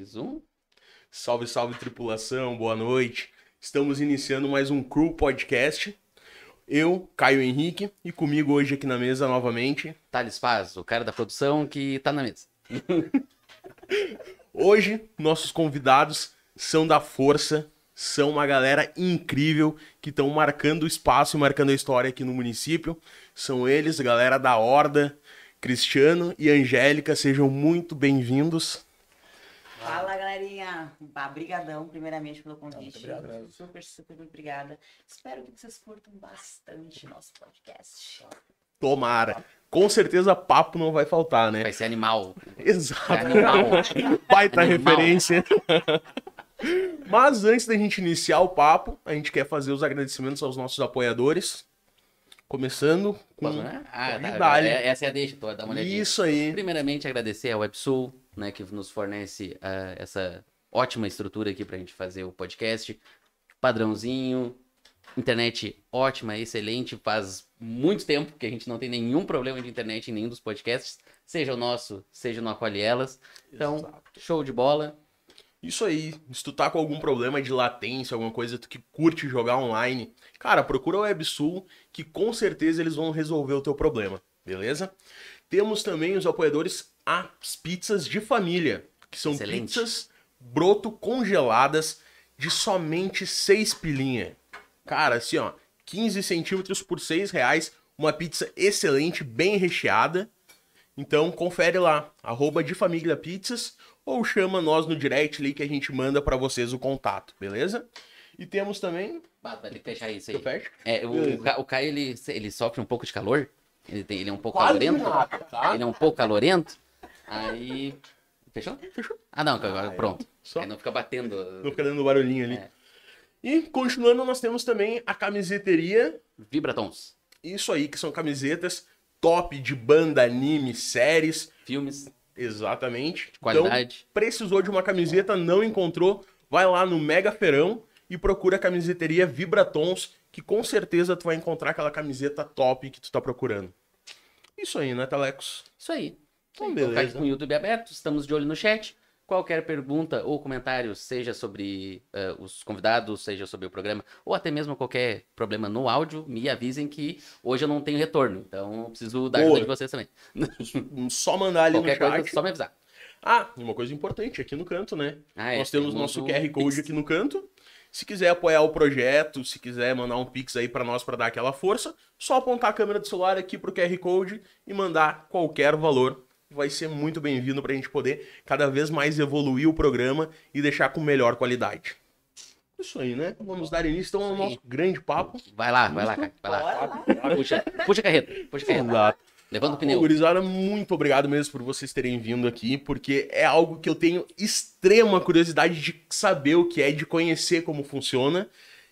dois, um. Salve, salve tripulação, boa noite. Estamos iniciando mais um Crew Podcast. Eu, Caio Henrique, e comigo hoje aqui na mesa novamente. Thales Paz, o cara da produção que tá na mesa. Hoje, nossos convidados são da Força, são uma galera incrível que estão marcando o espaço e marcando a história aqui no município. São eles, galera da Horda, Cristiano e Angélica, sejam muito bem-vindos. Fala, galerinha. Bah, brigadão, primeiramente, pelo convite. obrigado mesmo. Super, super muito obrigada. Espero que vocês curtam bastante nosso podcast. Tomara. Com certeza papo não vai faltar, né? Vai ser animal. Exato. Animal. Baita Animal. referência. Mas antes da gente iniciar o papo, a gente quer fazer os agradecimentos aos nossos apoiadores. Começando com. Posso, né? Ah, tá. É- Essa é a deixa, tô, dá uma olhadinha. Isso aí. Primeiramente, agradecer ao WebSul, né, que nos fornece ah, essa ótima estrutura aqui pra gente fazer o podcast. Padrãozinho, internet ótima, excelente. Faz muito tempo que a gente não tem nenhum problema de internet em nenhum dos podcasts, seja o nosso, seja no Acolhe Elas. Então, Exato. show de bola. Isso aí. Se tu tá com algum problema de latência, alguma coisa tu que curte jogar online, cara, procura o WebSul, que com certeza eles vão resolver o teu problema, beleza? Temos também os apoiadores as pizzas de família, que são Excelente. pizzas broto congeladas de somente 6 pilinha. Cara, assim, ó, 15 centímetros por 6 reais, uma pizza excelente, bem recheada. Então confere lá, arroba de família pizzas, ou chama nós no direct ali que a gente manda pra vocês o contato, beleza? E temos também. Bah, vai ter que fechar isso aí. Eu fecho? É, o, Beleza. o Ca- o Caio, ele, ele sofre um pouco de calor. Ele, tem, ele é um pouco Quase calorento. nada, tá? Ele é um pouco calorento. Aí. Fechou? Fechou. Ah, não, agora pronto. Só Aí não fica batendo. não fica dando barulhinho ali. É. E continuando, nós temos também a camiseteria. Vibratons. Isso aí, que são camisetas top de banda, anime, séries. Filmes, Exatamente. qualidade. Então, precisou de uma camiseta, não encontrou, vai lá no Mega Feirão e procura a camiseteria Vibratons, que com certeza tu vai encontrar aquela camiseta top que tu tá procurando. Isso aí, né, Talecos? Isso aí. Então, ficar aqui beleza. com o YouTube aberto, estamos de olho no chat. Qualquer pergunta ou comentário, seja sobre eh, os convidados, seja sobre o programa, ou até mesmo qualquer problema no áudio, me avisem que hoje eu não tenho retorno. Então preciso da ajuda de vocês também. Só mandar ali Qualquer no chat. coisa, só me avisar. Ah, uma coisa importante aqui no canto, né? Ah, é, Nós temos temos nosso QR Code Pix. aqui no canto. Se quiser apoiar o projeto, se quiser mandar um Pix aí pra nós pra dar aquela força, só apontar a câmera do celular aqui pro QR Code e mandar qualquer valor. Vai ser muito bem-vindo pra gente poder cada vez mais evoluir o programa e deixar com melhor qualidade. Isso aí, né? Vamos dar início então ao nosso grande papo. Vai lá, vai lá, cara. Vai lá. Puxa, puxa a carreta, puxa a carreta. Exato. Levando o pneu. Gurizada, muito obrigado mesmo por vocês terem vindo aqui, porque é algo que eu tenho extrema curiosidade de saber o que é, de conhecer como funciona.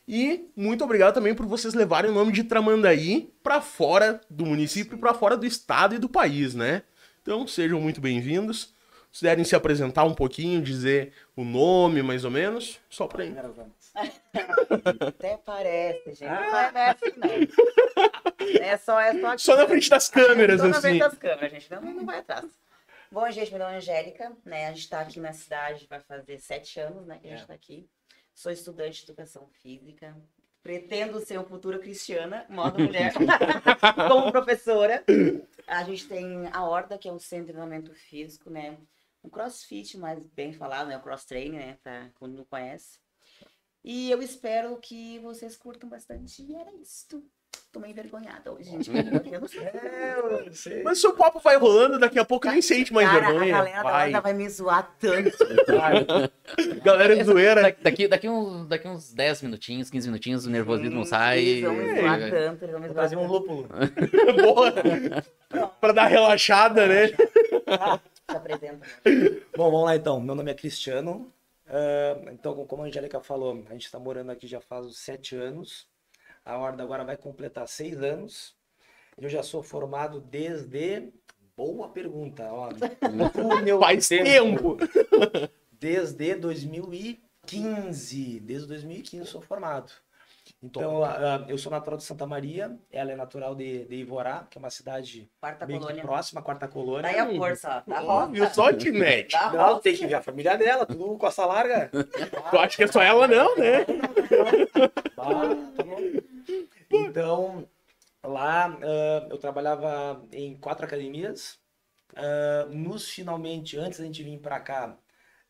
E muito obrigado também por vocês levarem o nome de Tramandaí pra fora do município, pra fora do estado e do país, né? Então sejam muito bem-vindos. Se derem se apresentar um pouquinho, dizer o nome mais ou menos, só pra Até parece, gente. Não é não é assim, não. É só, é só aqui. Só na frente das câmeras, Só na assim. frente das câmeras, gente. Não, não vai atrás. Bom, gente, meu nome é Angélica, né? A gente tá aqui na cidade, vai fazer sete anos, né, que a gente É. tá aqui. Sou estudante de educação física. Pretendo ser uma futura cristiana, modo mulher, como professora. A gente tem a Horda, que é um centro de treinamento físico, né? Um crossfit, mais bem falado, né? O cross training, né? Pra quando não conhece. E eu espero que vocês curtam bastante. E era isso. Tô meio envergonhada hoje, gente. Eu não sei. eu sei. Mas seu papo vai rolando, daqui a pouco nem sente mais Cara, vergonha. a galera da vai. Horda vai me zoar tanto. Galera é zoeira. Daqui, daqui, uns, daqui uns 10 minutinhos, 15 minutinhos, o nervosismo sai. Eles vão me zoar É. tanto, eles vão me Vou zoar trazer um lúpulo. Boa. pra dar relaxada, né? Se apresenta. Bom, vamos lá então. Meu nome é Cristiano. Ah, então, como a Angélica falou, a gente está morando aqui já faz uns sete anos. A Horda agora vai completar seis anos. Eu já sou formado desde. Boa pergunta, ó. No meu Faz tempo. Desde 2015. Desde 2015 eu sou formado. Então, eu sou natural de Santa Maria, ela é natural de, de Ivorá, que é uma cidade Quarta meio que colônia. próxima, quarta colônia. Daí a força, ó. Da Óbvio, só Tinete. Da Não, roça. tem que ver a família dela, tudo Costa Larga. Tu acha que é só ela, não, né? Ah, tá bom. Então, lá ah, eu trabalhava em quatro academias. Ah, nos finalmente, antes da gente vir para cá,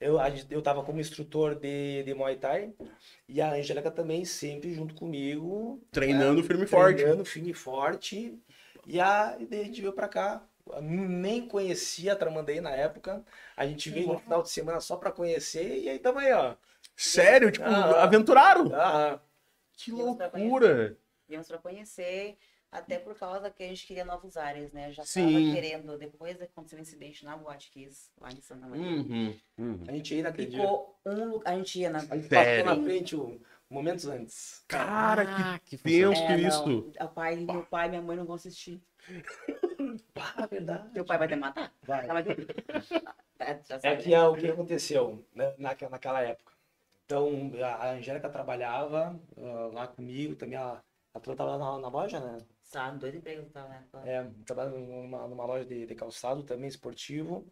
eu, a gente- eu tava como instrutor de, de Muay Thai. E a Angélica também sempre junto comigo. Treinando firme e forte. Treinando firme e forte. E a, e daí a gente veio pra cá. Nem conhecia a Tramandaí na época. A gente veio no final de semana só pra conhecer. E aí tamo aí, ó. Sério, tipo, Ah. aventuraram. Ah, Que Deus pra loucura. Viemos pra conhecer, até por causa que a gente queria novos ares, né? Já Sim. tava querendo, depois que aconteceu o incidente na Boate Kiss, lá em Santa Maria. Uhum. Uhum. a gente ia naquele dia. Ficou um lugar, a gente ia na... A gente passou na frente um, momentos antes. Cara, Ah, que que tenso É, que não, isso. o pai, meu pai e minha mãe não vão assistir. Pá, verdade. Teu pai vai te matar? Vai. Tá, mas... É, já É que é o que aconteceu né, naquela, naquela época. Então, a Angélica trabalhava ah, lá comigo, também a, a Tua tava na, na loja, né? Sabe, dois empregos né? É, trabalhava numa, numa loja de, de calçado também, esportivo,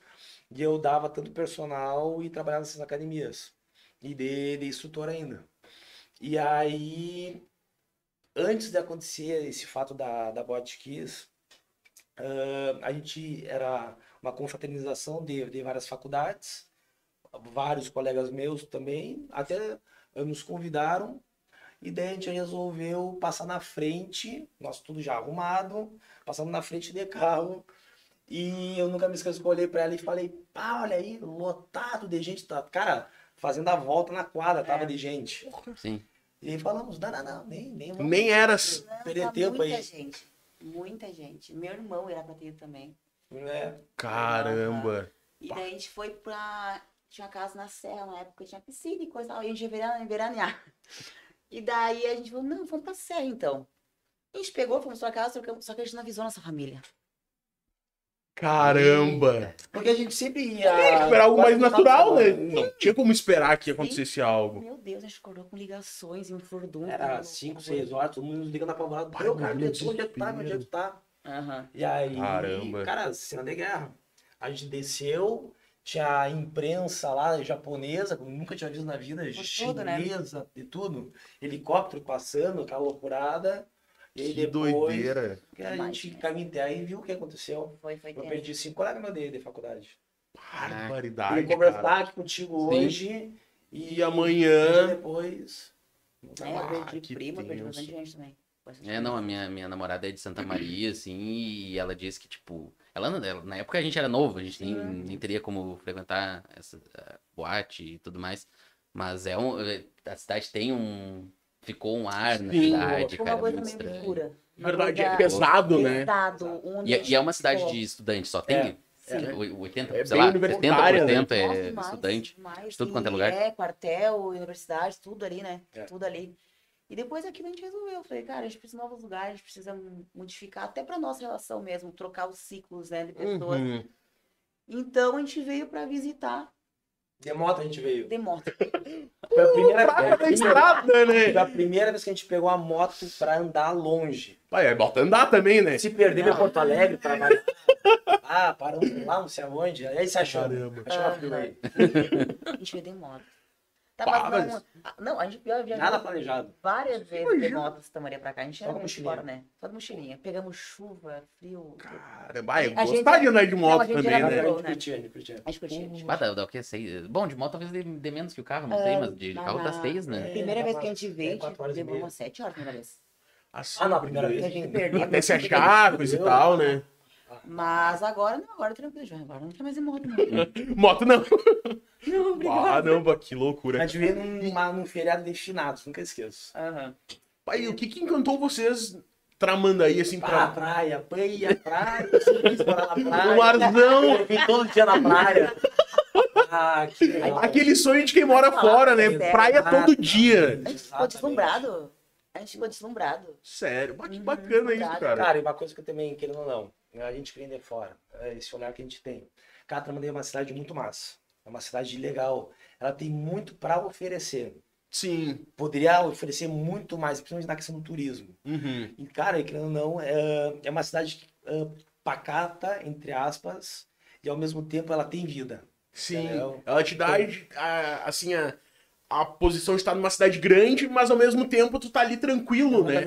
e eu dava tanto personal e trabalhava nessas academias, e de, de instrutor ainda. E aí, antes de acontecer esse fato da, da Bot Kiss, ah, a gente era uma confraternização de, de várias faculdades, vários colegas meus também, até nos convidaram e daí a gente resolveu passar na frente, nós tudo já arrumado, passamos na frente de carro. E eu nunca me esqueço que eu olhei pra ela e falei, pá, olha aí, lotado de gente. Tá, cara, fazendo a volta na quadra, tava É. de gente. Sim. E aí falamos, não, não, não, nem, nem vamos. Nem era. Não, Perder tempo muita aí. gente. Muita gente. Meu irmão era pra ter também. É, Caramba. E daí a gente foi pra. Tinha casa na serra na época, tinha piscina e coisa e tal. E a gente ia vera- veranear. E daí a gente falou, não, vamos pra serra então. A gente pegou, fomos pra casa, trocamos, só que a gente não avisou nossa família. Caramba. porque a gente sempre ia. É, esperar algo mais natural, né? Não tinha como esperar que acontecesse algo. Meu Deus, a gente acordou com ligações e um furdunco. Era 5, 6 horas, todo mundo nos liga na palavra. Pai, Meu cara, onde é que tá? Onde é que tu tá? Aham. E aí, Caramba. cara, cena de guerra. A gente desceu, tinha a imprensa lá japonesa, como nunca tinha visto na vida, tudo, né? chinesa, de tudo. Helicóptero passando, aquela loucurada. E aí Que depois doideira. que a gente caminhou em terra e viu o que aconteceu. Foi, foi Eu tenso. perdi cinco meus de, de faculdade. Barbaridade. Queria conversar cara. aqui contigo Sim. hoje e, E amanhã. depois. É, Ah, perdi prima, perdi bastante gente também. É, não, a minha, minha namorada é de Santa Maria, assim, e ela disse que, tipo, ela, ela- na época a gente era novo, a gente nem, nem teria como frequentar essa boate e tudo mais, mas é um, eh, a cidade tem um, ficou um ar na Sim. cidade, Ficou cara, uma coisa muito meio estranho. pura. Uma Verdade, é coisa pesado, né? pesado, E, é- e é uma cidade ficou- de estudante, só tem Sim. o- 80, É sei lá, universitária, 70% né? é Nossa, mais, estudante. mais. tudo quanto é lugar. É, quartel, universidade, tudo ali, né? É. Tudo ali. E depois aquilo a gente resolveu. Falei, cara, a gente precisa de novos lugares, a gente precisa modificar, até pra nossa relação mesmo, trocar os ciclos, né, de pessoas. Uhum. Então a gente veio pra visitar De moto a gente veio. Demota. Foi a primeira, Praia da foi estrada, né? a primeira vez que a gente pegou a moto pra andar longe. Pai, é bota andar também, né? Se perder em Porto Alegre, trabalhar. Ah, paramos lá, não sei aonde. Aí você achou. Caramba. Achou uma fila aí. A gente veio de moto. Tá, Pá, mas não, mas- ah, não, a gente viajou Nada planejado. várias vezes de moto de Santa Maria pra cá. A gente Só era com muito mochilinha. fora, né? Só de mochilinha. Pegamos chuva, frio. Caramba, eu A gente- gostar de andar de moto gente também, né? pro- A gente curtia, a gente curtia. A gente curtia. tipo, Ah, dá, dá o quê? Seis... Bom, de moto talvez dê, dê menos que o carro, não sei, mas de na- carro dá seis, né? A primeira É, vez que a gente veio, é, gente levou meia. umas sete horas primeira vez. Assim, Ah, não, a primeira vez. Gente. Até se achar, coisa e tal, né? Mas agora não, agora tranquilo. Agora não quer mais ir moto, não. Moto não. Não, Ah, não, bah, que loucura. A gente veio numa, num feriado de finados, nunca esqueço. Aham. Pai, o que que encantou vocês tramando aí, assim, Pra pra... praia, praia, morar na praia. Um arzão, Eu vim todo dia na praia. Ah, que aquele sonho de quem mora fora, né? Sério. Praia todo dia. A gente ficou deslumbrado. A gente ficou deslumbrado. Sério, bah, que Uhum, bacana isso, verdade. cara. Cara, e uma coisa que eu também, querendo ou não, a gente querendo de fora, é esse olhar que a gente tem. Catramandaí é uma cidade muito massa. É uma cidade legal. Ela tem muito para oferecer. Sim. Poderia oferecer muito mais, principalmente na questão do turismo. Uhum. E, cara, querendo ou não, é, é uma cidade é, pacata, entre aspas, e ao mesmo tempo ela tem vida. Sim. Entendeu? Ela te dá, a- assim, a, a posição de estar numa cidade grande, mas ao mesmo tempo tu tá ali tranquilo, né?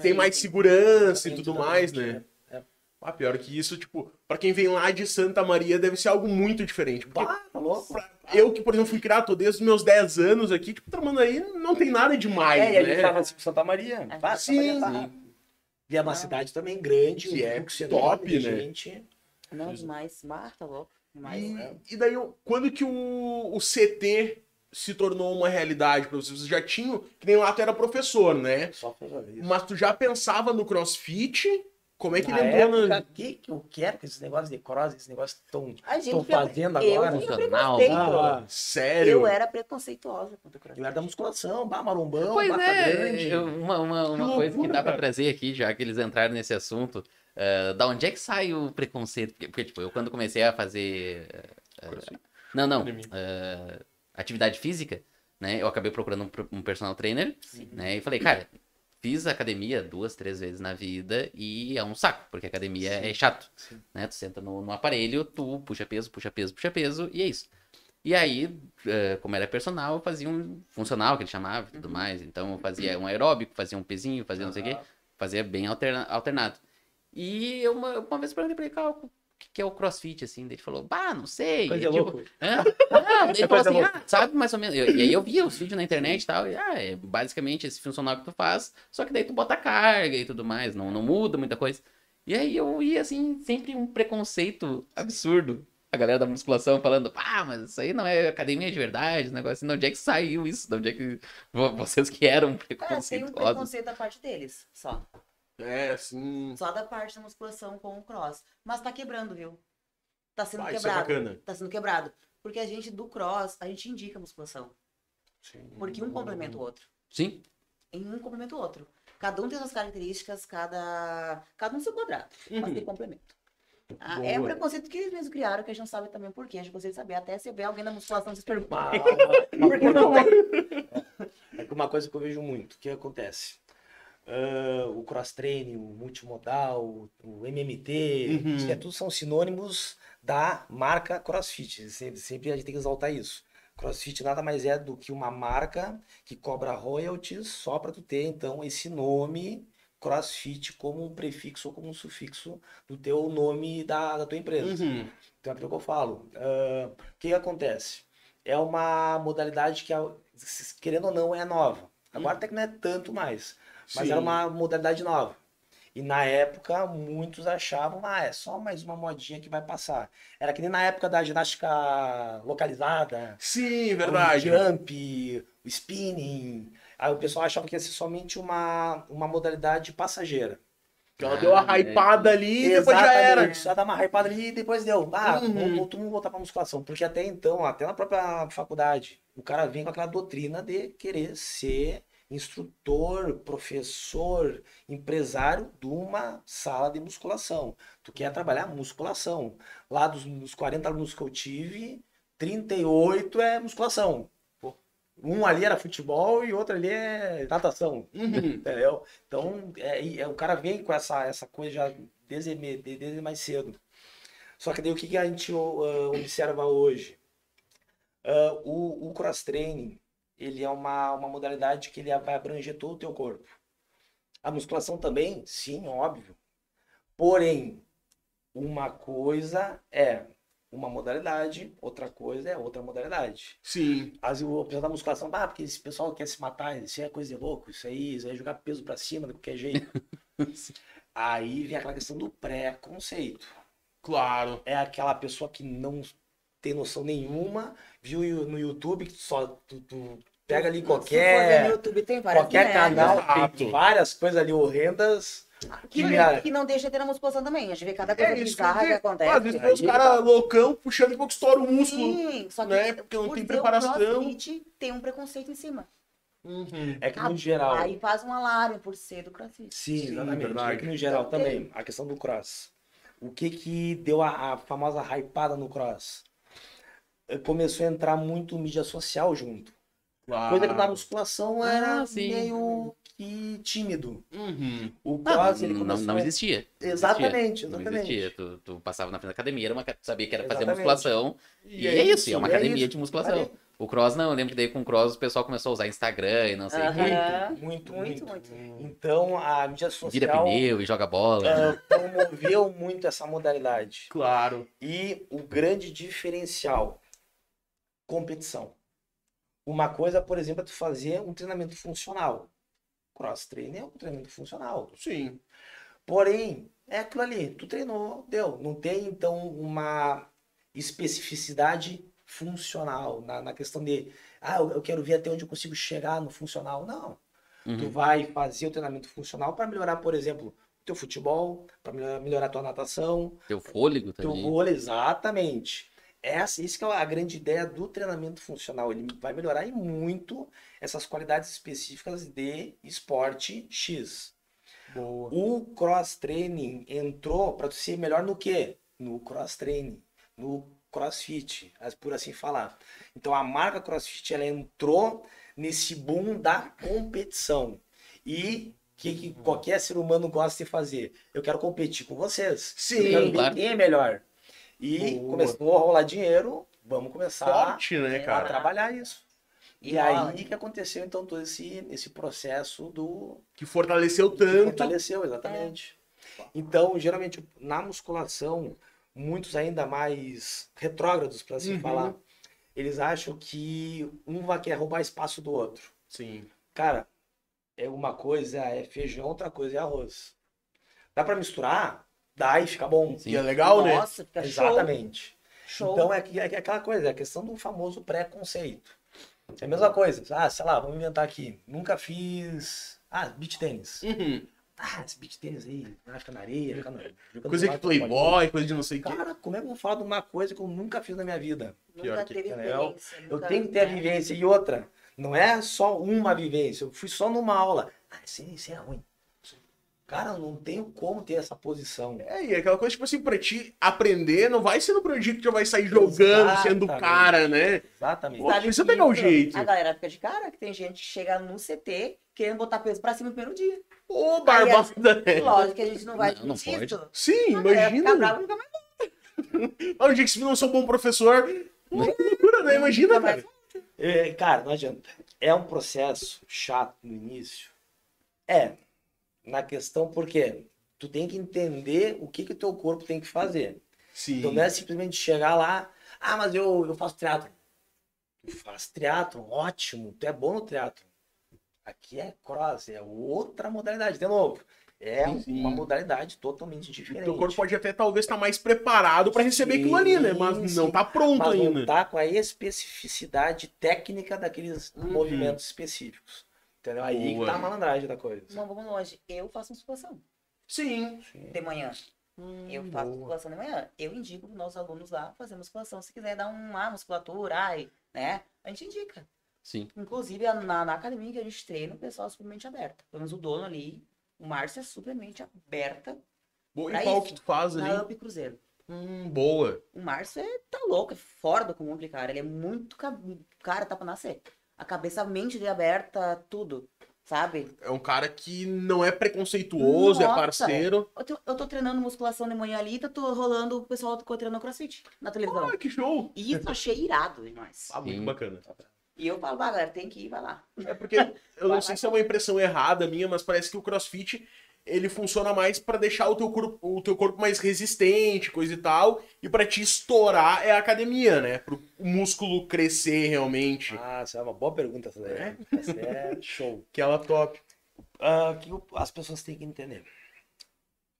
Tem mais segurança e tudo mais, né? É. Ah, pior que isso, tipo, pra quem vem lá de Santa Maria deve ser algo muito diferente. Bah, tá louco? eu que, por exemplo, fui criado desde os meus 10 anos aqui, tipo, Tramandaí não tem nada demais, É, e a gente né? tava assim, Santa Maria. É. Bah, Sim, Santa Maria tá- E é uma cidade também grande, Que um é fluxo top, enorme de né? gente. Não, demais. Marta, louco. Demais. E, e daí, quando que o, o CT se tornou uma realidade pra vocês? Vocês já tinham, que nem lá tu era professor, né? Só. Mas tu já pensava no crossfit? Como é que Na ele entrou época, na... que, que eu quero que esses negócios de cross, esses negócios estão A gente estão tinha- fazendo eu agora. Funcional. preconceito. Ah, Sério? Eu era preconceituosa contra o crossfit. eu era da musculação, bah, marombão, Pois é, grande. eu- uma, uma, uma Que coisa que loucura, dá pra cara. trazer aqui, já que eles entraram nesse assunto, eh, da onde é que sai o preconceito? Porque, porque, tipo, eu quando comecei a fazer. Crossfit? não, não. Eh, atividade física, né? Eu acabei procurando um, um personal trainer, né? E falei, cara, fiz academia duas, três vezes na vida e é um saco, porque academia é chato, né? Tu senta no, no aparelho, tu puxa peso, puxa peso, puxa peso e é isso. E aí, eh, como era personal, eu fazia um funcional, que ele chamava e tudo mais. Então, eu fazia um aeróbico, fazia um pezinho, fazia não sei o quê. Fazia bem alterna- alternado. E eu uma, uma vez perguntei pra ele, que que é o crossfit, assim? Daí ele falou, bah, não sei. Coisa É tipo, louco. Hã? Não, daí ele falou Coisa assim, ah, sabe mais ou menos. Eu- e aí eu via os vídeos na internet e tal. E, ah, é basicamente esse funcional que tu faz, só que daí tu bota carga e tudo mais, não, não muda muita coisa. E aí eu ia, assim, sempre um preconceito absurdo. A galera da musculação falando, ah, mas isso aí não é academia de verdade, negócio assim, de onde é que saiu isso? De onde é que vo- vocês que eram É, tem um preconceituosos? preconceito da parte deles, só. É, assim... Só da parte da musculação com o cross. Mas tá quebrando, viu? Tá sendo Ah, isso é quebrado. bacana. tá sendo quebrado. Porque a gente do cross, a gente indica a musculação. Porque um complementa o outro. Sim, Em um complementa o outro. Cada um tem suas características, cada, cada um seu quadrado. Mas Uhum. tem complemento. Ah, é um preconceito que eles mesmos criaram, que a gente não sabe também por quê. A gente gostaria de saber. Até se vê alguém da musculação se pergunta. Uma, uma- Por que não é? É que uma coisa que eu vejo muito, o que acontece? Ah, o cross-training, o multimodal, o- MMT, Uhum. é, tudo são sinônimos da marca CrossFit. Sempre, sempre a gente tem que exaltar isso. CrossFit nada mais é do que uma marca que cobra royalties só para tu ter, então, esse nome CrossFit como um prefixo ou como um sufixo do teu nome da, da tua empresa. Uhum. Então é aquilo que eu falo. Ah, o que, que acontece? É uma modalidade que, se- querendo ou não, é nova. Agora até que não é tanto mais. Mas Sim. era uma modalidade nova. E na época, muitos achavam, ah, é só mais uma modinha que vai passar. Era que nem na época da ginástica localizada, Sim, o verdade. jump, o spinning. Aí o pessoal achava que ia ser somente uma, uma modalidade passageira. Ela deu a Ah, é. hypada ali e depois já era. Só dá uma hypada ali e depois deu. Ah, Uhum. vamos, vamos, voltar pra musculação. Porque até então, até na própria faculdade, o cara vem com aquela doutrina de querer ser instrutor, professor, empresário de uma sala de musculação. Tu quer trabalhar musculação. Lá dos, dos 40 alunos que eu tive, 38 é musculação. Um ali era futebol e outro ali é natação. Uhum. Entendeu? Então, é, é, o cara vem com essa, essa coisa já desde, desde mais cedo. Só que daí o que, que a gente ah, observa hoje? Ah, o, o cross-training, ele é uma, uma modalidade que ele vai abranger todo o teu corpo. A musculação também, sim, óbvio. Porém, uma coisa é uma modalidade, outra coisa é outra modalidade. Sim. As, o pessoal da musculação, ah, porque esse pessoal quer se matar, isso aí é coisa de louco, isso aí, isso aí é jogar peso pra cima de qualquer jeito. aí vem aquela questão do preconceito. Claro. É aquela pessoa que não tem noção nenhuma, viu no YouTube que só tu, tu pega ali qualquer, YouTube, tem várias qualquer canal, Exato. tem várias coisas ali horrendas. Que, Que minha- que não deixa de ter na musculação também. A gente vê cada coisa É que eu bizarra que digo. acontece. Às vezes tem os caras loucão puxando e pouco estoura o músculo. Sim, só que né? Porque não por tem preparação. tem um preconceito em cima. Uhum. É que Ah, no geral. Aí faz um alarme por ser do crossfit. Sim, Sim, exatamente. verdade. É que no geral Então, também, a questão do cross. O que que deu a, a famosa hypada no cross? Começou a entrar muito mídia social junto. Coisa que na musculação era Ah, meio que tímido. Uhum. O Não, cross, ele não, começou... não existia. Não Exatamente, existia. Não exatamente. existia. Tu, tu passava na frente da academia, era uma, sabia que era fazer Exatamente. musculação. E, é isso, é uma e é academia isso. de musculação. O cross não, eu lembro que daí com o cross o pessoal começou a usar Instagram e não sei o quê. Aham. Muito, Muito, muito. muito. Então, a mídia Vira social pneu e joga bola. ah, promoveu muito essa modalidade. Claro. E o grande diferencial, competição. Uma coisa, por exemplo, é tu fazer um treinamento funcional. Cross training é um treinamento funcional. Sim. Porém, é aquilo ali, tu treinou, deu. Não tem, então, uma especificidade funcional na, na questão de, ah, eu eu quero ver até onde eu consigo chegar no funcional. Não. Tu Uhum. vai fazer o treinamento funcional para melhorar, por exemplo, o teu futebol, para melhorar, melhorar a tua natação, Teu fôlego teu também. vôlei, exatamente. Essa, isso que é a grande ideia do treinamento funcional. Ele vai melhorar e muito essas qualidades específicas de esporte X. Boa. O cross training entrou para ser melhor no quê? No cross training, no crossfit, as- por assim falar. Então a marca CrossFit ela entrou nesse boom da competição. E o que, que qualquer ser humano gosta de fazer? Eu quero competir com vocês. Sim, claro. quem é melhor. E Boa. começou a rolar dinheiro, vamos começar Forte, né, a cara? trabalhar isso. E, E aí que aconteceu então todo esse, esse processo do Que fortaleceu que tanto. Fortaleceu, exatamente. Então, geralmente, na musculação, muitos ainda mais retrógrados, para assim Uhum. falar, eles acham que um vai querer roubar espaço do outro. Sim. Cara, é uma coisa é feijão, outra coisa é arroz. Dá para misturar? Dá e fica bom. Sim. E é legal, né? Nossa, fica. Exatamente. Show. Então é, que- é que- é aquela coisa, é a questão do famoso preconceito. É a mesma coisa. Ah, sei lá, vamos inventar aqui. Nunca fiz. Ah, beach tênis. Uhum. Ah, esse beach tênis aí, vai ficar na areia, fica no, jogando Coisa de playboy, coisa de não sei o quê. Cara, como é que eu vou falar de uma coisa que eu nunca fiz na minha vida? Pior Nunca que- teve vivência. Eu nunca- tenho que ter a né? vivência. E outra, não é só uma vivência. Eu fui só numa aula. Ah, isso, isso é ruim. Cara, eu não tenho como ter essa posição. É, e é aquela coisa, tipo assim, pra ti aprender, não vai ser no primeiro dia que tu já vai sair jogando, sendo Exatamente. cara, né? Exatamente. Pô, precisa pegar o jeito. A galera fica de cara, que tem gente que chega no CT querendo botar peso pra cima no primeiro dia. Ô, barbada. né? Lógico que a gente não vai Não, não pode. Sim, fica imagina. nunca mais Mas o dia que você não sou um bom professor, loucura, né? Imagina, cara. É, cara, não adianta. É um processo chato no início. É. Na questão, porque tu tem que entender o que que teu corpo tem que fazer. Sim. Então não é simplesmente chegar lá, ah, mas eu, eu faço teatro. Tu faz teatro, ótimo, tu é bom no teatro. Aqui é cross, é outra modalidade, de novo. É Sim, sim. uma modalidade totalmente O diferente. teu corpo pode até talvez estar mais preparado pra receber aquilo ali, né? Mas Sim, não sim. tá pronto mas ainda. não tá com a especificidade técnica daqueles Uhum. movimentos específicos. Entendeu? Aí Boa. que tá a malandragem da coisa. Não, vamos longe. Eu faço musculação Sim. de manhã. Eu faço boa. musculação de manhã. Eu indico para nossos alunos lá fazer musculação. Se quiser dar uma musculatura, ai, né? A gente indica. Sim. Inclusive, na, na academia que a gente treina, o pessoal é supermente aberto. Pelo menos o dono ali, o Márcio, é supermente aberta Boa, e qual isso. que tu faz ali? na Up Cruzeiro. Hum, boa. O Márcio é, tá louco, é fora do comum, cara. Ele é muito. ca- Cara, tá pra nascer. A cabeça, a mente dele aberta, tudo. Sabe? É um cara que não é preconceituoso, é Nossa. parceiro. Eu tô, eu tô treinando musculação de manhã ali, tá tô rolando o pessoal treinando crossfit na televisão. Ah, que show. E isso eu achei irado demais. Ah, muito Sim. bacana. E eu falo, galera, tem que ir, vai lá. É porque eu não sei se é uma impressão errada minha, mas parece que o CrossFit ele funciona mais pra deixar o teu corpo, o teu corpo mais resistente, coisa e tal, e pra te estourar é a academia, né? Pro músculo crescer realmente. Ah, essa é uma boa pergunta essa daí. É? Essa é show. Que ela top. Ah, O que as pessoas têm que entender?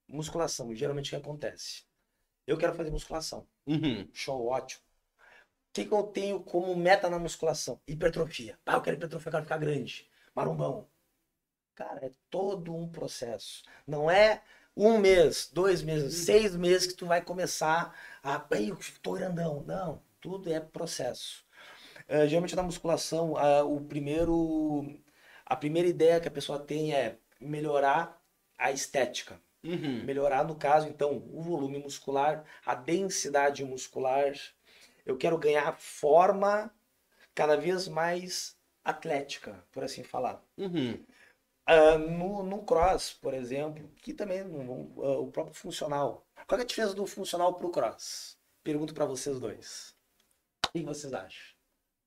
Musculação, geralmente o que acontece? Eu quero fazer musculação. Uhum. Show, ótimo. O que, que eu tenho como meta na musculação? Hipertrofia. Ah, eu quero hipertrofia, eu quero ficar grande. Marumbão. Cara, é todo um processo. Não é um mês, dois meses, seis meses que tu vai começar a. Ai, eu tô grandão. Não, tudo é processo. Eh, geralmente na musculação, ah, o primeiro. A primeira ideia que a pessoa tem é melhorar a estética. Uhum. Melhorar, no caso, então, o volume muscular, a densidade muscular. Eu quero ganhar forma cada vez mais atlética, por assim falar. Uhum. Ah, no, no cross, por exemplo, que também ah, o próprio funcional. Qual é a diferença do funcional pro cross? Pergunto pra vocês dois. O que vocês acham?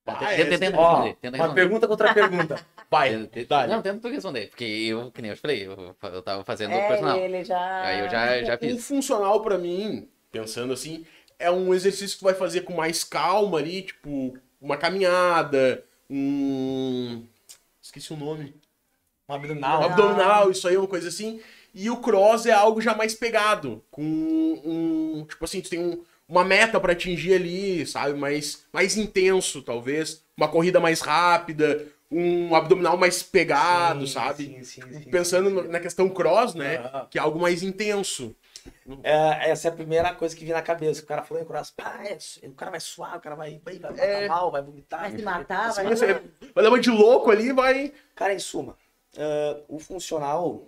Ah, tenta, tenta Ó, responder. Tenta uma pergunta contra pergunta. Vai, Tenta- tenta- dá-lhe. Não, tenta tu responder. Porque eu, que nem eu te falei, eu, eu tava fazendo o É, personal. ele já. Aí eu já, já O fiz. funcional pra mim, pensando assim, é um exercício que tu vai fazer com mais calma ali, tipo, uma caminhada, um. Esqueci o nome. Um abdominal. Um abdominal, isso aí, uma coisa assim. E o cross é algo já mais pegado, com um. Tipo assim, tu tem um- uma meta pra atingir ali, sabe? Mais, mais intenso, talvez. Uma corrida mais rápida, um abdominal mais pegado, Sim, sabe? sim, sim, sim, Pensando sim, no- sim. na questão cross, né? Que é algo mais intenso. É, essa é a primeira coisa que vinha na cabeça. O cara falou em cross, pá, é, o cara vai suar, o cara vai, vai, vai É. mal, vai vomitar. Vai se matar, Se vai. você vai levar de louco ali, vai. Cara, em suma, ah, o funcional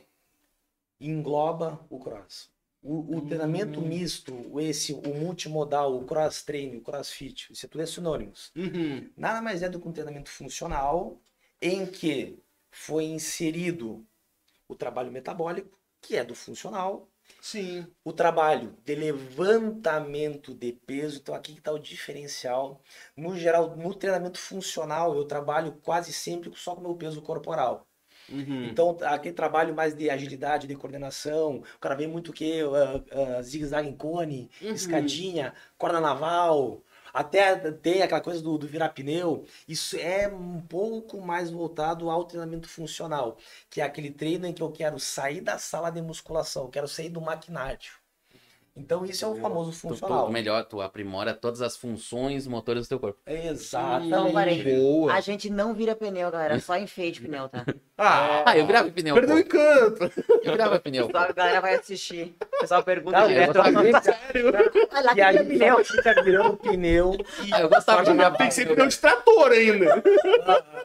engloba o cross. O, o treinamento misto, esse, o multimodal, o cross training, o crossfit, isso é tudo é sinônimos. Uhum. Nada mais é do que um treinamento funcional em que foi inserido o trabalho metabólico, que é do funcional, Sim. o trabalho de levantamento de peso, então aqui que está o diferencial. No geral, no treinamento funcional, eu trabalho quase sempre só com o meu peso corporal. Uhum. Então, aquele trabalho mais de agilidade, de coordenação, o cara vê muito o que? Uh, zigue-zague em cone, Uhum. escadinha, corda naval, até tem aquela coisa do, do virar pneu. Isso é um pouco mais voltado ao treinamento funcional, que é aquele treino em que eu quero sair da sala de musculação, quero sair do maquinário. Então, isso é o famoso Tu, tu, funcional. melhor, tu aprimora todas as funções motores do teu corpo. Exatamente. Então, parei. Boa. A gente não vira pneu, galera. Só enfeite pneu, tá? Ah, Ah, eu virava pneu. perdeu o encanto. Eu virava pneu. Só a galera vai assistir. O pessoal pergunta Cara, direto. eu gostava Sério. Lá E a que vira gente pneu. fica virando pneu. E Ah, eu gostava de virar Tem que ser pneu de trator ainda.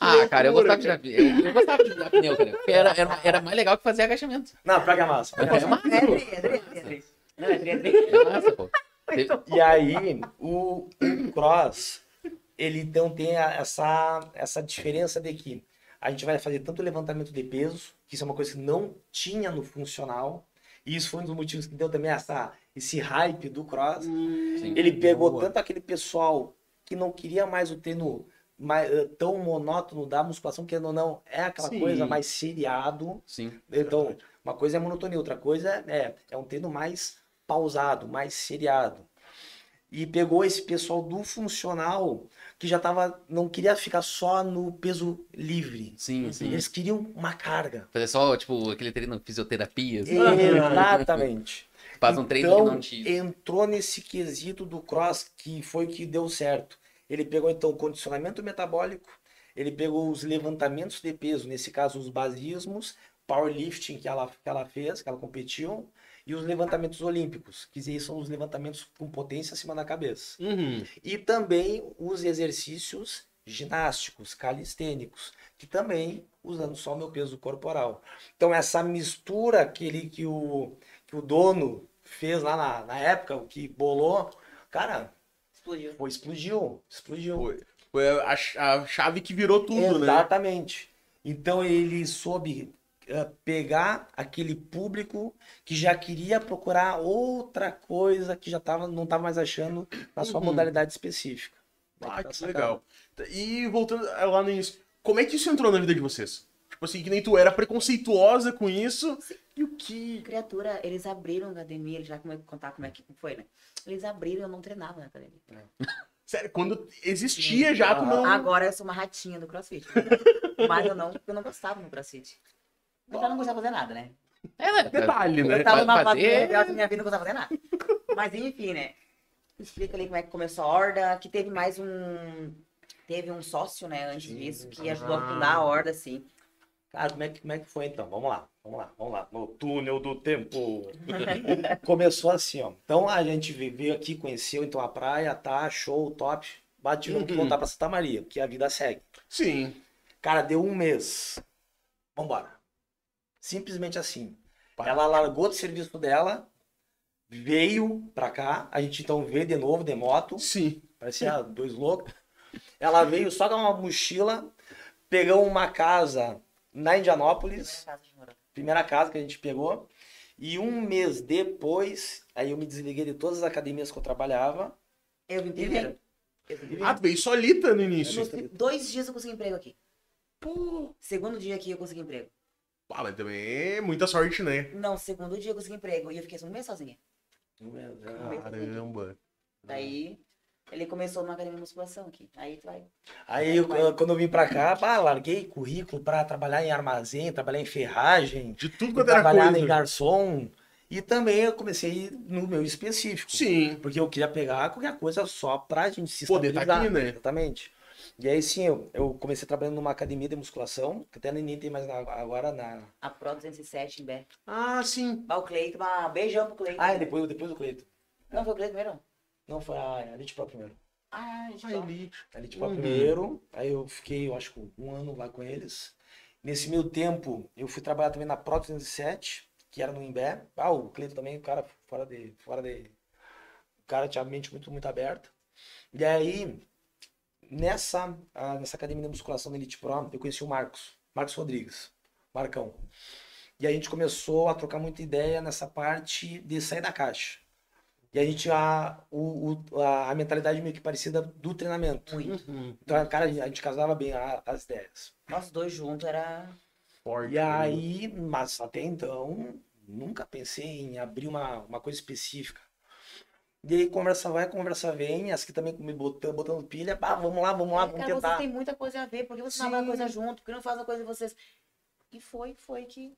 Ah, cara, eu gostava de virar eu, eu gostava de virar pneu, cara. Porque era, era, era mais legal que fazer agachamento. Não, pega massa. pega É massa. É é é. Não, é é pô. E aí, o, o cross, ele então tem a- essa, essa diferença de que a gente vai fazer tanto levantamento de peso, que isso é uma coisa que não tinha no funcional, e isso foi um dos motivos que deu também essa, esse hype do cross. Sim. Ele pegou Boa. tanto aquele pessoal que não queria mais o treino mais, eh, tão monótono da musculação, que ou não, é aquela Sim. coisa mais seriado, Sim. então, uma coisa é monotonia, outra coisa é, é um treino mais pausado, mais seriado. E pegou esse pessoal do funcional que já tava, não queria ficar só no peso livre. Sim, sim. Eles queriam uma carga. Fazer só, tipo, aquele treino de fisioterapia. assim. Exatamente. Faz um treino então, que não te. entrou nesse quesito do cross que foi o que deu certo. Ele pegou então o condicionamento metabólico, ele pegou os levantamentos de peso, nesse caso os basismos, powerlifting que ela, que ela fez, que ela competiu, e os levantamentos olímpicos, que são os levantamentos com potência acima da cabeça. Uhum. E também os exercícios ginásticos, calistênicos, que também usando só o meu peso corporal. Então essa mistura que, ele, que, o, que o dono fez lá na, na época, o que bolou, cara, Explodiu. foi, explodiu, explodiu. Foi, foi a, a chave que virou tudo, né? Exatamente. Então ele soube pegar aquele público que já queria procurar outra coisa que já tava, não estava mais achando na sua Uhum. modalidade específica. Ah, Tá que sacado. legal. E voltando lá no início, como é que isso entrou na vida de vocês? Tipo assim, que nem tu era preconceituosa com isso. E o que. Criatura, eles abriram a academia, eles já como é- contar como é que foi, né? Eles abriram, eu não treinava na academia. Sério, quando existia já, tu não. Agora eu sou uma ratinha do crossfit. Mas eu não, eu não gostava no crossfit. Eu já não gostava de fazer nada, né? É? Detalhe, né? Eu tava numa fase fazer- legal da minha vida, não gostava de fazer nada. Mas enfim, né? Explica ali como é que começou a horda, que teve mais um. Teve um sócio, né, antes disso, que ajudou a fundar a horda, assim. Cara, como é, que, como é que foi então? Vamos lá, vamos lá, vamos lá. No túnel do tempo. Começou assim, ó. Então a gente veio aqui, conheceu então a praia, tá, show, top. Bate, Uhum. voltar pra Santa Maria, porque a vida segue. Sim. Cara, deu um mês. Vambora. Simplesmente assim. Ela largou do serviço dela, veio pra cá. A gente então veio de novo de moto. Sim. Parecia dois loucos. Ela veio só com uma mochila, pegou uma casa na Indianópolis, Primeira casa que a gente pegou. E um mês depois, aí eu me desliguei de todas as academias que eu trabalhava. Eu vim primeiro. Ah, tu veio solita no início. dois dias eu consegui emprego aqui. Segundo dia aqui eu consegui emprego. Ah, mas também é muita sorte, né? Não, segundo dia eu consegui emprego. E eu fiquei um mês sozinha. Caramba. Daí ele começou numa academia de musculação aqui. Aí tu vai. Aí eu- quando eu vim pra cá, pá, larguei currículo pra trabalhar em armazém, trabalhar em ferragem, De tudo quanto era trabalhar em garçom. E também eu comecei no meu específico. Sim. Porque eu queria pegar qualquer coisa só pra gente se Poder tá estabilizar. aqui, né? Exatamente. E aí sim, eu, eu comecei trabalhando numa academia de musculação, que até nem tem mais na- agora na. A Pro 207 em Bé. Ah, sim. Bah, o Cleito, bah, beijão pro Cleito. Ah, e depois, depois do Cleito. Não, foi o Cleito primeiro? Não, foi a Elite Pro primeiro. Ah, A Elite. A Elite Pro Uhum. primeiro. Aí eu fiquei, eu acho que um ano lá com eles. Nesse meio tempo, eu fui trabalhar também na Pro 207, que era no Imbé. Ah, o Cleito também, o cara fora de. Fora de... O cara tinha a mente muito, muito aberta. E aí, nessa, nessa academia de musculação da Elite Pro, eu conheci o Marcos, Marcos Rodrigues, Marcão. E a gente começou a trocar muita ideia nessa parte de sair da caixa. E a gente tinha o, o- a, a mentalidade meio que parecida do treinamento. Muito. Uhum. Então, cara, a gente casava bem a- as ideias. Nós dois juntos era. Forte. E aí, mas até então, nunca pensei em abrir uma, uma coisa específica. E aí, conversa vai, conversa vem, as que também me botando, botando pilha, pá, vamos lá, vamos lá, É, vamos cara, tentar. vocês têm muita coisa a ver. Por que vocês não fazem Sim. coisa junto? Por que não fazem a coisa de vocês? E foi, foi que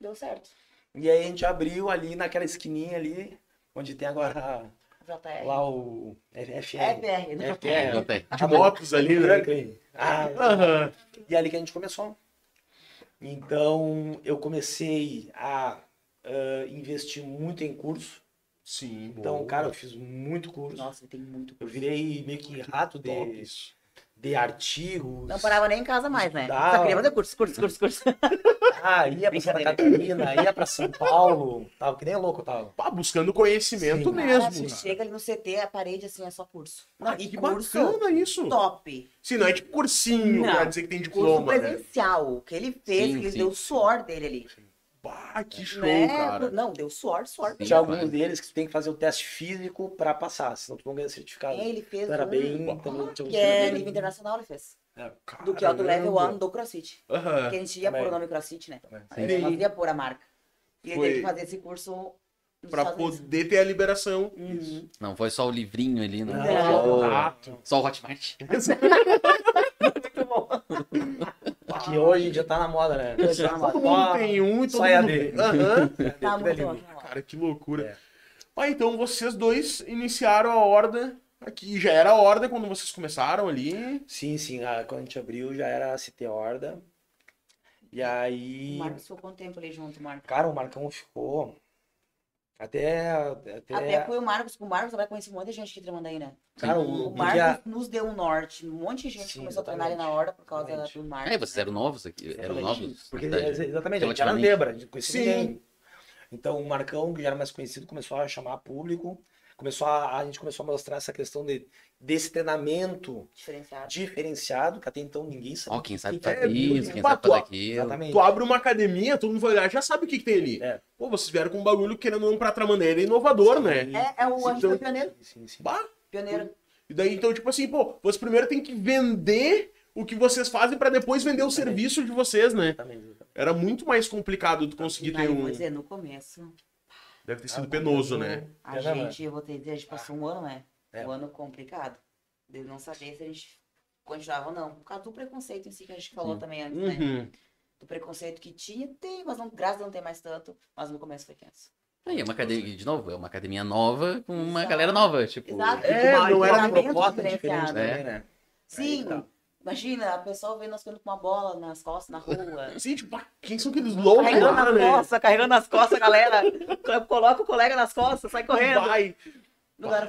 deu certo. E aí a gente abriu ali naquela esquininha ali, onde tem agora JR. lá o FR. FR, né? FR. Botei. De motos ali, né? Ah, Aham. E é ali que a gente começou. Então, eu comecei a ah, investir muito em curso. Sim. Então, boa. cara, eu fiz muito curso. Nossa, ele tem muito. Eu virei meio que rato de, Top de artigos. Não parava nem em casa mais, né? Dá. Só queria fazer curso, curso, curso, curso. Ah, ia pra Santa. Catarina, ia pra São Paulo. Tava que nem louco, eu tava. Pá, buscando conhecimento Sim. mesmo. Cara, você cara. chega ali no CT, a parede assim é só curso. Não, Ah, e que curso bacana isso. top. Se não é tipo cursinho, Não. pra dizer que tem Curso diploma, né? presencial. O que ele fez, Sim, que ele sim. deu o suor dele ali. Pá, que show, né? cara. Não, deu suor, suor. Sim. Tinha alguns deles que tu tem que fazer o teste físico pra passar, senão tu não ganha certificado. Ele fez Então era um bem. Então, tinha um que é nível- internacional, ele fez. É. Do que é o do level Caramba. 1 do CrossFit. Aham. Que a gente ia Também. pôr o nome CrossFit, né? Também. A gente não ia pôr a marca. E ele Foi- teve que fazer esse curso Unidos. poder ter a liberação. Uhum. Não foi só o livrinho ali, não. Não. Só, Exato. só o Hotmart. Muito bom. Que hoje já tá na moda, né? Tá na moda. Todo mundo tem um e todo Só mundo... EAD. Aham. Tá é muito bom. Cara, que loucura. É. Ah, então vocês dois iniciaram a horda aqui. Já era a horda quando vocês começaram ali. Sim, sim. ah, quando a gente abriu já era a CT Horda. E aí. O Marcos ficou quanto tempo ali junto, Marcos? Cara, o Marcão ficou. Até. Até. Até foi o Marcos, com o Marcos vai conhecer um monte de gente aqui tremendo aí, né? Cara, O o, Marcos nos deu um norte. Um monte de gente Sim, começou a treinar ali na exatamente. hora por causa Exatamente. do Marcos. É, vocês eram novos aqui. Eram Exatamente. novos. Porque, verdade. exatamente, a gente era zebra, a gente conhecia Sim. ninguém. Então o Marcão, que já era mais conhecido, começou a chamar público, começou a, a gente começou a mostrar essa questão de, desse treinamento Diferenciado. diferenciado, que até então ninguém sabia. Ó, quem sabe fazer É, isso, quem sabe fazer tu- aquilo. Exatamente. Tu abre uma academia, todo mundo vai olhar, já sabe o que, que tem ali. É. Pô, vocês vieram com um bagulho querendo ou não pra outra maneira inovador, né? É, é o a gente Então- foi pioneiro. Sim, sim. Bah, Pioneiro. E daí, então, tipo assim, pô, vocês primeiro tem que vender o que vocês fazem pra depois vender o serviço de vocês, né? Exatamente. Era muito mais complicado tu conseguir ter um. dizer, no começo, Deve ter sido penoso, eu- né? a É, né, gente, eu vou te dizer, a gente passou um ano, né? É. Um ano complicado. De não saber se a gente continuava ou não. Por causa do preconceito em si que a gente falou Sim. também antes, né? Uhum. Do preconceito que tinha, tem, mas não, graças a Deus não tem mais tanto. Mas no começo foi tenso. Aí, é uma academia, de novo, é uma academia nova com uma Exato. galera nova, tipo... Exato. É, Uma- não era uma proposta diferente também, né? Sim, Aí tá. Imagina, a pessoa vendo nós correndo com uma bola nas costas, na rua. Sim, tipo, quem são aqueles loucos carregando lá, nas né? costas, carregando nas costas, galera. Coloca o colega nas costas, sai correndo. Vai.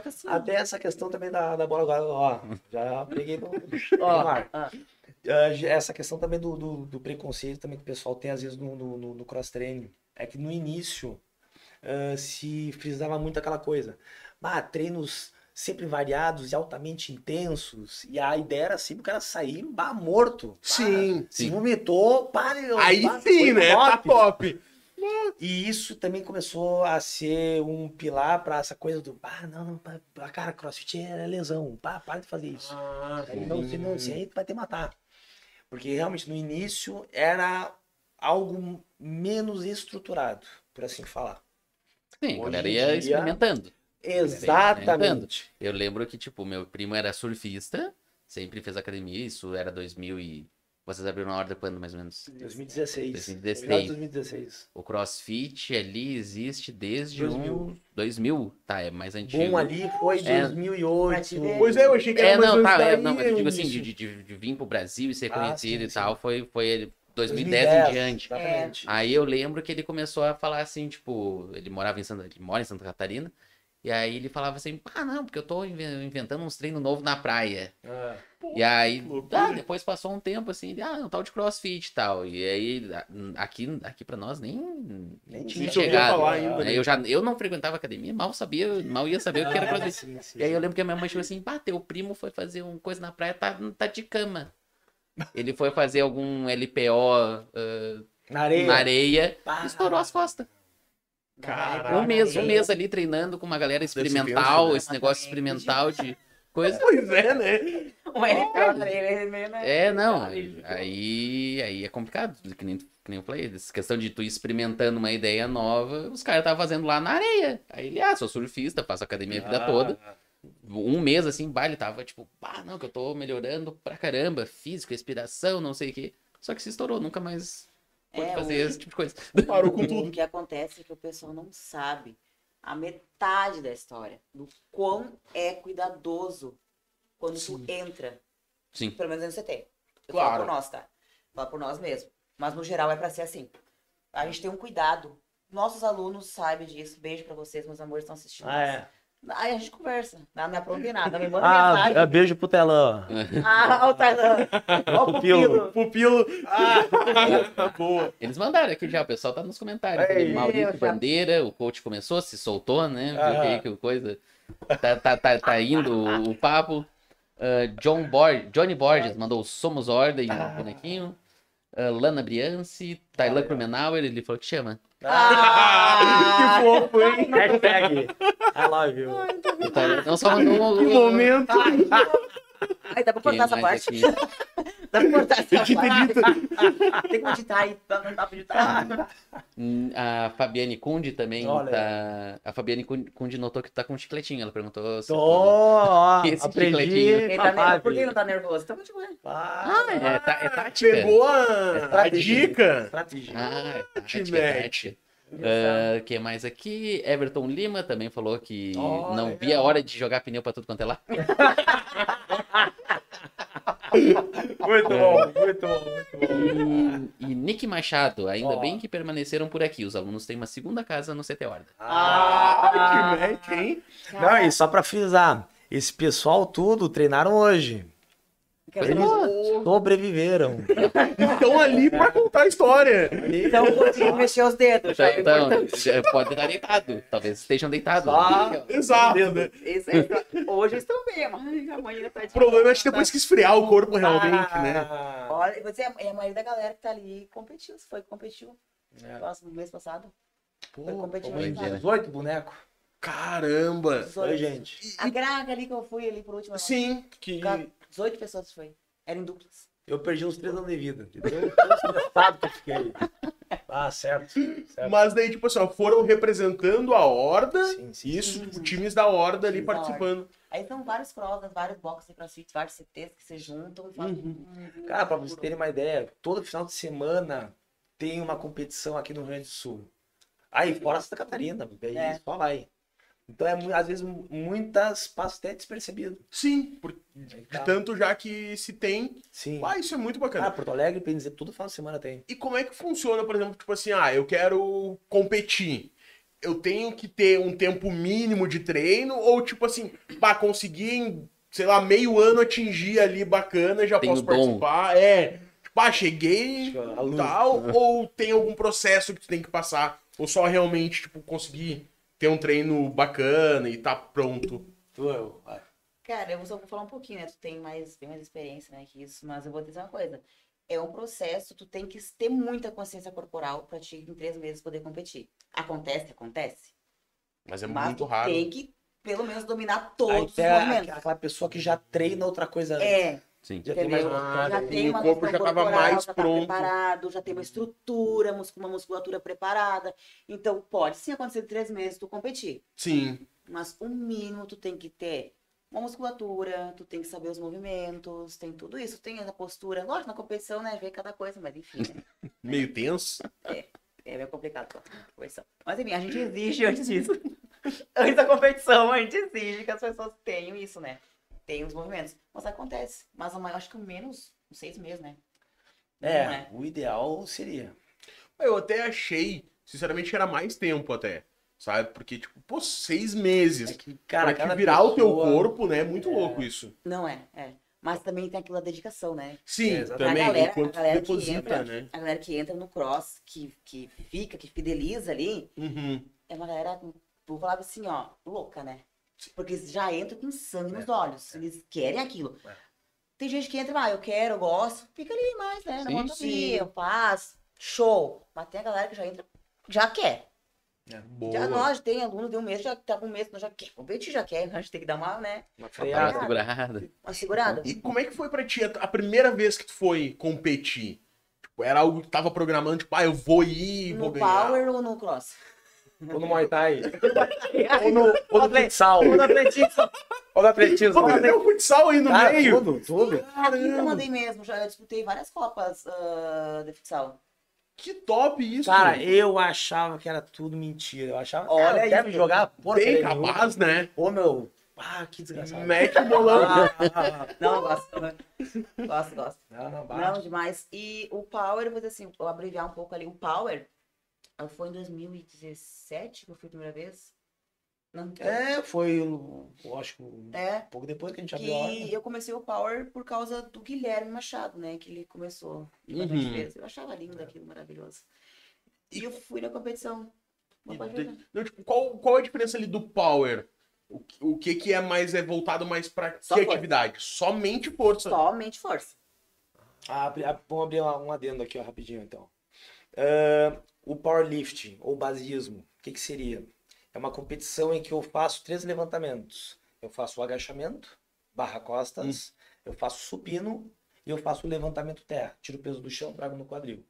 Assim. Até essa questão também da, da bola agora, ó, já peguei no, Ó, ah, Ah, essa questão também do, do, do preconceito também que o pessoal tem às vezes no, no, no- no cross-training. É que no início ah, se frisava muito aquela coisa. Ah, treinos sempre variados e altamente intensos. E a ideia era assim, o cara sair bah, morto. Pá, Sim, Se sim. vomitou, pare. Aí pá, sim, né? Tá top. E isso também começou a ser um pilar pra essa coisa do, ah, não, não, pá, cara, crossfit é lesão, pá, para de fazer isso. Ah, Aí não, se não, se aí tu vai te matar. Porque realmente no início era algo menos estruturado, por assim falar. Sim, a Hoje galera em ia dia- experimentando. Exatamente. Eu lembro que, tipo, meu primo era surfista, sempre fez academia, isso era 2000 e... Vocês abriram a horda quando, mais ou menos? 2016. 2016. Final de 2016. O CrossFit ali existe desde 2000. um... 2000. Tá, é mais antigo. Bom ali foi É. 2008. Pois é, eu achei que era É, mais não, tá, é, daí, não, mas eu o digo assim, de, de, de- de vir pro Brasil e ser Ah, conhecido sim, e tal, sim. foi, foi ele 2010, em diante. Exatamente. Aí eu lembro que ele começou a falar assim, tipo, ele morava em Santa, ele mora em Santa Catarina, e aí ele falava assim, ah, não, porque eu tô inven- inventando uns treinos novos na praia. Ah, E aí, ah, depois passou um tempo assim, ele, ah, um tal de crossfit e tal. E aí, aqui, aqui pra nós nem, nem tinha chegado. falar ainda, né? né? Eu, já, eu não frequentava academia, mal sabia, mal ia saber o que era crossfit. sim, sim, E aí eu lembro que a minha mãe chegou assim, bah, teu primo foi fazer uma coisa na praia, tá, tá de cama. Ele foi fazer algum LPO ah, Na areia. na areia, estourou as costas. Caraca. Um mês, um mês ali treinando com uma galera experimental, né? esse negócio experimental de coisa. Pois é, né? Um meio, né? É, não, Aí, aí, é complicado, que nem, que nem eu falei, essa questão de tu ir experimentando uma ideia nova, os caras estavam fazendo lá na areia. Aí ele, ah, sou surfista, faço academia a vida toda. Um mês assim, baile, tava tipo, ah, não, que eu tô melhorando pra caramba, físico, respiração, não sei o quê. Só que se estourou, nunca mais pôde É, fazer o- esse tipo de coisa. Parou com O tudo. que acontece é que o pessoal não sabe a metade da história, do quão é cuidadoso quando tu entra. Sim. Pelo menos no CT. Eu Claro. falo por nós, tá? Falo por nós mesmo. Mas no geral é pra ser assim. A gente tem um cuidado. Nossos alunos sabem disso. Beijo pra vocês, meus amores, estão assistindo. Ah, é. Aí a gente conversa. Não me aprontei nada. Me manda Ah, mensagem. beijo pro telão. Ah, o. Ó o Pupilo. pupilo. Pupilo. Ah, boa. Eles mandaram aqui já, o pessoal tá nos comentários. Ei, O Maurício já- Bandeira, o coach começou, se soltou, né? Viu Aham. que coisa. Tá, tá, tá, tá indo o, papo. Ah, John Bor Johnny Borges mandou Somos Ordem, um bonequinho. Ah, Lana Brianci, Tailan Krumenauer, ele falou que chama. Ah, que fofo, hein? Hashtag. I love you. Tailan não só mandou Que momento. Ai, dá pra cortar essa parte? aqui? Dá pra cortar essa parte? Tem que editar aí. Não dá pra editar. Hum, A Fabiane Kundi também Olha. tá. A Fabiane Kundi Kundi notou que tu tá com um chicletinho. Ela perguntou se. Tô, ó, Esse aprendi. chicletinho. Ele tá nervoso. Por que ele não tá nervoso? Então, tipo, é. Ah, é, tá, é tática. Pegou a, a Estratégia. dica. Estratégia. Ah, é tática, é. Ah, que mais aqui? Everton Lima também falou que Ó, não legal. via a hora de jogar pneu pra tudo quanto é lá. Muito bom, muito bom, muito bom. E, e Nick Machado, ainda Ó. bem que permaneceram por aqui. Os alunos têm uma segunda casa no CT Horda. Ah, que mete, hein? Não, e só pra frisar, esse pessoal tudo treinaram hoje. Eles sobreviveram. Estão ali pra contar a história. Então, consegui mexer os dedos. Já Então, já pode estar deitado. Talvez estejam deitados. Ah. Exato, né? Aí, hoje eles estão bem, mas amanhã tá de O problema é que depois que esfriar o corpo realmente, Ah. né? Olha, você é a maioria da galera que tá ali competiu. Você foi que competiu. É. Nossa, no mês passado. Pô, Foi competindo foi aí, cara. 18 bonecos. Caramba. 18. Oi, gente. A Graga ali que eu fui ali por último. Sim, que... 18 pessoas foi. Eram em duplas. Eu perdi uns 3 anos de vida. Tão estressado que eu fiquei. Ah, certo. certo. Mas daí, tipo assim, ó, foram representando a Horda. Sim, sim. Isso, tipo, times da Horda ali da participando. Aí são vários crossas, vários boxes de crossfit, vários CTs que se juntam e fazem. um- Cara, pra vocês terem uma ideia, todo final de semana tem uma competição aqui no Rio Grande do Sul. Aí, fora Santa Catarina, aí É. só vai. Então, é, às vezes, mu- muitas passam até despercebido. Sim, por- de tá. tanto já que se tem. Sim. Ah, isso é muito bacana. Ah, Porto Alegre, pra dizer, todo final de semana tem. E como é que funciona, por exemplo, tipo assim, ah, eu quero competir. Eu tenho que ter um tempo mínimo de treino ou tipo assim, pá, conseguir em, sei lá, meio ano atingir ali bacana, já Tem posso dom. participar. É, tipo, ah, cheguei luz. tal, ou tem algum processo que tu tem que passar, ou só realmente, tipo, conseguir ter um treino bacana e tá pronto. Tu, eu, vai. Cara, eu só vou falar um pouquinho, né? Tu tem mais, bem mais experiência, né, que isso, mas eu vou te dizer uma coisa. É um processo, tu tem que ter muita consciência corporal pra te, em três meses, poder competir. Acontece, acontece. Mas é mas muito raro. tem que, pelo menos, dominar todos os movimentos. aquela pessoa que já treina outra coisa antes. É, Sim. Já tem mais entendeu? Ah, já e tem o uma corpo questão já tava corporal, mais já pronto. Tá preparado, já tem uma estrutura, uma musculatura preparada. Então, pode sim acontecer em três meses tu competir. Sim. Mas o mínimo tu tem que ter uma musculatura, tu tem que saber os movimentos, tem tudo isso, tem a postura. Lógico, na competição, né, ver cada coisa, mas enfim, né, Meio tenso. é meio complicado a competição. Mas enfim, a gente exige antes disso. antes da competição, a gente exige que as pessoas tenham isso, né? Tenham os movimentos. Mas acontece. Mas a maior- acho que o menos, uns seis meses, né? É, Não é? o ideal seria. Eu até achei, sinceramente, que era mais tempo até. Sabe? Porque, tipo, pô, seis meses. É que, cara, pra cada virar o teu pessoa- corpo, né? É muito louco isso. Não é, é. Mas também tem aquela dedicação, né? Sim, É, exatamente. também. a galera, a galera que deposita, entra, né? a galera que entra no cross, que, que fica, que fideliza ali, Uhum. é uma galera, vou falar assim, ó, louca, né? Porque eles já entram com sangue nos É, olhos. Eles querem aquilo. É. Tem gente que entra, ah, eu quero, eu gosto, fica ali mais, né? Ali, eu faço, show. Mas tem a galera que já entra, já quer. Boa. Já nós, tem aluno de um mês, já tá com um mês, nós já quer competir, já quer. A gente tem que dar uma, né? Uma Uma freada. segurada. Uma segurada. E como é que foi pra ti a primeira vez que tu foi competir? Tipo, era algo que tu tava programando, tipo, ah, eu vou ir, vou No ganhar. power ou no cross? Ou no Muay Thai. Ou Ou no, ou no futsal. no atletismo. Ou no atletismo. Vou meter o futsal aí no Ah, meio. tudo, tudo. Eu mandei mesmo, já disputei várias copas ah, de futsal. que top isso. Cara, eu achava que era tudo mentira. Eu achava, Olha cara, deve jogar Bem porcaria nenhuma. capaz, né? Ô, meu. Ah, que desgraçado. Mete o bolão. Ah, ah, ah. Não, eu gosto. né? Gosto, gosto. Não, não, Não, demais. E o Power, vou dizer assim, vou abreviar um pouco ali. O Power foi em 2017 que eu fui a primeira vez. Não, É, foi, eu acho que um é. pouco depois que a gente abriu a hora. eu comecei o Power por causa do Guilherme Machado, né? Que ele começou. Uhum. Eu achava lindo aquilo, maravilhoso. E eu fui na competição. Uma E de- não, tipo, qual, qual a diferença ali do power? O, que- o que que é mais é voltado mais pra Só que força. atividade? Somente força. Somente força. Ah, ah, vamos abrir uma- um adendo aqui, ó, rapidinho, então. Ah, o powerlifting, ou basismo, o que que seria? É uma competição em que eu faço três levantamentos. Eu faço o agachamento, barra costas, eu faço supino e eu faço o levantamento terra. Tiro o peso do chão, trago no quadril.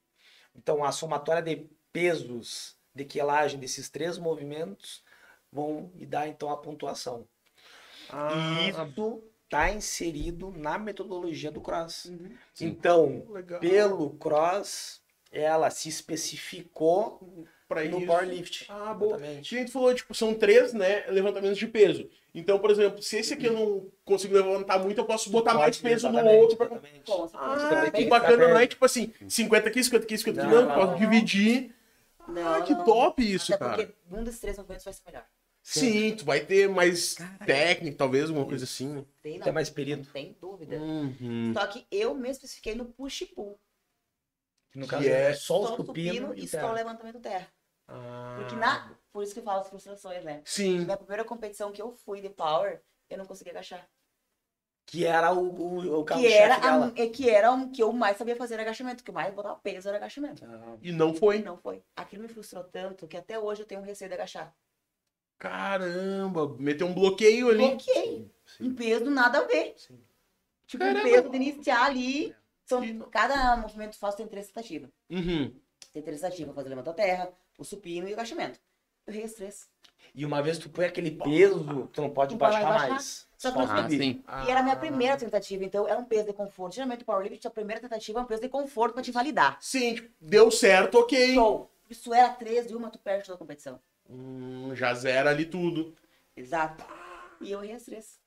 Então, a somatória de pesos de quelagem desses três movimentos vão me dar, então, a pontuação. Ah, E isso está inserido na metodologia do cross. Uhum. Então, legal. pelo cross, ela se especificou Pra no isso. powerlift. Ah, boa. Exatamente. A gente falou, tipo, são três, né, levantamentos de peso. Então, por exemplo, se esse aqui eu não consigo levantar muito, eu posso botar mais Pode, peso no outro. Pra... exatamente. Bom, você Ah, que bem- bacana, não é tipo assim, 50 aqui, 50 aqui, 50 aqui, Não, não, não, posso não. dividir. Não, Ah, que não. top isso, Até cara. porque um dos três movimentos vai ser melhor. Sim, tu vai ter mais técnica, talvez, alguma coisa assim. Tem, não, Tem mais perigo. Não tem dúvida. Uhum. Só que eu me especifiquei no push pull. No Que caso, é é só o supino e e só o levantamento terra. Ah. Porque na. Por isso que eu falo as frustrações, né? Sim. Na primeira competição que eu fui de power, eu não consegui agachar. Que era o, o, o Que era, a, é que era o que eu mais sabia fazer era agachamento. que eu mais botava peso era agachamento. Ah, E não E foi. não foi. Aquilo me frustrou tanto que até hoje eu tenho um receio de agachar. Caramba, meteu um bloqueio ali. Bloqueei. Um peso nada a ver. sim. Tipo, Caramba. um peso de iniciar ali. São, Que- cada movimento que faço tem três tentativas. Uhum. Tem três tentativas, fazer levantar terra, o supino e o agachamento. Eu errei as três. E uma vez tu põe aquele peso, tu não pode Não baixar baixar. mais. Só que eu Ah, sim. E era a minha primeira tentativa, então era um peso de conforto. Geralmente o powerlifting, a primeira tentativa é um peso de conforto pra te validar. Sim, tipo, deu certo, ok. Show! Isso era 13 e uma, tu perde toda a competição. Hum, já zera ali tudo. Exato. E eu errei as três.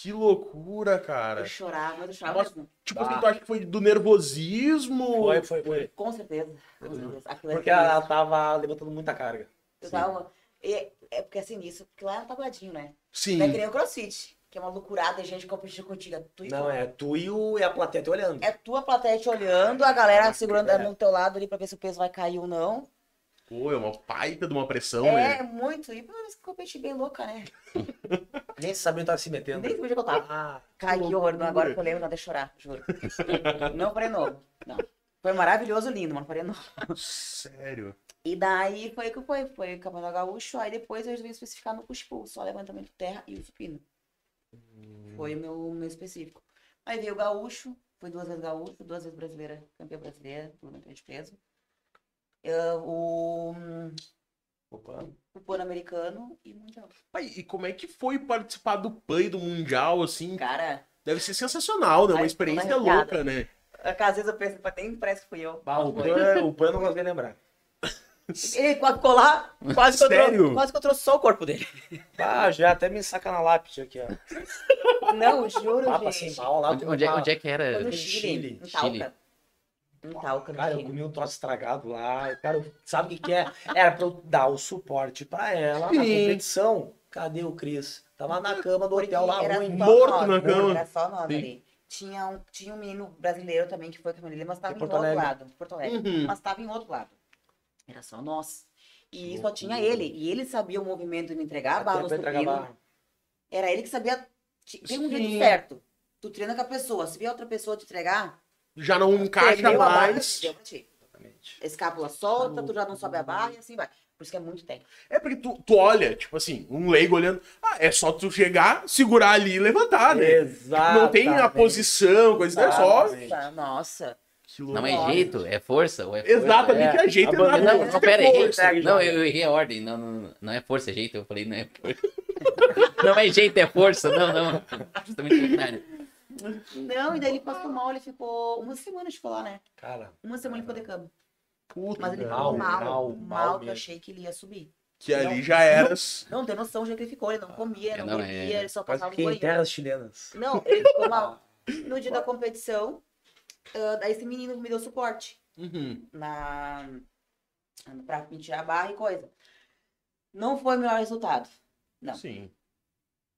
Que loucura, cara. Eu chorava, mas eu chorava Nossa. mesmo. Tipo Ah. assim, tu acha que foi do nervosismo? Foi, foi, foi. Com certeza. Com certeza. Aquilo Porque era ela tava levantando muita carga. Eu tava. É, é porque assim, isso, porque lá é um tabuladinho, né? Sim. Não é que nem o crossfit, que é uma loucurada de gente competindo contigo. É tu e Não, tu. é tu e, o, e a plateia te olhando. É tua plateia te olhando, a galera segurando É. no teu lado ali pra ver se o peso vai cair ou não. Pô, é uma baita de uma pressão, É, né? muito. E que eu competi bem louca, né? Nem sabia onde tava se metendo. Nem sabia onde eu tava. Ah, Cara, que horror. Não, Agora que eu lembro, não deixa chorar, juro. Não farei novo. Não. Foi maravilhoso, lindo, mas não farei novo. Sério. E daí foi o que foi. Foi o Campeonato Gaúcho, aí depois eu resolvi especificar no push-pull, só levantamento terra e o supino. Foi o meu, meu específico. Aí veio o Gaúcho, foi duas vezes Gaúcho, duas vezes brasileira, campeã brasileira, do levantamento de peso. Eu, o, opa. o Pan-Americano e o Mundial. Pai, e como é que foi participar do PAN e do Mundial, assim? Cara, Deve ser sensacional, né? Uma Ai, experiência louca, né? às vezes eu penso, "Pô, nem parece que fui eu. Bah, o pan, o pan não consegui lembrar. Ele lá, quase que, eu Sério? trouxe, quase que eu trouxe só o corpo dele. Ah, já até me saca na lápide aqui, ó. Não, juro, Ah, gente. passei mal lá. Onde, onde é, onde é que era? no Chile, Chile, em Chile. Em Talca, no Cara, eu comi um troço estragado lá. Cara, sabe o que, que é? Era pra eu dar o suporte pra ela na Sim. competição. Cadê o Cris? Tava na cama do hotel lá Era ruim. só morto nós, na cama. Era só nós Sim. ali. Tinha um, tinha um menino brasileiro também que foi com a menina, mas tava De em Porto outro Alegre. lado. Porto Alegre. Uhum. Mas tava em outro lado. Era só nós. E só tinha ele. E ele sabia o movimento de me entregar a barra Até no pra entregar supino. barra. Era ele que sabia. Tem um Sim. jeito certo. Tu treina com a pessoa. Se vier outra pessoa te entregar, Já não encaixa perdeu a barra, mais. deu pra ti. Exatamente. Escápula solta, tu já não sobe a barra e assim vai. Por isso que é muito técnico. É porque tu, tu olha, tipo assim, um leigo olhando. Ah, é só tu chegar, segurar ali e levantar, né? Exato. Não tem a posição, coisa, é só. Nossa, Não é jeito, é força. Ou é força, Exatamente, é. é jeito é. Não, é não, pera, força. Não, eu, eu errei a ordem. Não, não, não é força, é jeito. Eu falei, não é força. Não é jeito, é força. Não, não. Justamente o contrário. Não, e daí ele passou mal, ele ficou. Uma semana de falar, né? Cara, Uma semana ele ficou de cama. Puta, Mas ele Mal, ficou mal, mal, mal, mal que eu achei que ele ia subir. que ali já era. Não, tem noção do jeito que ele ficou, ele não comia, É, não, não, bebia, é- ele só quase passava que no em banheiro. terras chilenas. Não, ele ficou mal. No dia da competição, ah, daí esse menino me deu suporte Uhum. na pra me tirar a barra e coisa. Não foi o melhor resultado. Não. Sim.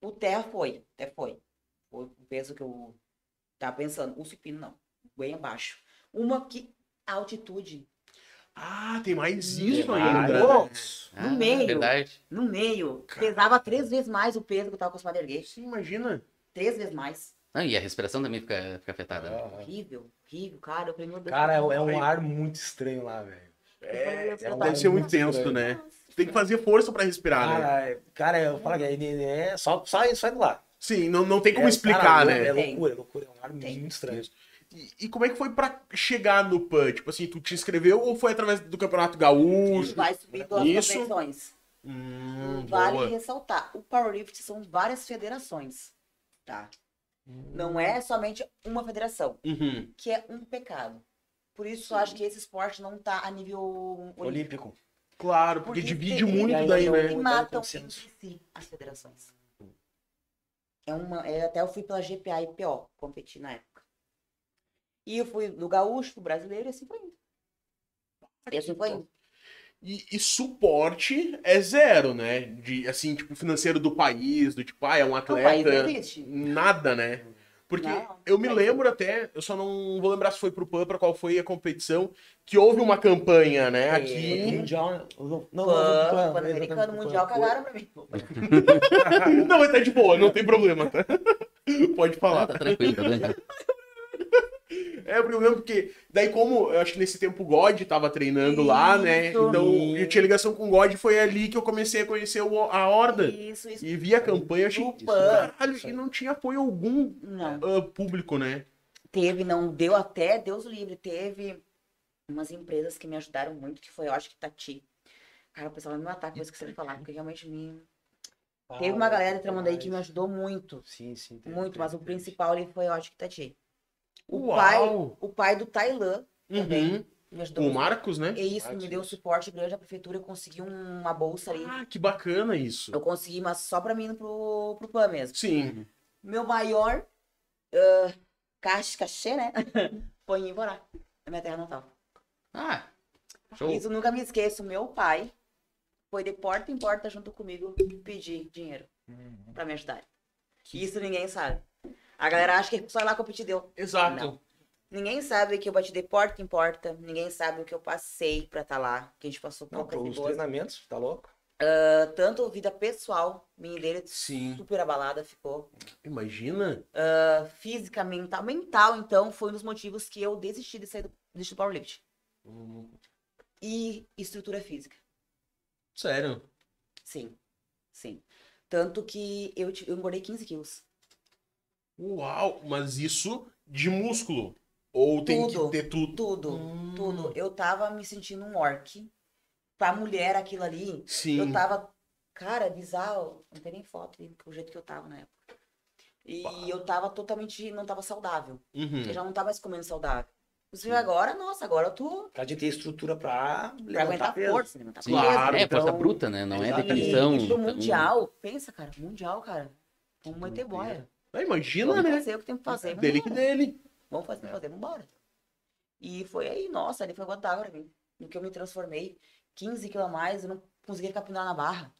O terra foi, até foi. O peso que eu tava pensando. O supino não, bem abaixo. Uma que a altitude Ah, tem mais isso ainda. né? No meio. Ah, Verdade. no meio, pesava três vezes mais o peso que eu tava acostumado a erguer. Sim, imagina. Três vezes mais. Não, e a respiração também fica, fica afetada. né? Horrível, horrível, cara. Eu falei, meu Deus. Cara, é, é um ar muito estranho lá, velho. É, Eu um deve ser muito tenso, né? Tem que fazer força pra respirar, né? Cara, é- cara, eu falo que é, é só, só isso aí do lá. Sim, não, não tem como É, explicar, cara, né? É loucura, é loucura. É um ar Tem. muito estranho. E, e como é que foi pra chegar no PAN? Tipo assim, tu te inscreveu ou foi através do Campeonato Gaúcho? Vai subir duas Isso. competições. Hum, vale boa. ressaltar, o Powerlift são várias federações, tá? Não é somente uma federação, Uhum. que é um pecado. Por isso eu acho que esse esporte não tá a nível olímpico. Olímpico. Claro, porque, Porque divide muito aí daí, né? E matam entre si as federações. É uma, é, até eu fui pela GPA e PO, competi na época. E eu fui do gaúcho pro brasileiro e assim foi indo. E assim foi indo. E, e suporte é zero, né? De, assim, tipo, financeiro do país, do tipo, ah, é um O país não atleta. existe. Nada, né? Porque Não, eu me não lembro até, eu só não vou lembrar se foi pro PAN, pra qual foi a competição, que houve uma campanha, né? É. Aqui. Mundial. Não, não, não, Pan, Pan, Pan-Americano, Mundial, Pan. cagaram pra mim. Não, mas tá de boa, não tem problema, tá? Pode Ah, falar. tá tranquilo, tá tranquilo. É, porque eu lembro que, daí como, eu acho que nesse tempo o God tava treinando lá, né? Isso. Então, eu tinha ligação com o God, foi ali que eu comecei a conhecer o- a Horda. Isso, isso. E vi a campanha, achei, Do PAN. caralho, e não tinha apoio algum Não. ah, público, né? Teve, não deu até, Deus livre, teve umas empresas que me ajudaram muito, que foi, eu acho que Tati. Cara, o pessoal vai me matar com isso que você vai falar, porque realmente me. Teve uma galera de Tramandaí que me ajudou muito, Sim, sim. teve, muito, teve, mas o principal ali foi, eu acho que Tati. O Uau! pai, o pai do Tailã também Uhum. me ajudou O. Marcos, né? E isso, Marcos, me deu um suporte grande, a prefeitura eu consegui um- uma bolsa ali. Ah, que bacana isso. Eu consegui, mas só pra mim pro, pro PAN mesmo. Sim. Meu maior ah, caixa, cachê, né? Foi em Ivorá, na minha terra natal. Ah, show. Isso nunca me esqueço. Meu pai foi de porta em porta junto comigo pedir dinheiro Uhum. pra me ajudar. Isso ninguém sabe. A galera acha que é só ir lá competir deu. Exato. Não. Ninguém sabe que eu bati de porta em porta. Ninguém sabe o que eu passei pra estar lá. Que a gente passou Não, poucas e os boas. treinamentos, tá louco? Ah, Tanto vida pessoal, minha e dele Sim. super abalada ficou. Imagina. Ah, física, mental. Mental, então, foi um dos motivos que eu desisti de sair do, desisti do powerlift. E estrutura física. Sério. Sim. Sim. Tanto que eu, eu engordei 15 quilos. Uau, mas isso de músculo. Ou tem Tudo. que ter tudo. Tudo, Hum. tudo. Eu tava me sentindo um orc. Pra mulher, aquilo ali, Sim. eu tava. Cara, bizarro. Não tem nem foto aí, o jeito que eu tava na época. E eu tava totalmente. Não tava saudável. Uhum. Eu já não tava mais comendo saudável. Inclusive agora, nossa, agora eu tô. Pra gente ter estrutura pra Pra levantar aguentar peso. força, levantar Sim. Claro, é, força então- bruta, né? Não é definição. E, e então- Mundial, pensa, cara, Mundial, cara. Vamos meter boia. Ah, imagina, Vamos né? fazer o que tem que fazer. Dele que dele. Vamos fazer, vamos fazer, vambora. E foi aí, nossa, ali foi gota d'água pra mim. No que eu me transformei. 15 quilos a mais, eu não conseguia capinar na barra.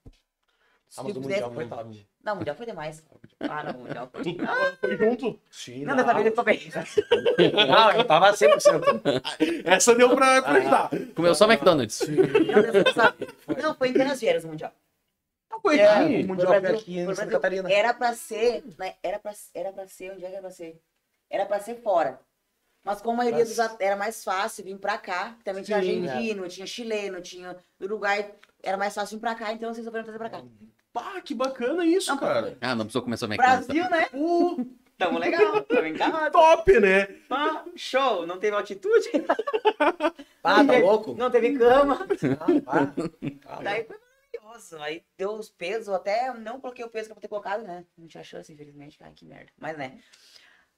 Ah, mas o eu Mundial foi top. Não, Mundial foi demais. Ah, não, Mundial foi. Tu foi junto. Sim, Não, dessa vez ele ficou bem. Não, eu tava 100%. Essa deu pra acreditar. Comeu só McDonald's. Não? Não, foi em Canasvieiras o Mundial. Foi É, aqui. o Mundial Foi Brasil, aqui em Santa. Catarina. Era pra ser, né, era pra, era pra ser, onde é que era pra ser? Era pra ser fora. Mas como a maioria dos Mas- at- era mais fácil vir pra cá, também tinha Sim, argentino, tinha chileno, tinha Uruguai, era mais fácil vir pra cá, então vocês resolveram trazer pra cá. Pá, que bacana isso, Não, cara. Ah, não precisou comer só McDonald's. Brasil, né? Uh, Tamo legal, tamo encarnado. top, né? Ah, show, não teve altitude, Ah, tá louco? não teve cama. Ah, ah. Daí foi Aí deu os pesos, eu até não coloquei o peso que eu vou ter colocado, né? Não tinha chance, infelizmente. Ai, que merda. Mas, né?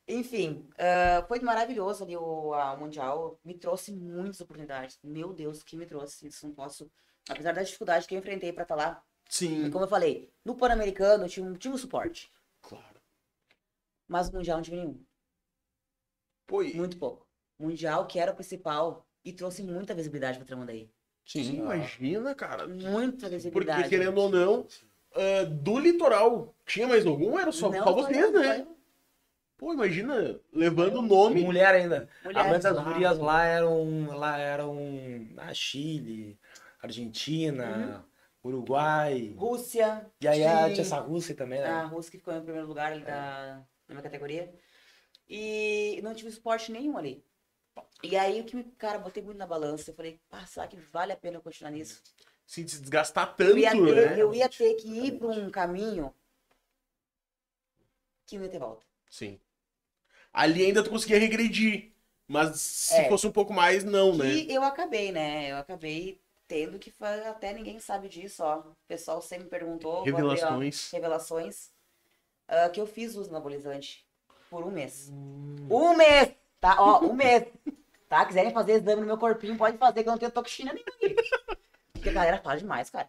Enfim, ah, foi maravilhoso ali o a Mundial. Me trouxe muitas oportunidades. Meu Deus, que me trouxe. Isso não posso. Apesar da dificuldade que eu enfrentei pra estar lá. Sim. Como eu falei, no Pan-Americano eu tive, um- tive um suporte. Claro. Mas no Mundial não tive nenhum. Pô, e- Muito pouco. Mundial, que era o principal. E trouxe muita visibilidade pra Tramandaí. Sim, imagina, cara. Muita visibilidade. Porque querendo ou não, ah, do litoral, tinha mais algum? Era só, Não, só vocês, né? Pô, imagina, levando o nome. Mulher ainda. Mulher. A maioria das gurias lá eram, lá eram na Chile, Argentina, Uruguai. Rússia. E aí Chile. tinha essa Rússia também, né? a Rússia que ficou em primeiro lugar ali da, na minha categoria. E não tive suporte nenhum ali. E aí o que me, cara, botei muito na balança. Eu falei, pá, será que vale a pena eu continuar nisso? Se desgastar Eu tanto, ia, ter, né? eu ia ter que ir pra um caminho que não ia ter volta. Sim. Ali ainda tu conseguia regredir. Mas se É. fosse um pouco mais, não, né? E eu acabei, né? Eu acabei tendo que fazer, até ninguém sabe disso, ó. O pessoal sempre me perguntou. abrir, ó, Revelações. revelações. ah, que eu fiz uso anabolizante por um mês. Um mês! Tá, ó, um mês. Tá? Quiserem fazer exame no meu corpinho, pode fazer, que eu não tenho toxina nenhuma. Porque a galera fala demais, cara.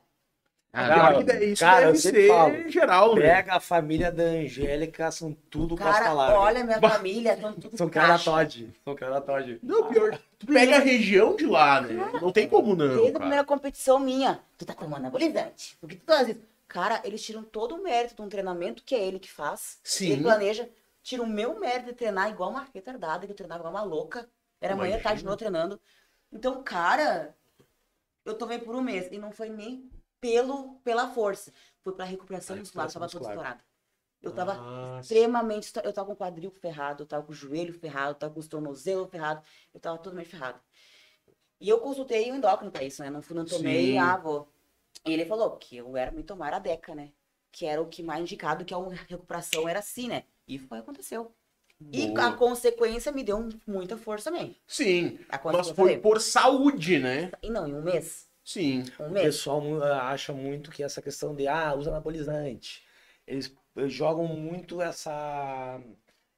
Ah, Cara, Pior que isso cara, eu deve ser falo. geral, né? Pega a família da Angélica, são tudo Cara, larga. olha minha família, são tudo São cara. Todd. São cara Todd. Não, pior. Tu pega a região de lá, né? Não tem como não, Desde a cara. primeira competição minha, tu tá tomando anabolizante. Porque tu faz isso. Cara, eles tiram todo o mérito de um treinamento que é ele que faz. Sim. Ele planeja. Tira o meu mérito de treinar igual uma retardada, que eu treinava igual uma louca. Era manhã, tarde, de noite treinando. Então, cara, eu tomei por um mês. E não foi nem pelo, pela força. Foi pra recuperação muscular, recuperação tava toda estourada. Eu tava Ah, extremamente. Eu tava com o quadril ferrado, eu tava com o joelho ferrado, eu tava com os tornozelos ferrado, eu tava totalmente ferrado. E eu consultei o endócrino pra isso, né? Não, fui- não tomei, Sim. ah, vou. E ele falou que eu era me tomar a Deca, né? Que era o que mais indicado, que a recuperação era assim, né? E foi o que aconteceu. E Boa. a consequência me deu muita força também. Sim, A mas foi por saúde, né? E não, em um mês. Sim. Um O mês. pessoal mu- acha muito que essa questão de, ah, usa anabolizante. Eles eh, jogam muito essa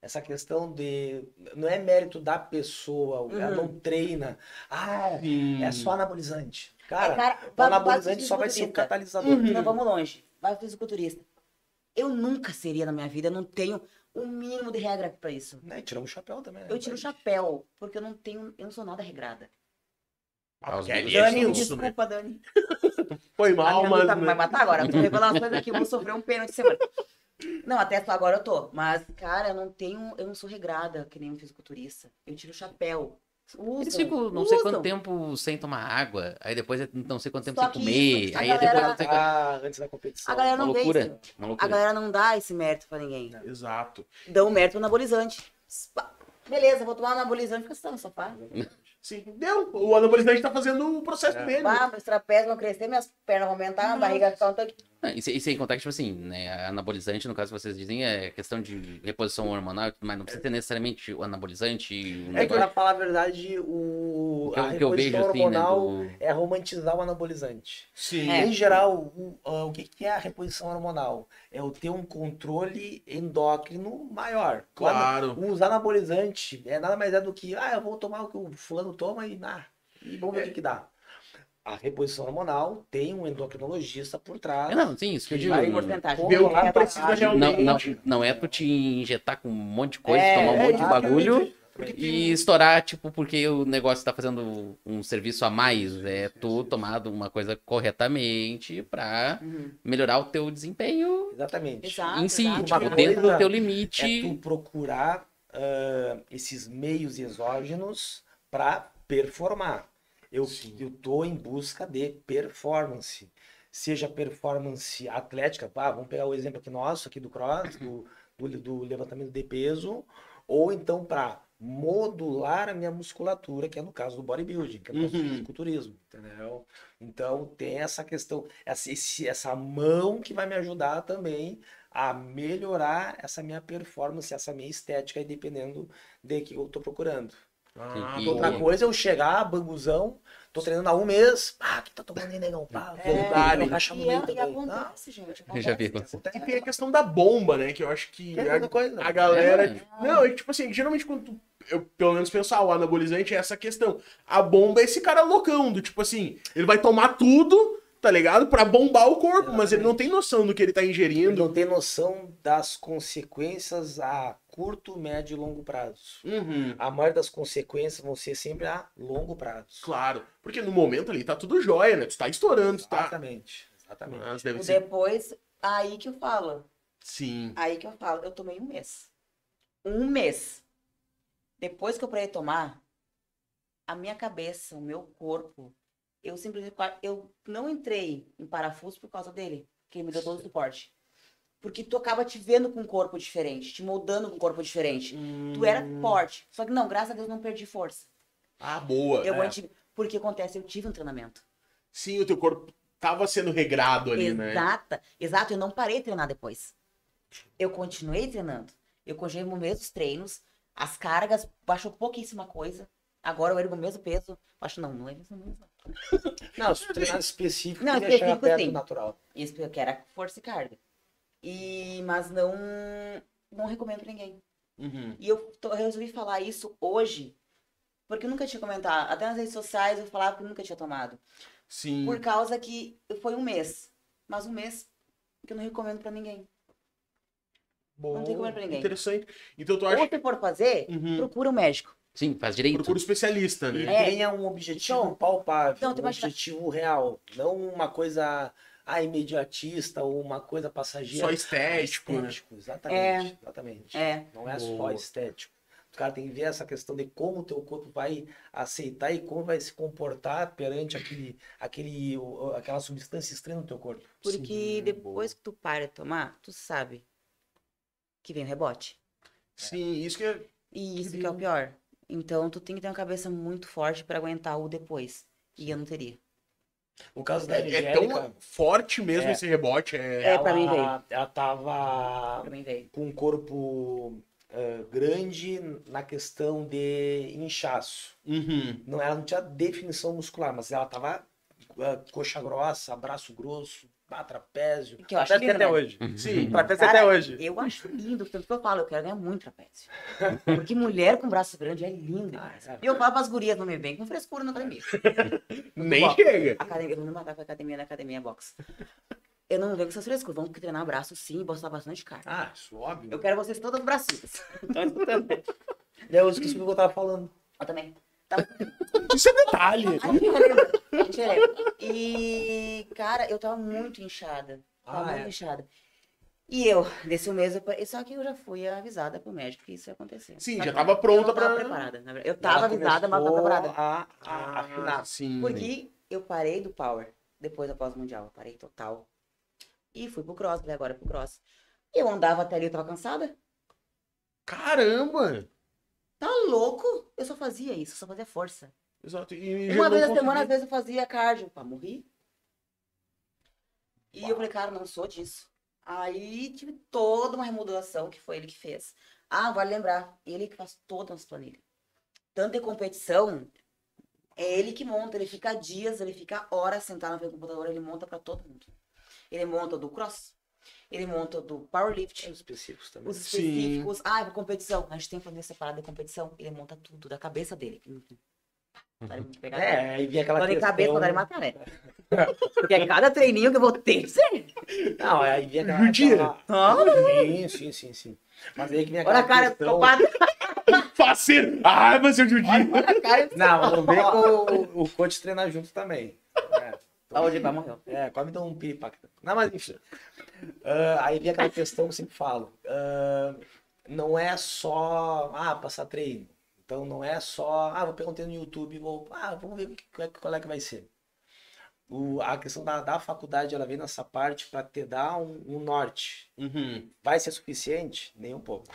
essa questão de não é mérito da pessoa, ela Uhum. não treina. Ah, Sim. é só anabolizante. Cara, É, cara, o anabolizante só vai ser um catalisador. Uhum. Não vamos longe. Vai pro fisiculturista. Eu nunca seria na minha vida, eu não tenho o mínimo de regra pra isso. Né? Tiramos o chapéu também. né? Eu tiro o chapéu, porque eu não tenho, eu não sou nada regrada. Ah, Dani, é Dani, né? desculpa, Dani. Foi mal, mas. luta vai matar agora. Com revelações aqui, eu vou sofrer um pênalti semana. Não, até agora eu tô. Mas, cara, eu não tenho. Eu não sou regrada, que nem um fisiculturista. Eu tiro o chapéu. Usam, Eles ficam não sei quanto usam. tempo sem tomar água, aí depois é não sei quanto tempo Só sem comer, isso, a aí galera- depois não sei quanto... Ah, antes da competição. A galera Uma não vê loucura, isso. uma A loucura. galera não dá esse mérito pra ninguém. Exato. Dão mérito pro anabolizante. Beleza, vou tomar um anabolizante fica sentado no sofá. Sim, deu. O anabolizante tá fazendo o processo É. dele. Ah, meus trapézios vão crescer, minhas pernas vão aumentar, a barriga vai ficar um tanque. Ah, E, sem- e sem contar que, tipo assim, né, anabolizante, no caso que vocês dizem, é questão de reposição hormonal, mas não precisa ter necessariamente o anabolizante. o É que, pra falar a verdade, o, Que eu- a que eu vejo, reposição assim, né, hormonal do- é romantizar o anabolizante. Sim. É. Em geral, o, o que que é a reposição hormonal? É o ter um controle endócrino maior. O Claro. O usar anabolizante é nada mais é do que, ah, eu vou tomar o que o fulano toma e, ah, e vamos ver o que, que dá. A reposição hormonal tem um endocrinologista por trás. É, não, sim, isso que eu digo. vai Não, Porcentagem. Ver o que Controlar precisa a realmente. não, não é tu te injetar com um monte de coisa, É, tomar um é, monte de bagulho Porque tem- e estourar, tipo, porque o negócio tá fazendo um serviço a mais. É tu tomar uma coisa corretamente pra Uhum. melhorar o teu desempenho Exatamente. Exato, em si, exato. tipo, dentro do teu É limite. tu procurar ah, esses meios exógenos para performar. Eu, Sim. eu tô em busca de performance. Seja performance atlética, vamos pegar o exemplo aqui nosso, aqui do cross, do, do, do levantamento de peso, ou então para modular a minha musculatura, que é no caso do bodybuilding, que é no caso do Uhum. fisiculturismo, entendeu? Então tem essa questão, essa, esse- essa mão que vai me ajudar também a melhorar essa minha performance, essa minha estética, dependendo de que eu tô procurando. Ah, E- Outra e- coisa é eu chegar, banguzão, tô treinando há um mês, pá, que tá tomando aí, negão, pá, É, no E, meio é- e também. Não, acontece, gente. Eu já vi acontece. E tem a questão da bomba, né? Que eu acho que É a coisa. a galera. É. Não, é tipo assim, geralmente quando tu- eu pelo menos penso, ah, o anabolizante é essa questão. A bomba é esse cara loucão, do tipo assim, ele vai tomar tudo, tá ligado? Pra bombar o corpo, mas ele não tem noção do que ele tá Ele ingerindo. não tem noção das consequências a curto, médio e longo prazo. Uhum, A maioria das consequências vão ser sempre a longo prazo. claro. Porque no momento ali tá tudo jóia, né? Tu tá estourando, tu tá. Exatamente. Exatamente. Mas deve O ser. depois, aí que eu falo. Sim. Aí que eu falo, eu tomei um mês. Um mês. Depois que eu parei tomar, a minha cabeça, o meu corpo, eu simplesmente eu não entrei em parafuso por causa dele, que ele me deu todo o suporte. Porque tu acaba te vendo com um corpo diferente, te moldando com um corpo diferente. Tu era Hum. forte. Só que não, graças a Deus não perdi força. Ah, boa. Eu É. Porque acontece, eu tive um treinamento. Sim, o teu corpo tava sendo regrado ali, né? Exata, exato, eu não parei de treinar depois. Eu continuei treinando. Eu continuei os mesmos treinos, as cargas baixou pouquíssima coisa. Agora eu ergo o mesmo peso. Acho não, não é mesmo. mesmo. Não, se tu treinar específico, Não, específico, perto sim. do natural. Isso eu quero é força e carga. E mas não não recomendo pra ninguém. Uhum. E eu, tô- resolvi falar isso hoje, porque eu nunca tinha comentado. Até nas redes sociais eu falava que eu nunca tinha tomado. Sim. Por causa que foi um mês. Mas um mês que eu não recomendo pra ninguém. Não tem como ir pra ninguém. Interessante. Então tu Ou acha. se for fazer, Uhum. procura um médico. Sim, faz direito. Procura o especialista, E né? É. tenha um objetivo Então, palpável, então, tu um imagina- objetivo real, não uma coisa ah, imediatista ou uma coisa passageira. Só estético, né? Estético, exatamente, exatamente. É. Não é só Boa. estético. O cara tem que ver essa questão de como o teu corpo vai aceitar e como vai se comportar perante aquele, aquele, aquela substância estranha no teu corpo. Porque Sim, depois que tu para de tomar, tu sabe que vem o rebote. Sim, isso que é. E isso que é o pior. Então tu tem que ter uma cabeça muito forte pra aguentar o depois. E eu não teria. No caso da É, é Angélica, tão forte mesmo É. esse rebote. É... É, pra mim ela, ela tava mim veio. com um corpo eh, grande na questão de inchaço. Uhum. Não, ela não tinha definição muscular, mas ela tava eh, coxa grossa, braço grosso, ah, trapézio. Que eu acho Trapézio lindo, até né? hoje. Sim. Trapézio Cara, até hoje. Eu acho lindo, tanto que eu falo, eu quero ganhar muito trapézio. Porque mulher com braço grande é linda. Ah, é. E eu falo pras gurias, não me vem com frescura na academia. Nem Bom, chega. Academia, eu vou me matar com a academia na academia box. Eu não venho com essas frescuras. Vamos treinar braço sim e botar bastante carga. Ah, isso óbvio. Eu quero vocês todas braçudas. Estão escutando? né? Daí eu esqueci o que eu tava falando. Eu também. Tá. Isso é detalhe. A E, cara, eu tava muito inchada. Tava Ah, muito é. inchada. E eu, nesse mês, eu... só que eu já fui avisada pro médico que isso ia acontecer. Sim, já tava pronta pra- preparada. na verdade. Eu tava avisada, mas não tava preparada. A, a, afinar. sim. Porque eu parei do Power depois da pós-mundial. Parei total. E fui pro Cross, falei agora pro Cross. Eu andava até ali, eu tava cansada. Caramba! Tá louco? Eu só fazia isso, só fazia força. Exato. E Uma vez a semana, às vezes, eu fazia cardio pra morrer. E eu falei, cara, não sou disso. Aí tive toda uma remodelação que foi ele que fez. Ah, vale lembrar, ele que faz todas as planilhas. Tanto em competição, é ele que monta, ele fica dias, ele fica horas sentado na frente do computador, ele monta pra todo mundo. Ele monta do cross, ele monta do powerlift, Os específicos também. os Sim. específicos. Ah, pra competição. A gente tem planilha separada de competição. Ele monta tudo da cabeça dele. Me pegar É, aí vinha aquela Dor questão... cabeça, mandar ele matar, né? Porque é cada treininho que eu vou ter que ser. Não, aí vinha aquela... Aquela- Sim, sim, sim, sim. Mas aí que vinha aquela Olha a cara, questão... Faceiro! Ah, mas eu judia! Não, mas não vem com o, o coach treinar junto também. É. Aonde vai morrer? É, quase me deu um piripaque. Não, mas enfim. Ah, aí vem aquela questão que eu sempre falo. Ah, não é só, ah, passar treino. Então não é só, ah, vou pegar um treino no YouTube vou, ah, vamos ver qual é, qual é que vai ser. O, a questão da, da faculdade, ela vem nessa parte para te dar um, um norte. Uhum. Vai ser suficiente? Nem um pouco.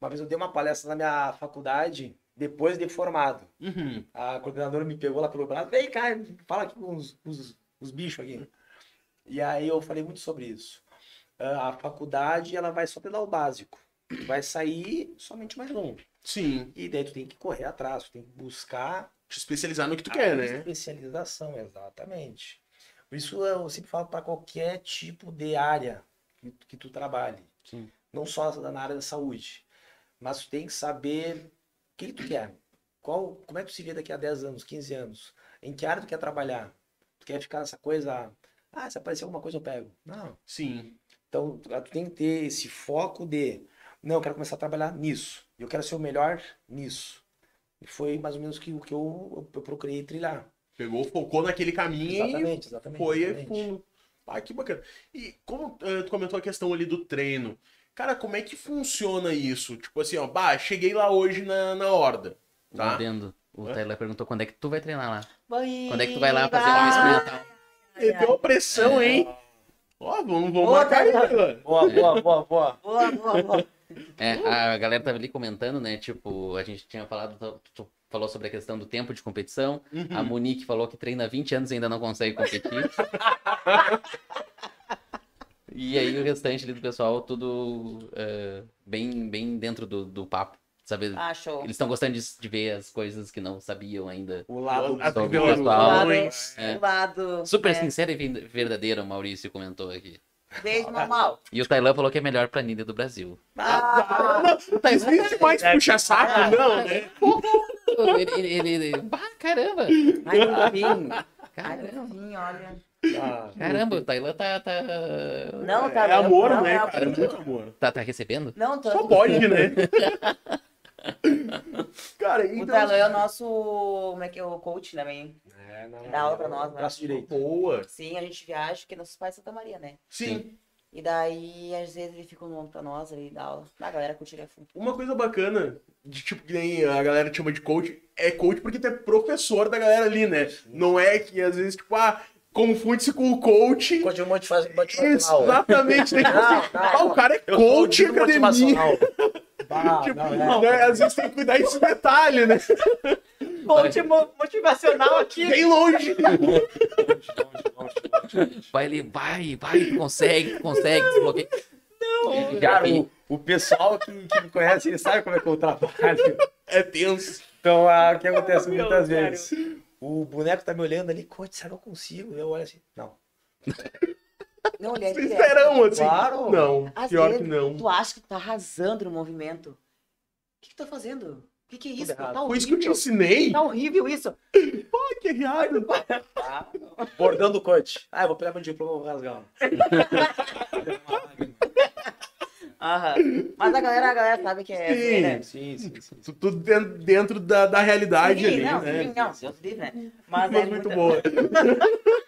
Uma vez eu dei uma palestra na minha faculdade, depois de formado. Uhum. A coordenadora me pegou lá pelo braço, vem cá, fala aqui com os, os, os bichos aqui. E aí eu falei muito sobre isso. Ah, A faculdade, ela vai só te dar o básico. Vai sair somente mais um. Sim. E daí tu tem que correr atrás, tu tem que buscar Te especializar no que tu quer, né? especialização, exatamente. Por isso eu sempre falo para qualquer tipo de área que, que tu trabalhe. Sim. Não só na área da saúde. Mas tu tem que saber o que, que tu quer. Qual, como é que tu se vê daqui a 10 anos, 15 anos? Em que área tu quer trabalhar? Tu quer ficar nessa coisa, ah, se aparecer alguma coisa eu pego. Não. Sim. Então, tu tu tem que ter esse foco de, não, eu quero começar a trabalhar nisso. Eu quero ser o melhor nisso. E foi mais ou menos que o que eu, eu procurei trilhar. Pegou, focou naquele caminho e Exatamente, exatamente. foi exatamente. fundo. Ah, que bacana. E como eh, tu comentou a questão ali do treino, cara, como é que funciona isso? Tipo assim, ó, bah, cheguei lá hoje na, na horda, tá? adendo. O Hã? Tyler perguntou quando é que tu vai treinar lá. Vai, Quando é que tu vai lá fazer uma experimental? Meteu uma pressão, hein? Ó, vamos, vamos Ô, marcar aí, tá- agora. Boa, boa, boa, boa. Boa, boa, boa. É, a galera tava ali comentando, né? Tipo, a gente tinha falado, falou sobre a questão do tempo de competição. A Monique falou que treina há 20 anos e ainda não consegue competir. e aí o restante ali do pessoal, tudo é, bem, bem dentro do, do papo. Sabe? Ah, show. Eles estão gostando de, de ver as coisas que não sabiam ainda. O lado sobre o revelações. É. O lado. Super é, sincero e verdadeiro, o Maurício comentou aqui. Beijo normal. E o Tailan falou que é melhor planilha do Brasil. Ah, Não existe mais puxa saco, não, né? ele, ele, ele, ele- Bah, caramba! ai, Caramba, no fim, olha. Ah, caramba o Tailan tá, tá, Não, tá É amor, não, né, é cara? É muito amor. tá, tá recebendo? Não, tô. Só pode, né? Cara, O então... Talão é o nosso. Como é que é o coach também? é, não, Dá aula pra nós, né? Braço direito. Boa. Sim, a gente viaja, porque nossos pais são Santa Maria, né? Sim. E daí, às vezes, ele fica no ombro pra nós, ele dá aula. A galera curtir a fundo. Uma coisa bacana, de tipo, que nem a galera chama de coach, é coach porque tu é professor da galera ali, né? Não é que às vezes, tipo, ah, confunde-se com o coach. Coach motivacional. exatamente. Tem que Não, assim, não. ah, o cara é coach o academia. motivacional. Bah, Tipo, não, é. né? Às vezes tem que cuidar desse detalhe, né? Coach motivacional aqui. Bem longe. Vai ele, vai, vai, consegue, consegue, desbloqueia. Não, Cara, o, o pessoal que, que me conhece, ele sabe como é que eu trabalho. É tenso. Então, ah, o que acontece Meu muitas Deus, vezes? O boneco tá me olhando ali, coach, será que eu consigo? Eu olho assim, não. Não, ele é direto. Sincerão, assim. Claro. Não, Às pior vezes, que não. Tu acha que tu tá arrasando no movimento. O que, que tu tá fazendo? O que, que é isso? Tá Foi isso que eu te horrível. ensinei. Tá horrível isso. Pô, que errado. Bordão do coach. Ah, eu vou pegar meu diploma e vou rasgar. Aham. Mas a galera, a galera sabe que é. Sim. né? Sim, sim, sim. Tu- Tudo dentro, dentro da, da realidade Sim, ali, não, né? sim, não, Deus livre, né? Mas, Mas é muito muita- boa.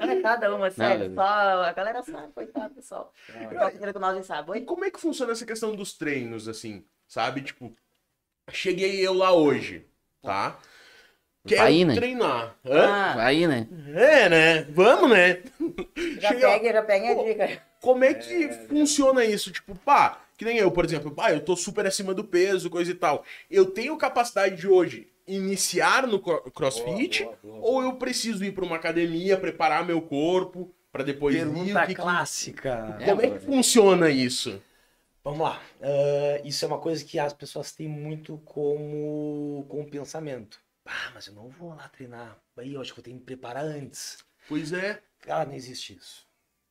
Não é cada uma, sério. Não, Só a galera sabe, coitada. tá, pessoal? Que nós sabe? E como é que funciona essa questão dos treinos, assim? Sabe? Tipo, cheguei eu lá hoje, tá? Quero Vai, né? treinar. Hã? Ah, Aí, né? É, né? Vamos, né? já Chega- pega, já pega a dica. Como é que funciona isso? Tipo, pá, que nem eu, por exemplo, pá, eu tô super acima do peso, coisa e tal. Eu tenho capacidade de hoje iniciar no cro- crossfit Boa, boa, boa. ou eu preciso ir pra uma academia, preparar meu corpo pra depois ir? Pergunta O que clássica. Como é que funciona isso? Vamos lá. Ah, isso é uma coisa que as pessoas têm muito como, como pensamento. Ah, mas eu não vou lá treinar. Aí eu acho que eu tenho que me preparar antes. Pois é. Cara, não existe isso.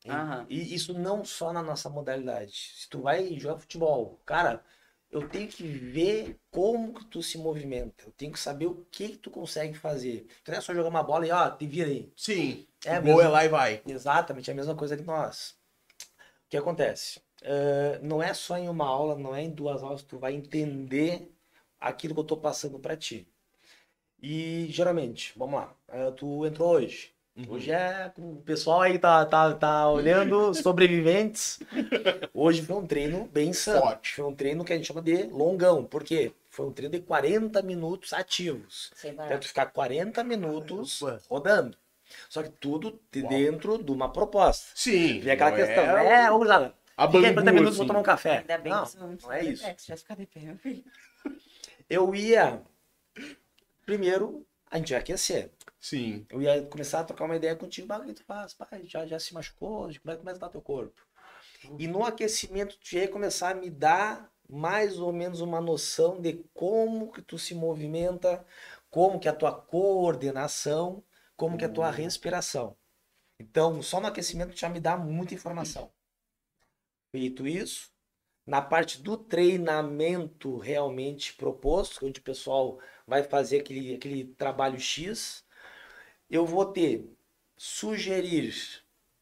E- Aham. E isso não só na nossa modalidade. Se tu vai jogar futebol, cara, eu tenho que ver como que tu se movimenta. Eu tenho que saber o que que tu consegue fazer. Tu não é só jogar uma bola e, ó, te vira aí. Sim. É o gol é lá e vai. Exatamente, é a mesma coisa que nós. O que acontece? Eh, não é só em uma aula, não é em duas aulas que tu vai entender aquilo que eu tô passando para ti. E geralmente, vamos lá, eh, tu entrou hoje. Hoje é. O pessoal aí tá, tá, tá olhando, sobreviventes. Hoje foi um treino bem insano. Forte. Foi um treino que a gente chama de longão. Por quê? Foi um treino de 40 minutos ativos. Sem Então, tu ficar 40 minutos Caramba. rodando. Só que tudo de dentro de uma proposta. Sim. Vem aquela questão, é é, ô, gurizada, A bangu, 40 minutos, assim. vou tomar um café. Ainda bem não, que não, não é isso. É, vai ficar de pé, meu filho. Eu ia, primeiro, a gente ia aquecer. Sim. Eu ia começar a trocar uma ideia contigo, bah, o que tu faz? Pai, já, já se machucou, como é que começa a dar teu corpo? E no aquecimento, tu ia começar a me dar mais ou menos uma noção de como que tu se movimenta, como que é a tua coordenação, como que é a tua respiração. Então, só no aquecimento já me dá muita informação. Feito isso, na parte do treinamento realmente proposto, onde o pessoal vai fazer aquele, aquele trabalho X, eu vou ter sugerir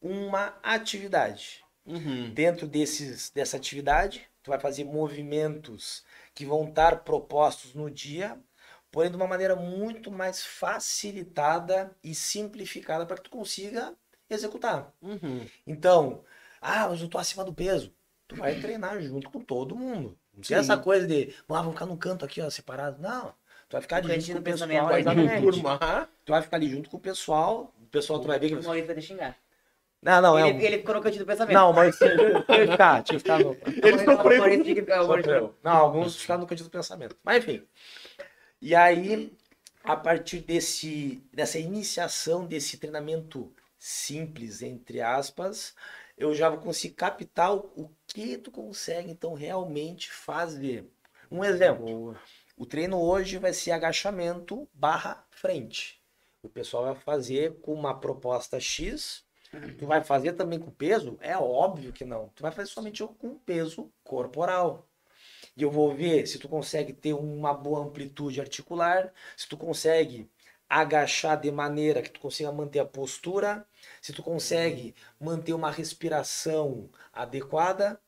uma atividade. Uhum. Dentro desses, dessa atividade, tu vai fazer movimentos que vão estar propostos no dia, porém de uma maneira muito mais facilitada e simplificada para que tu consiga executar. Uhum. Então, ah, mas eu tô acima do peso. Tu vai treinar junto com todo mundo. Não tem essa coisa de, ah, vamos ficar num canto aqui, ó, separado. Não. Tu vai ficar ali No junto com o do pessoal. pensamento. Vai Exatamente. turmar. Tu vai ficar ali junto com o pessoal. O pessoal, tu vai ver que. O Maurício vai te xingar. Não, não, é. ele, um- ele ficou no cantinho do pensamento. Não, mas tinha que ficar, tinha que ficar no. Ele sofreu. O Maurício tinha que ficar- o Maurício- Sofreu. Não, alguns ficaram no cantinho do pensamento. Mas enfim. E aí, a partir desse, dessa iniciação desse treinamento simples, entre aspas, eu já vou conseguir captar o, o que tu consegue, então, realmente fazer. Um exemplo. O treino hoje vai ser agachamento barra frente. O pessoal vai fazer com uma proposta X. Tu vai fazer também com peso? É óbvio que não. Tu vai fazer somente com peso corporal. E eu vou ver se tu consegue ter uma boa amplitude articular, se tu consegue agachar de maneira que tu consiga manter a postura, se tu consegue manter uma respiração adequada.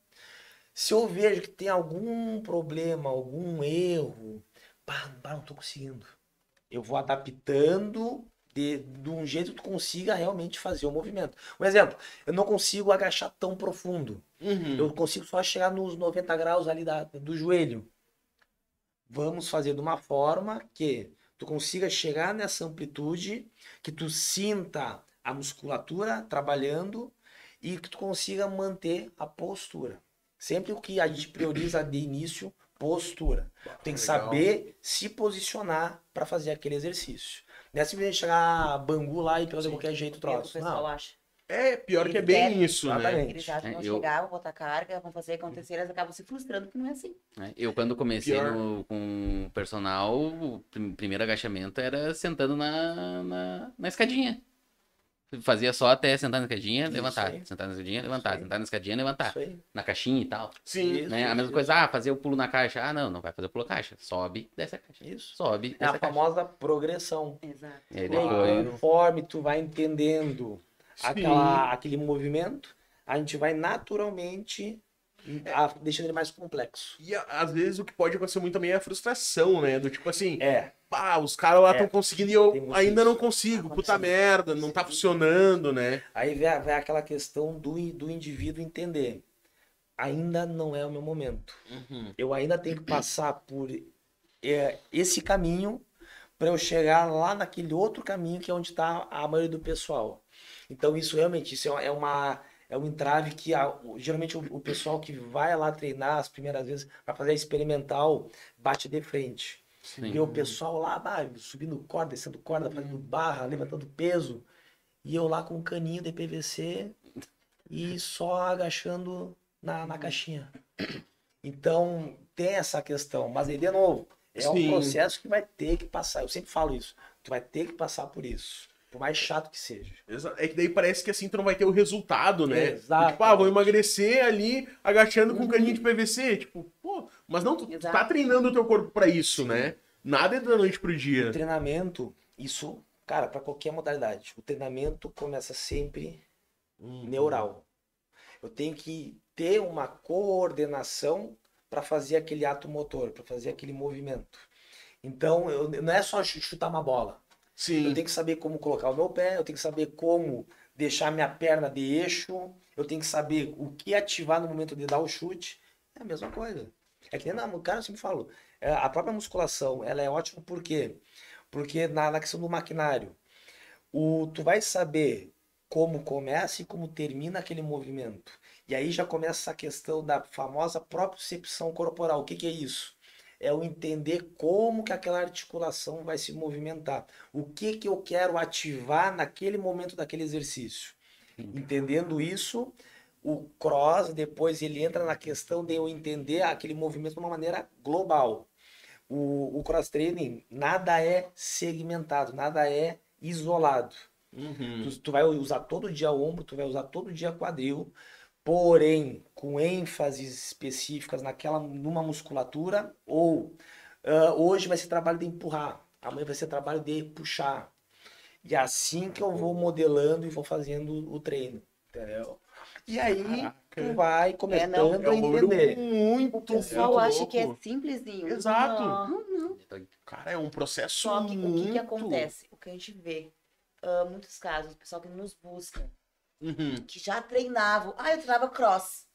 Se eu vejo que tem algum problema, algum erro, pá, pá, não tô conseguindo. Eu vou adaptando de, de um jeito que tu consiga realmente fazer o movimento. Um exemplo, eu não consigo agachar tão profundo. Uhum. Eu consigo só chegar nos 90 graus ali da, do joelho. Vamos fazer de uma forma que tu consiga chegar nessa amplitude, que tu sinta a musculatura trabalhando e que tu consiga manter a postura. Sempre o que a gente prioriza de início, postura. Tem que legal. saber se posicionar para fazer aquele exercício. Não é simplesmente chegar a bangu lá e fazer de qualquer jeito o O que o troço. pessoal Não. acha. É, pior que é bem quer- isso, né? Exatamente. Eles acham que É, vão eu- chegar, vão botar carga, vão fazer acontecer, eles acabam se frustrando, porque não é assim. né? Eu, quando comecei Pior. no- com o personal, o prim- primeiro agachamento era sentando na, na, na escadinha. Fazia só até sentar na escadinha, Isso levantar. aí. Sentar na escadinha, levantar. Sentar na escadinha, levantar. Isso aí. Na caixinha e tal. Sim. Isso, né? A mesma isso, coisa, ah, fazer o pulo na caixa. Ah, não, não vai fazer o pulo na caixa. Sobe, desce a caixa. Isso. Sobe, É a caixa. famosa progressão. Exato. E aí depois. conforme tu vai entendendo aquela, aquele movimento, a gente vai naturalmente a- deixando ele mais complexo. E às vezes o que pode acontecer muito também é a frustração, né? Do tipo assim, É, pá, os caras lá É. estão conseguindo e eu Tem ainda não consigo. Tá Puta merda, não tá funcionando, né? aí vem, vem aquela questão do, do indivíduo entender. Ainda não é o meu momento. Eu ainda tenho que passar por é, esse caminho para eu chegar lá naquele outro caminho que é onde está a maioria do pessoal. Então isso realmente isso é uma é um entrave que a- geralmente o, o pessoal que vai lá treinar as primeiras vezes para fazer a experimental bate de frente. Sim. E o pessoal lá, bah, subindo corda, descendo corda, fazendo barra, levantando peso. E eu lá com um caninho de PVC e só agachando na, na caixinha. Então, tem essa questão. Mas aí, de novo, é um Sim. processo que vai ter que passar. Eu sempre falo isso. Tu vai ter que passar por isso. Por mais chato que seja. É que daí parece que assim tu não vai ter o resultado, né? Exato. Tipo, ah, vou emagrecer ali agachando com um caninho de PVC. Tipo, pô, mas não, tu, Exato. tá treinando o teu corpo pra isso, né? Nada é da noite pro O dia. treinamento, isso, cara, para qualquer modalidade, o treinamento começa sempre neural. Eu tenho que ter uma coordenação para fazer aquele ato motor, para fazer aquele movimento. Então, eu, não é só ch- chutar uma bola. Sim. Eu tenho que saber como colocar o meu pé, eu tenho que saber como deixar minha perna de eixo, eu tenho que saber o que ativar no momento de dar o chute. É a mesma coisa. É que nem na, cara, eu sempre falo, é, a própria musculação, ela é ótima por quê? Porque na, na questão do maquinário, o, tu vai saber como começa e como termina aquele movimento. E aí já começa a questão da famosa propriocepção corporal. O que, que é isso? É o entender como que aquela articulação vai se movimentar. O que, que eu quero ativar naquele momento daquele exercício. Entendendo isso, o cross depois ele entra na questão de eu entender aquele movimento de uma maneira global. O, o cross training nada é segmentado, nada é isolado. Uhum. Tu, tu vai usar todo dia ombro, tu vai usar todo dia quadril, porém com ênfases específicas naquela numa musculatura ou ah, hoje vai ser trabalho de empurrar, amanhã vai ser trabalho de puxar. E é assim que eu vou modelando e vou fazendo o treino, entendeu? E aí Caraca. tu vai começando não, É a um bagulho entender. muito, O pessoal muito acha que é simplesinho. Exato. Não, não. Cara, é um processo Só que o que, muito... que acontece? O que a gente vê, ah, muitos casos, o pessoal que nos busca, Uhum. que já treinavam. Ah, eu treinava cross.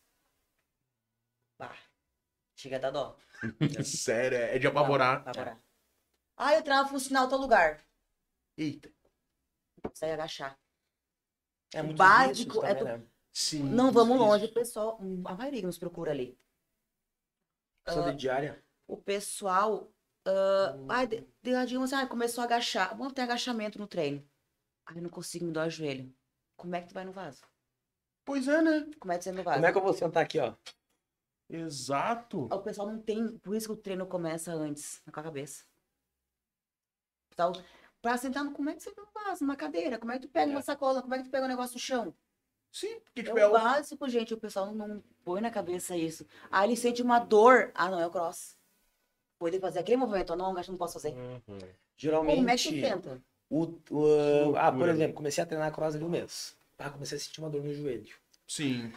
Chega a dar dó. Sério, é de apavorar. Apavorar. Ah, eu treinava funcional tal lugar. Eita. Sai agachar. É muito básico, é tu- né? Sim. Não vamos longe, o pessoal, a maioria nos procura ali. Só Ah, de diária. O pessoal, ah, ai, de, assim, ah, começou a agachar. Vamos ter agachamento no treino. Ai, eu não consigo me dar o joelho. Como é que tu vai no vaso? Pois é, né? Como é que você vai no vaso? Como é que eu vou sentar aqui, ó? Exato. O pessoal não tem. Por isso que o treino começa antes, com a cabeça. Então, pra sentar, no- como é que você não faz? Numa cadeira? Como é que tu pega uma sacola? Como é que tu pega um negócio no chão? Sim, porque É tipo, é o o... básico, gente. O pessoal não põe na cabeça isso. Aí ele sente uma dor. Ah, não, é o cross. Pode fazer aquele movimento. Ah, não, gasto, não posso fazer. Uhum. Geralmente. Como é que tu tenta? O, o- ah, por exemplo, comecei a treinar cross ali um mês. Ah, comecei a sentir uma dor no joelho. Sim.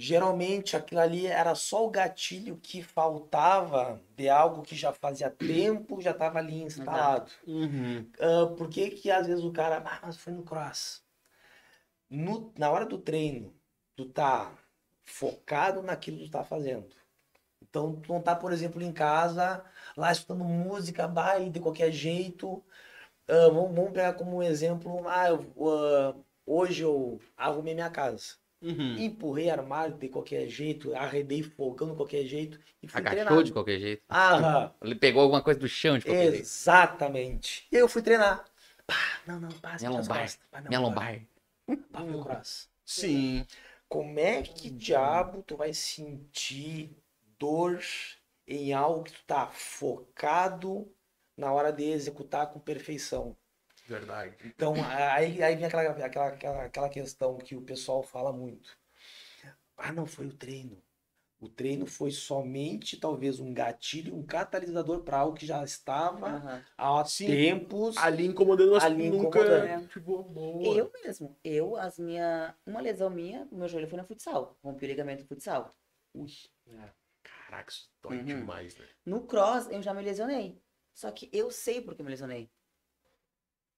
Geralmente aquilo ali era só o gatilho que faltava de algo que já fazia tempo, já estava ali instalado. Uhum. Ah, por que que às vezes o cara, ah, mas foi no cross? No- na hora do treino, tu tá focado naquilo que tu tá fazendo. Então, tu não tá, por exemplo, em casa, lá escutando música, baile de qualquer jeito. Ah, vamos, vamos pegar como exemplo, ah, eu- ah, hoje eu arrumei minha casa. Uhum. Empurrei armário de qualquer jeito, arredei fogão de qualquer jeito e fui Agachou treinar. de qualquer jeito. Aham. Ele pegou alguma coisa do chão de qualquer jeito. Exatamente. E aí eu fui treinar. Pá, não, não, pá, Minha lombar. costas. Pá, não, Minha pá, lombar. Pá, o cross. Sim. Como é que diabo tu vai sentir dor em algo que tu tá focado na hora de executar com perfeição? Verdade. Então, aí, aí vem aquela, aquela, aquela, aquela questão que o pessoal fala muito. Ah, não foi o treino. O treino foi somente, talvez, um gatilho, um catalisador para algo que já estava Aham. há Sim. tempos. Ali incomodando, mas Ali nunca... incomodando. Tipo, boa. Eu mesmo. Eu, as minha. Uma lesão minha, meu joelho foi no futsal. Rompi o ligamento do futsal. Ui. Caraca, isso dói Uhum. demais, né? No cross, eu já me lesionei. Só que eu sei por que me lesionei.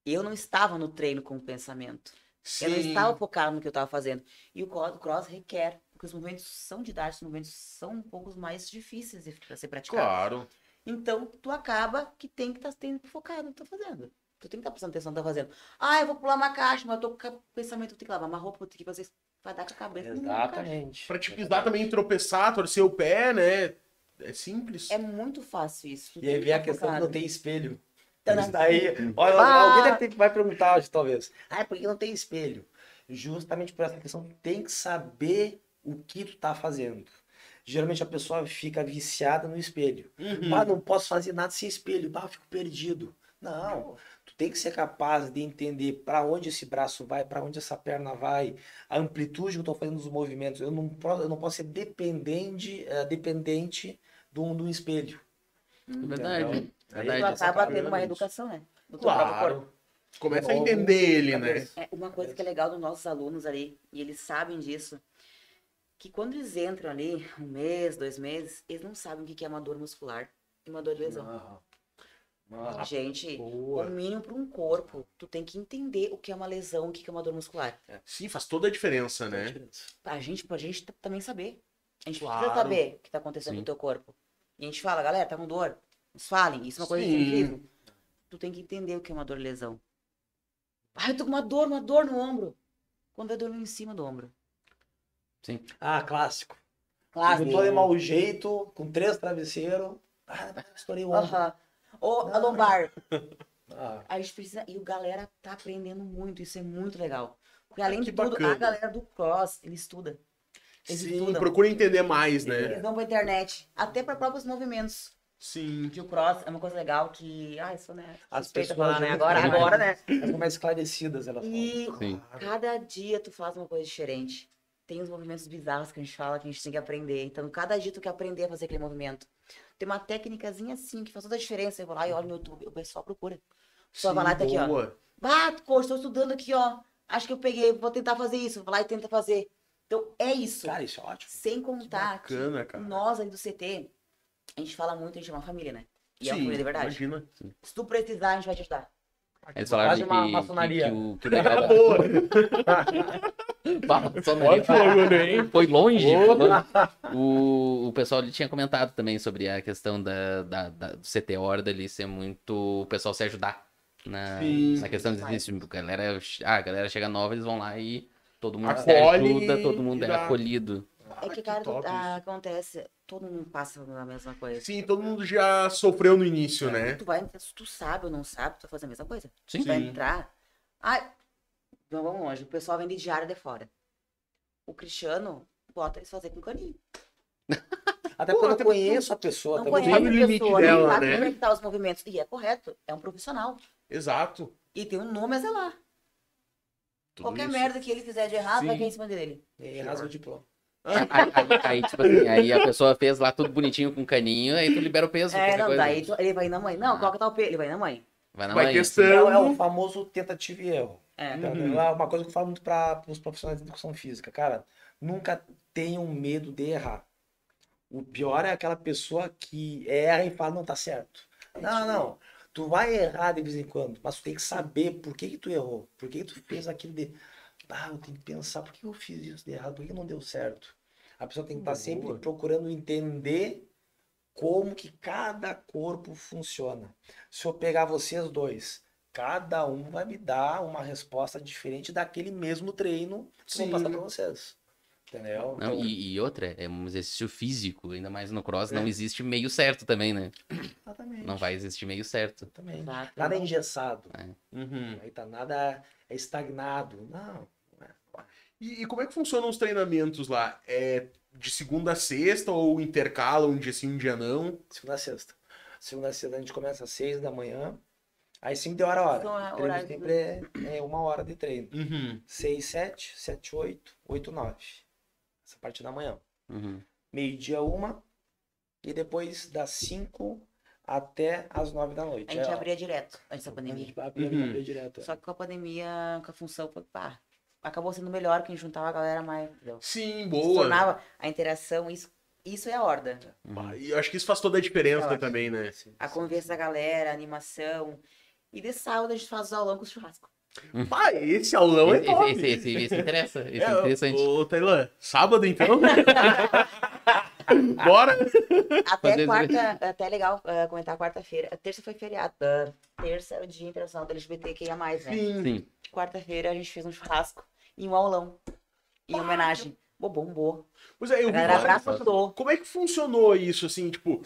Eu não estava no treino com o pensamento. Eu não estava focado no que eu estava fazendo. E o cro- o cross requer, porque os movimentos são didáticos, os movimentos são um pouco mais difíceis de ser praticados. Claro. Então, tu acaba que tem que estar focado no que tá fazendo. Tu tem que estar prestando atenção no que tá fazendo. Ah, eu vou pular uma caixa, mas eu tô com o pensamento, eu tenho que lavar uma roupa, eu tenho que fazer isso. Vai dar com a cabeça. Exatamente. Pra te pisar também, tropeçar, torcer o pé, né? É simples. É muito fácil isso. tu E aí que vem a tá questão que focado. não tem espelho. Tá daí, olha, Ah! alguém deve ter, vai perguntar hoje, talvez. Ah, por que não tem espelho? Justamente por essa questão, tem que saber o que tu tá fazendo. Geralmente a pessoa fica viciada no espelho. Uhum. Ah, não posso fazer nada sem espelho. Ah, eu fico perdido. Não, tu tem que ser capaz de entender para onde esse braço vai, para onde essa perna vai, a amplitude que eu estou fazendo dos movimentos. Eu não, posso- eu não posso ser dependente, eh, dependente de um, de um espelho. Verdade. Entendeu? Aí Verdade. Tu acaba tendo uma educação, né? Do teu próprio corpo. Claro. Começa a entender ele, né? É uma coisa que é legal dos nossos alunos ali, e eles sabem disso, que quando eles entram ali, um mês, dois meses, eles não sabem o que é uma dor muscular e uma dor de lesão. Ah, Gente, o Boa. mínimo para um corpo, tu tem que entender o que é uma lesão, o que é uma dor muscular. Sim, faz toda a diferença, né? A gente, pra gente também saber. A gente Claro. precisa saber o que tá acontecendo Sim. com o teu corpo. E a gente fala, galera, tá com dor? Nos falem. Isso é uma coisa que Sim. eu fiz. Tu tem que entender o que é uma dor de lesão. Ah, eu tô com uma dor, uma dor no ombro. Quando é dor em cima do ombro. Sim. Ah, clássico. Eu tô de mau jeito, com três travesseiros. Ah, estourei o ombro. Aham. Ou a lombar. Ah, A gente precisa. E o galera tá aprendendo muito. Isso é muito legal. Porque além Que de tudo, bacana. a galera do cross, ele estuda. Eles Sim, estudam. procura entender mais, né? Eles vão pra internet. Até para próprios movimentos. Sim. Que o cross é uma coisa legal que. Ah, isso né? As pessoas falar, né? Agora, ficam agora, mais- né? elas são mais esclarecidas, elas falam. E Sim. cada dia tu faz uma coisa diferente. Tem os movimentos bizarros que a gente fala que a gente tem que aprender. Então, cada dia tu quer aprender a fazer aquele movimento. Tem uma técnicazinha assim que faz toda a diferença. Eu vou lá e olho no YouTube, o pessoal procura. O pessoal vai lá e tá aqui, ó. Ah, coach, tô estudando aqui, ó. Acho que eu peguei, vou tentar fazer isso. Vai lá e tenta fazer. Então, é isso. Cara, isso é ótimo. Sem contar que Bacana, cara. nós aí do CT, a gente fala muito, a gente é uma família, né? E é uma Sim, família de verdade. Imagina. Se tu precisar, a gente vai te ajudar. Eles falaram de uma que, que, maçonaria. que o, que o legal da- Boa. Maçonaria hein? Foi longe. O, o pessoal ele tinha comentado também sobre a questão da, da, da- do CT Horda ali ser muito. O pessoal se ajudar na, Sim. na questão de exercício. A galera, ah, a galera chega nova, eles vão lá e todo mundo se Acolhe ajuda, todo mundo é acolhido. É que, que cara, top ah, acontece, todo mundo passa na mesma coisa. Sim, todo mundo já sofreu no início, né? Tu vai, se tu sabe ou não sabe, tu vai fazer a mesma coisa. Sim. Tu vai entrar. Ah, não vamos longe. O pessoal vem de diária de fora. O Cristiano bota eles fazer com caninho. Até porque eu não conheço a pessoa. Não conhece o a limite pessoa, dela, sabe né? como é que tá os movimentos. E é correto, é um profissional. Exato. E tem um nome a zelar. Tudo Qualquer isso. merda que ele fizer de errado, vai Sim. cair em cima dele. E rasga o diploma. Aí, aí- aí, tipo assim, aí a pessoa fez lá tudo bonitinho com caninho, aí tu libera o peso. É, não, coisa. daí tu- ele vai na mãe. Não, Ah. coloca tal P, ele vai na mãe. Vai na Vai mãe. É, testando. é o famoso tentativa e erro. É. Então, Uhum. é uma coisa que eu falo muito para os profissionais de educação física. Cara, nunca tenham medo de errar. O pior é aquela pessoa que erra e fala, não, tá certo. Não, não. Tu vai errar de vez em quando, mas tu tem que saber por que, que tu errou. Por que, que tu fez aquilo de. Ah, eu tenho que pensar, por que eu fiz isso de errado? Por que não deu certo? A pessoa tem que estar sempre Boa. procurando entender como que cada corpo funciona. Se eu pegar vocês dois, cada um vai me dar uma resposta diferente daquele mesmo treino que eu vou passar Sim. para vocês. Entendeu? Não, Então, e, e outra, é um exercício físico, ainda mais no cross, É. não existe meio certo também, né? exatamente. Não vai existir meio certo. Exatamente. Exato. Nada é engessado. Uhum. Aí tá nada é estagnado. Não. E, e como é que funcionam os treinamentos lá? É de segunda a sexta ou intercala um dia sim, um dia não? Segunda a sexta. Segunda a sexta a gente começa às seis da manhã. Aí cinco de hora a hora. São O a- treino horários sempre é, é uma hora de treino. Uhum. Seis, sete, sete, oito, oito, nove. Essa parte da manhã. Uhum. Meio-dia, uma. E depois das cinco até as nove da noite. A gente É, ó, abria direto antes da a pandemia. gente abria, Uhum. abria direto. é. Só que com a pandemia, com a função, foi, pá, acabou sendo melhor que a gente juntava a galera mais. entendeu? Sim, Se boa. tornava a interação, isso Isso é a horda. Ah, E eu acho que isso faz toda a diferença acho. também, né? A conversa da galera, a animação. E de sábado a gente faz os aulão com churrasco. Pá, esse aulão é Esse, top. esse, esse, esse interessa. Esse é É, interessante. Ô, Tailã, sábado então? Bora? Até Fazer- quarta, até é legal ah, comentar quarta-feira. Terça foi feriado. ah, terça é o Dia Internacional do LGBTQIA+, né? Sim. Sim. Quarta-feira a gente fez um churrasco e um aulão. Em homenagem. Pô, bombou. Pois é, eu A galera várias- abraçou. Como é que funcionou isso, assim, tipo,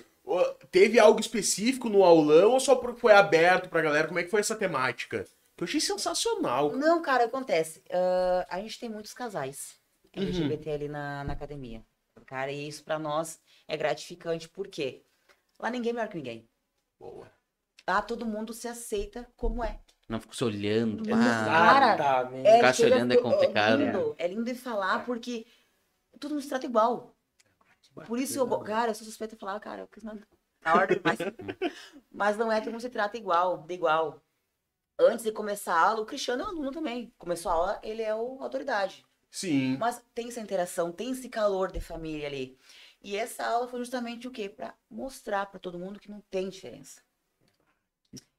teve algo específico no aulão ou só porque foi aberto pra galera? Como é que foi essa temática? Que eu achei sensacional. Não, cara, acontece. ah, a gente tem muitos casais Uhum. LGBT ali na, na academia. Cara, e isso pra nós é gratificante, por quê? Lá ninguém é melhor que ninguém. Boa. Lá todo mundo se aceita como é. Não fico se olhando. pá. Cara, Exatamente. É, Ficar se olhando é complicado. lindo, é lindo de falar porque todo mundo se trata igual. Por isso, eu, cara, eu sou suspeita de falar, cara, eu quis mandar na ordem, mas, mas não é todo mundo se trata igual, de igual. Antes de começar a aula, o Cristiano é aluno também. Começou a aula, ele é o autoridade. Sim. Mas tem essa interação, tem esse calor de família ali. E essa aula foi justamente o quê? Pra mostrar pra todo mundo que não tem diferença.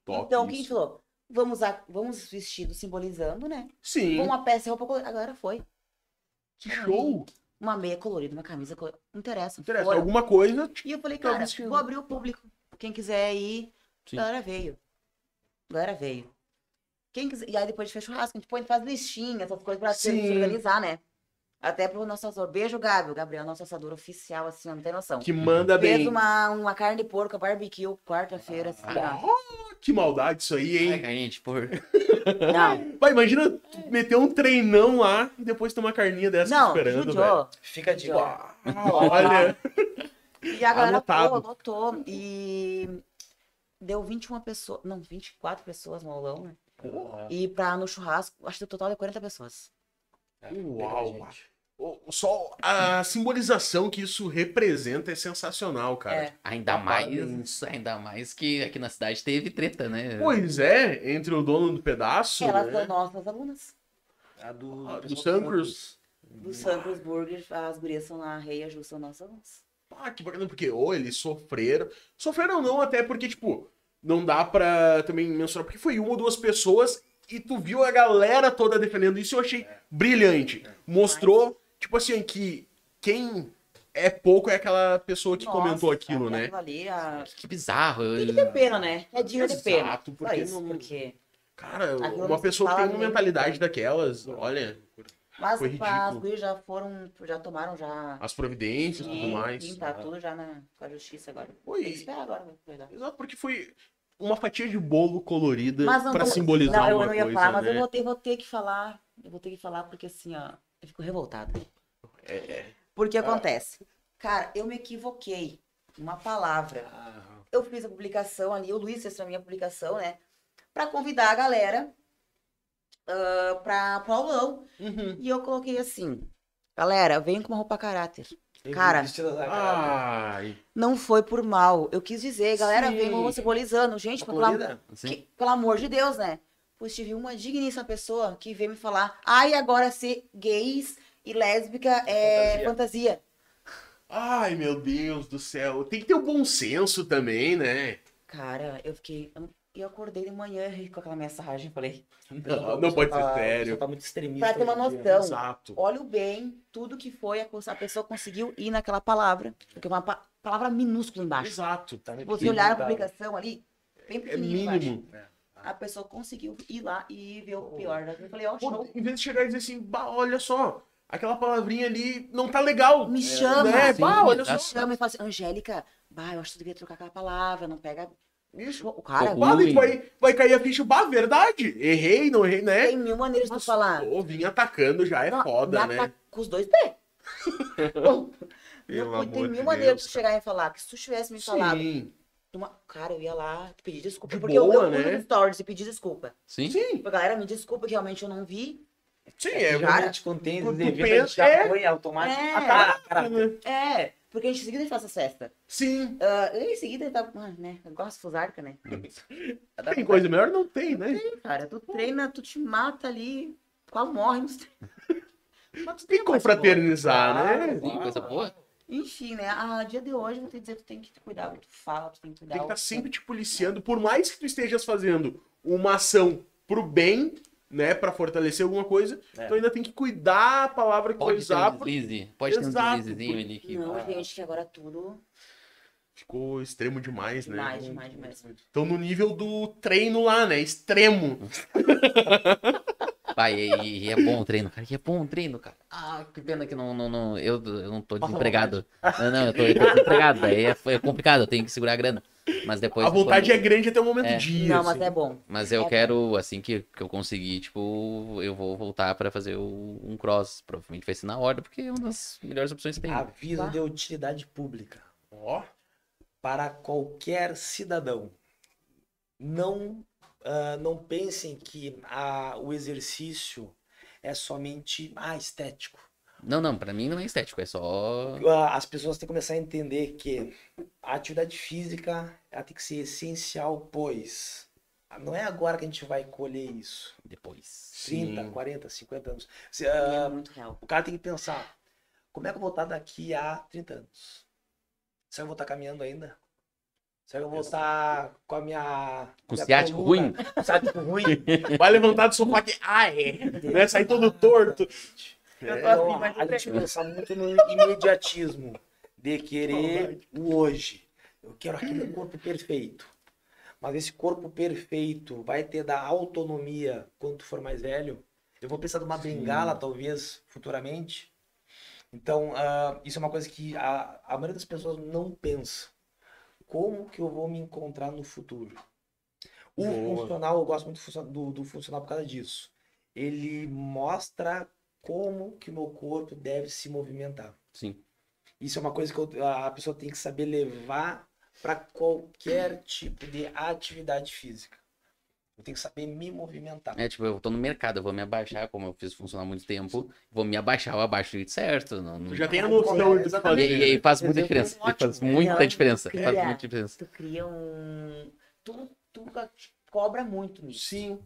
Top então, o que a gente falou? Vamos, a, vamos vestidos simbolizando, né? Sim. Com uma peça e roupa colorida. A galera foi. Que show. Uma meia colorida, uma camisa colorida. Não interessa. Interessa. foram. Alguma coisa. E eu falei, Tá cara, vestindo. vou abrir o público. Quem quiser ir, Sim. a galera veio. A galera veio. Quem quiser... E aí depois a gente fez churrasco, a gente põe, faz listinha, essas coisas pra se organizar, né? Até pro nosso assador. Beijo, Gabi. O Gabriel nosso assador oficial, assim, não tem noção. Que manda Fez bem. uma, uma carne de porco, barbecue, quarta-feira, assim, ó. Que maldade isso aí, hein? gente, por. Não, Vai, imagina meter um treinão lá e depois ter uma carninha dessa não, esperando, velho. Fica de Judiou. Olha. E a galera Anotado. pô, lotou. E deu 21 pessoas, não, 24 pessoas no aulão, né? E pra no churrasco, acho que o total é 40 pessoas. Uau. O- Só a simbolização que isso representa é sensacional, cara. É. Ainda mais, ainda mais que aqui na cidade teve treta, né? Pois é, entre o dono do pedaço, Elas né? são nossas alunas. A do, Ah, do Sancruz. Do Sancros Burger, as gurias são lá, a Rei e a Ju são nossas alunas. Ah, que bacana, porque ou eles sofreram. Sofreram não, até porque, tipo, não dá pra também mensurar, porque foi uma ou duas pessoas e tu viu a galera toda defendendo isso, eu achei brilhante. Mostrou, tipo assim, que quem é pouco é aquela pessoa que Nossa, comentou aquilo, né? aquilo Ali, a... Que bizarro. Tem que ter pena, né? É dinheiro de pena. Exato, Só porque isso, não- porque... Cara, Aquilo uma pessoa que tem uma nem mentalidade daquelas, olha, Mas Foi as ridículo. gurias já foram, já tomaram já... as providências e tudo mais. sim, tá tudo já na, com a justiça agora. Oi. Tem que esperar agora, vai dar. Exato, porque foi uma fatia de bolo colorida tô- simbolizar não, eu não ia coisa, falar, mas né? eu vou, ter, vou ter que falar. Eu vou ter que falar porque assim, ó, eu fico revoltada. É, Porque acontece. Cara, eu me equivoquei. Uma palavra. Eu fiz a publicação ali, o Luiz fez a publicação, né? Pra convidar a galera ah, pra, pro aulão. Uhum. E eu coloquei assim. Galera, venham com uma roupa caráter. Cara. Ai, Não foi por mal. Eu quis dizer, galera, Sim. venham simbolizando. Gente, pelo que- pelo amor de Deus, né? Pois tive uma digníssima pessoa que veio me falar, ai, agora ser gays e lésbica é fantasia. Ai, meu Deus do céu. Tem que ter o bom senso também, né? Cara, eu fiquei. eu- acordei de manhã e com aquela mensagem. Falei, Não, não pode ser sério. Tá muito extremista. pra ter uma dia. noção, Exato. olha o bem, tudo que foi, a pessoa conseguiu ir naquela palavra. Porque é uma pa- palavra minúscula embaixo. Exato. Tá você olhar a publicação ali, bem É pequenininho embaixo. mínimo. A pessoa conseguiu ir lá e ver o pior. Eu falei, ó, Pô, show. em vez de chegar e dizer assim, bah, olha só, aquela palavrinha ali não tá legal. Me chama. Né? Sim, Bah, olha só. chama e fala assim, Angélica, bah, eu acho que tu devia trocar aquela palavra, não pega. Isso. O cara Bah, Ruim. vai, vai cair a ficha, bah, verdade. Errei, não errei, né? tem mil maneiras de tu Mas, falar. pô, vim atacando já é Não, foda, me né? ataca Com os dois pés. Pelo tem amor mil de maneiras de tu chegar e falar. Que se tu tivesse me falado, Sim, uma... cara, eu ia lá pedir desculpa. De porque eu, boa, eu fui né? nos stories e pedi desculpa. sim. sim, Falei, galera, me desculpa que realmente eu não vi. sim. É, a tu os eventos, a pensa- gente já é. foi automático. É. Ah, cara, cara. né? É, porque a gente em seguida a faz essa festa. Sim. Eu em seguida tá, ah, né? Eu gosto de fusarca, né? Dá Tem coisa melhor? Não tem, né? Cara, tu treina, tu te mata ali, quase morre nos treinos. Mas tem que confraternizar, né? Sim, coisa boa. Enfim, né? A dia de hoje, vou te dizer, tu tem que cuidar o que tu fala, tu tem que cuidar Tem que estar tu- sempre te policiando, por mais que tu estejas fazendo uma ação pro bem, né, Pra fortalecer alguma coisa, É. tu ainda tem que cuidar a palavra que vai Pode ter usar, um deslize. Pode ter um Exato, deslizezinho ali que. Não, gente, que agora tudo ficou extremo demais, né? demais, demais, demais. Então no nível do treino lá, né, extremo. Pai, e, e é bom o treino, cara. E é bom o treino, cara. Ah, que pena que não, não, não eu, eu não tô desempregado. Não, não, eu tô, eu tô desempregado. Daí é, é complicado, eu tenho que segurar a grana. Mas depois. a vontade quando- é grande até o momento É. de ir, Não, mas assim. é bom. Mas eu É quero, assim que, que eu conseguir, tipo, eu vou voltar pra fazer o- um cross. Provavelmente vai ser na hora, porque é uma das melhores opções que tem. Aviso Tá. de utilidade pública Ó, para qualquer cidadão. Não, ah, não pensem que a- o exercício é somente ah, estético. Não, não, pra mim não é estético, é só. Ah, As pessoas têm que começar a entender que a atividade física ela tem que ser essencial, pois não é agora que a gente vai colher isso. Depois. 30, Sim. 40, 50 anos. Se, E ah, é muito real. o cara tem que pensar, como é que eu vou estar daqui a 30 anos? Será que eu vou estar caminhando ainda? Será que eu vou estar com a minha... Com minha ciático coluna- Ciático ruim? vai levantar do sofá que, ah, é, né, sair todo torto. Eu tô Então, assim, mas a eu gente pensa muito no imediatismo de querer o hoje. Eu quero aquele corpo perfeito. Mas esse corpo perfeito vai ter da autonomia quando tu for mais velho? Eu vou precisar de uma bengala, talvez, futuramente. Então, ah, isso é uma coisa que a, a maioria das pessoas não pensa. Como que eu vou me encontrar no futuro? O Boa. funcional, eu gosto muito do do funcional por causa disso. Ele mostra como que o meu corpo deve se movimentar. Sim. Isso é uma coisa que eu- a pessoa tem que saber levar para qualquer tipo de atividade física. Eu tenho que saber me movimentar. É, tipo, eu tô no mercado, eu vou me abaixar, como eu fiz funcionar há muito tempo, vou me abaixar, eu abaixo do jeito certo. Não, não... Tu já tem a Ah, noção é, tu exatamente. E, fazer. e aí faz muita diferença. E faz muita Não, diferença. Faz cria. muita diferença. Tu cria um. Tu, tu cobra muito nisso. Sim.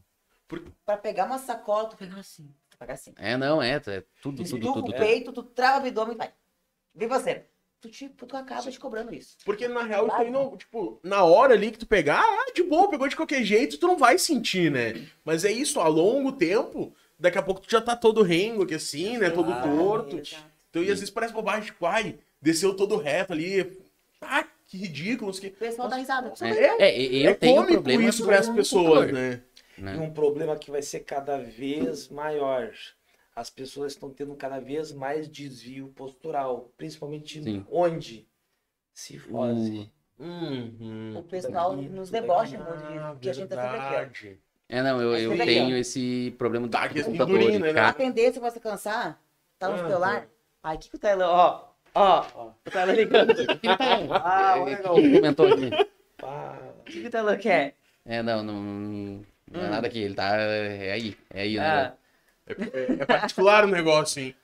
Pra pegar uma sacola, tu pega assim. Tu pega assim. É, não, é, é tudo, Tu tudo, tudo. o tudo. peito, tu trava o abdômen e vai. Vem você. Tu, tipo, tu acaba te cobrando isso. Porque na real, isso aí não, tipo, na hora ali que tu pegar, ah, de boa, pegou de qualquer jeito, tu não vai sentir, né? Mas é isso, a longo tempo, daqui a pouco tu já tá todo rengo aqui assim, né? Todo Ah, torto. Exato. Então, e às vezes parece bobagem, tipo, ai, desceu todo reto ali. Ah, que ridículo. sei o pessoal dá risada. É, é, e- e eu é tenho cômico problema isso com para as pessoas, né? né? E um problema que vai ser cada vez maior. As pessoas estão tendo cada vez mais desvio postural, principalmente Sim. onde? Cifose. Uhum. O pessoal Tudo aqui, nos debocha aqui. muito disso, Ah, porque a gente tá sempre aqui, ó. É, não, eu, Mas eu aqui, tenho ó. esse problema do, Tá aqui computador. né? A tendência pra você cansar, tá no Ah, celular. Ai, o que, que o Taylor, ó, ó, o Taylor ligando. O tá- Ah, ele legal. comentou aqui. Pá. que, que o Taylor quer? É, não, não, não é Hum. nada aqui, ele tá, é aí, é aí, né? É, é particular o negócio, hein?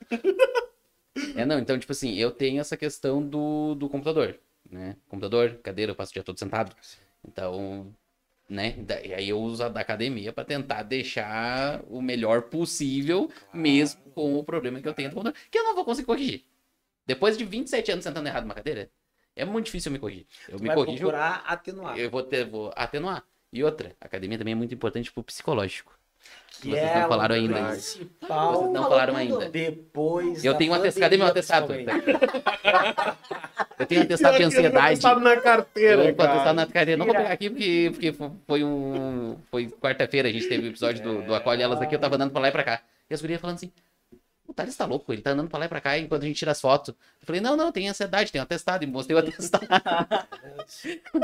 É, não, então, tipo assim, eu tenho essa questão do, do computador, né? Computador, cadeira, eu passo o dia todo sentado. Então, né? E aí eu uso a da academia pra tentar deixar o melhor possível, mesmo com o problema que eu tenho do computador, que eu não vou conseguir corrigir. Depois de 27 anos sentando errado numa cadeira, é muito difícil eu me corrigir. Eu Tu me vai corrijo, procurar atenuar. eu vou, ter, vou atenuar. E outra, a academia também é muito importante pro psicológico. Que Vocês é não falaram o ainda. principal Vocês não falaram ainda. depois Eu tenho um atestado, cadê meu atestado? Eu tenho um atestado de ansiedade. Atestado na carteira, Eu cara. na cadeira. Não vou pegar aqui porque, porque foi um. Foi quarta-feira, a gente teve o episódio do, do Acolhe Elas aqui, eu tava andando pra lá e pra cá. E as gurias falando assim: o Thales tá louco, ele tá andando pra lá e pra cá enquanto a gente tira as fotos. Eu falei: não, não, tem ansiedade, tem um atestado. E mostrei o atestado.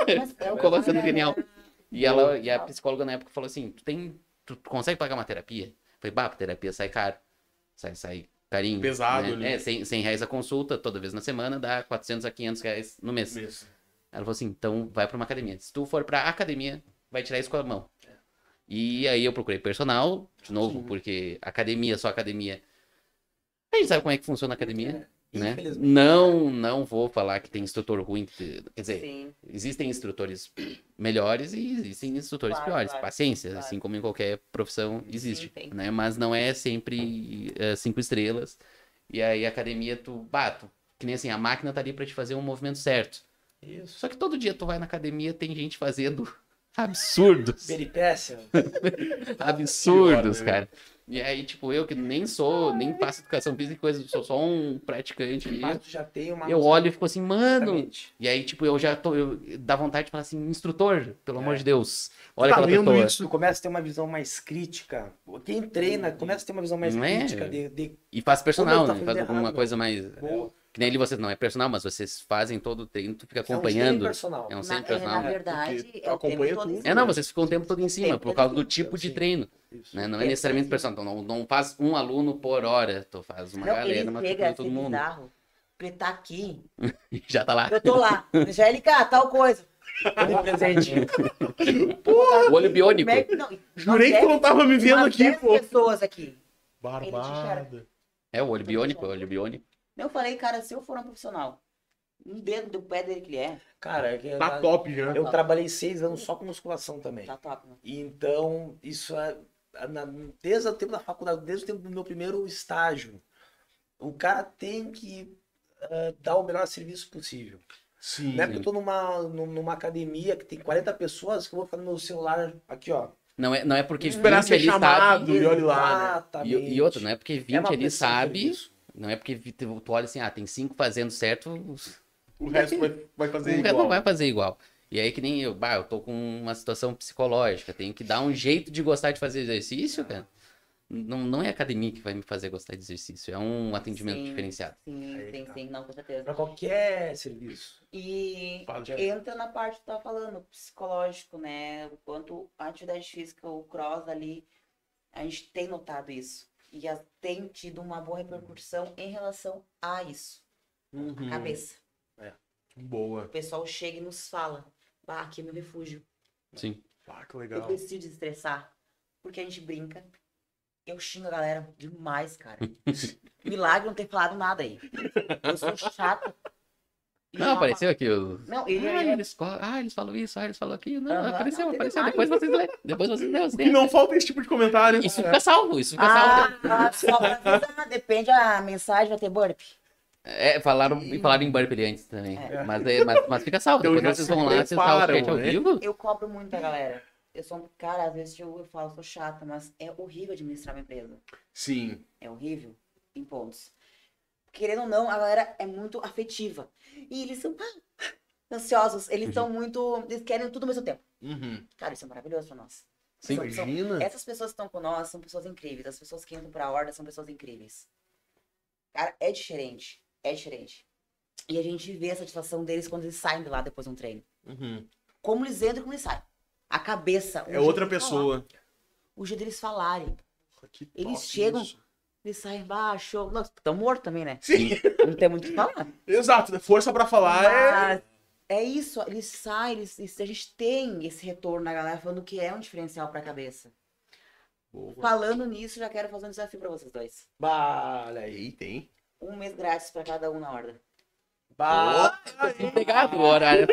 é Ficou que sendo é, genial. E, ela, e a psicóloga na época falou assim: tu, tem, tu consegue pagar uma terapia? Falei: bah, terapia sai caro. Sai, sai carinho. Pesado, né? né? É, 100, 100 reais a consulta, toda vez na semana, dá 400 a 500 reais no mês. Mesmo. Ela falou assim, então vai pra uma academia. Se tu for pra academia, vai tirar isso com a mão. E aí eu procurei personal, de novo, porque academia, só academia. A gente sabe como é que funciona a academia, né? Não, não vou falar que tem instrutor ruim. que- Quer dizer, Sim. existem instrutores melhores e existem instrutores Claro, piores. claro, Paciência, claro. assim como em qualquer profissão existe, tem. né? Mas não é sempre eh, cinco estrelas. E aí a academia, tu, bah, tu Que nem assim, a máquina tá ali pra te fazer um movimento certo. Isso. Só que todo dia tu vai na academia, tem gente fazendo absurdos. Peripécia. absurdos, né? cara. E aí, tipo, eu que nem sou, nem faço educação física e coisa, sou só um praticante. Mas tu já tem uma. Eu olho e fico assim, mano. Exatamente. E aí, tipo, eu já tô. Eu, dá vontade de falar assim, instrutor, pelo amor de Deus. Olha Tá lendo pessoa. isso? Começa a ter uma visão mais crítica. Quem treina começa a ter uma visão mais Não é? crítica de, de E faz personal, né? Faz alguma errado, coisa mais. Boa. Que nem ali vocês não é personal, mas vocês fazem todo o treino, tu fica É um acompanhando. personal. É um Na, é, personal. na verdade, porque é o acompanha tempo todo tudo. em É, cima. não, vocês ficam o tempo todo em cima, por causa do tipo de treino. Né? Não é necessariamente personal. Então, não, não faz um aluno por hora, tu faz uma Não, galera, ele mas tu chega faz a todo mundo. bizarro. Ele tá aqui, Já tá lá. eu tô lá. Angélica, tal coisa. Presente. O olho biônico. É que- não, Jurei que tu não tava me vendo aqui, 10 pô. pessoas aqui. Barbada. É, o olho biônico, o olho biônico. Eu falei, cara, se eu for um profissional, um dedo do pé dele que ele é, Cara, é que Tá top já. eu trabalhei seis anos só com musculação também. tá top. Né? E Então, isso é. na- desde o tempo da faculdade, desde o tempo do meu primeiro estágio, o cara tem que ah, dar o melhor serviço possível. Sim. Não é porque eu tô numa, num- numa academia que tem 40 pessoas que eu vou ficar no meu celular aqui, ó. Não é, não é porque Esperar 20 ser ali chamado sabe. e olha lá, né? E, e outra, não é porque 20 É de sabe. serviço. Não é porque tu olha assim, ah, tem cinco fazendo certo, O resto vai, vai fazer o igual. não vai fazer igual. E aí que nem eu, bah, eu tô com uma situação psicológica, tenho que dar um jeito de gostar de fazer exercício, cara. Não, não é a academia que vai me fazer gostar de exercício, é um atendimento Sim. diferenciado. Sim, Aí sim, tá. sim, não, com certeza. Pra qualquer serviço. E entra na parte que tu tá falando, psicológico, né? O quanto a atividade física, o cross ali, a gente tem notado isso. E tem tido uma boa repercussão em relação a isso. Uhum. Cabeça. Boa. O pessoal chega e nos fala, bah, aqui é meu refúgio. Sim. Ah, que Eu legal. preciso desestressar. Porque a gente brinca. Eu xingo a galera demais, cara. Milagre não ter falado nada aí. Eu sou chata. Não, apareceu aqui o. Não, ele Ah, é... eles, ah, eles falam isso, ah, eles falam aquilo. Não, Aham, apareceu, não, apareceu. mais. Depois vocês lêem. Depois vocês lêem. E não falta esse tipo de comentário. Isso fica salvo, isso fica salvo. Ah, só pra avisar, depende a mensagem, vai ter burp. É, falaram, e falaram em burp ali antes também. Mas, é, mas, mas fica salvo. Então Depois vocês vão lá, vocês falam o chat ao né? vivo. Eu cobro muito da galera. Eu sou um cara, às vezes eu, eu falo, sou chata, mas é horrível administrar uma empresa. Sim. É horrível em pontos. Querendo ou não, a galera é muito afetiva. E eles são ah, ansiosos, eles são muito. Eles querem tudo ao mesmo tempo. Uhum. Cara, isso é maravilhoso pra nós. Sim. São- são- Imagina. essas pessoas que estão com nós são pessoas incríveis. As pessoas que entram pra horda são pessoas incríveis. Cara, é diferente. É diferente. E a gente vê a satisfação deles quando eles saem de lá depois de um treino. Uhum. Como eles entram e como eles saem. A cabeça. É outra pessoa. falar, o jeito deles falarem. Que Eles chegam- isso. Eles saem baixo. Não, estão mortos também, né? Sim, Não tem muito o que falar. exato. Força pra falar é. Mas é isso. Eles saem, eles, eles- a gente tem esse retorno na galera falando que é um diferencial pra cabeça. Falando nisso, já quero fazer um desafio pra vocês dois. Bah, olha aí. Tem. Um mês grátis pra cada um na horda. Bah, Vou pegar horário.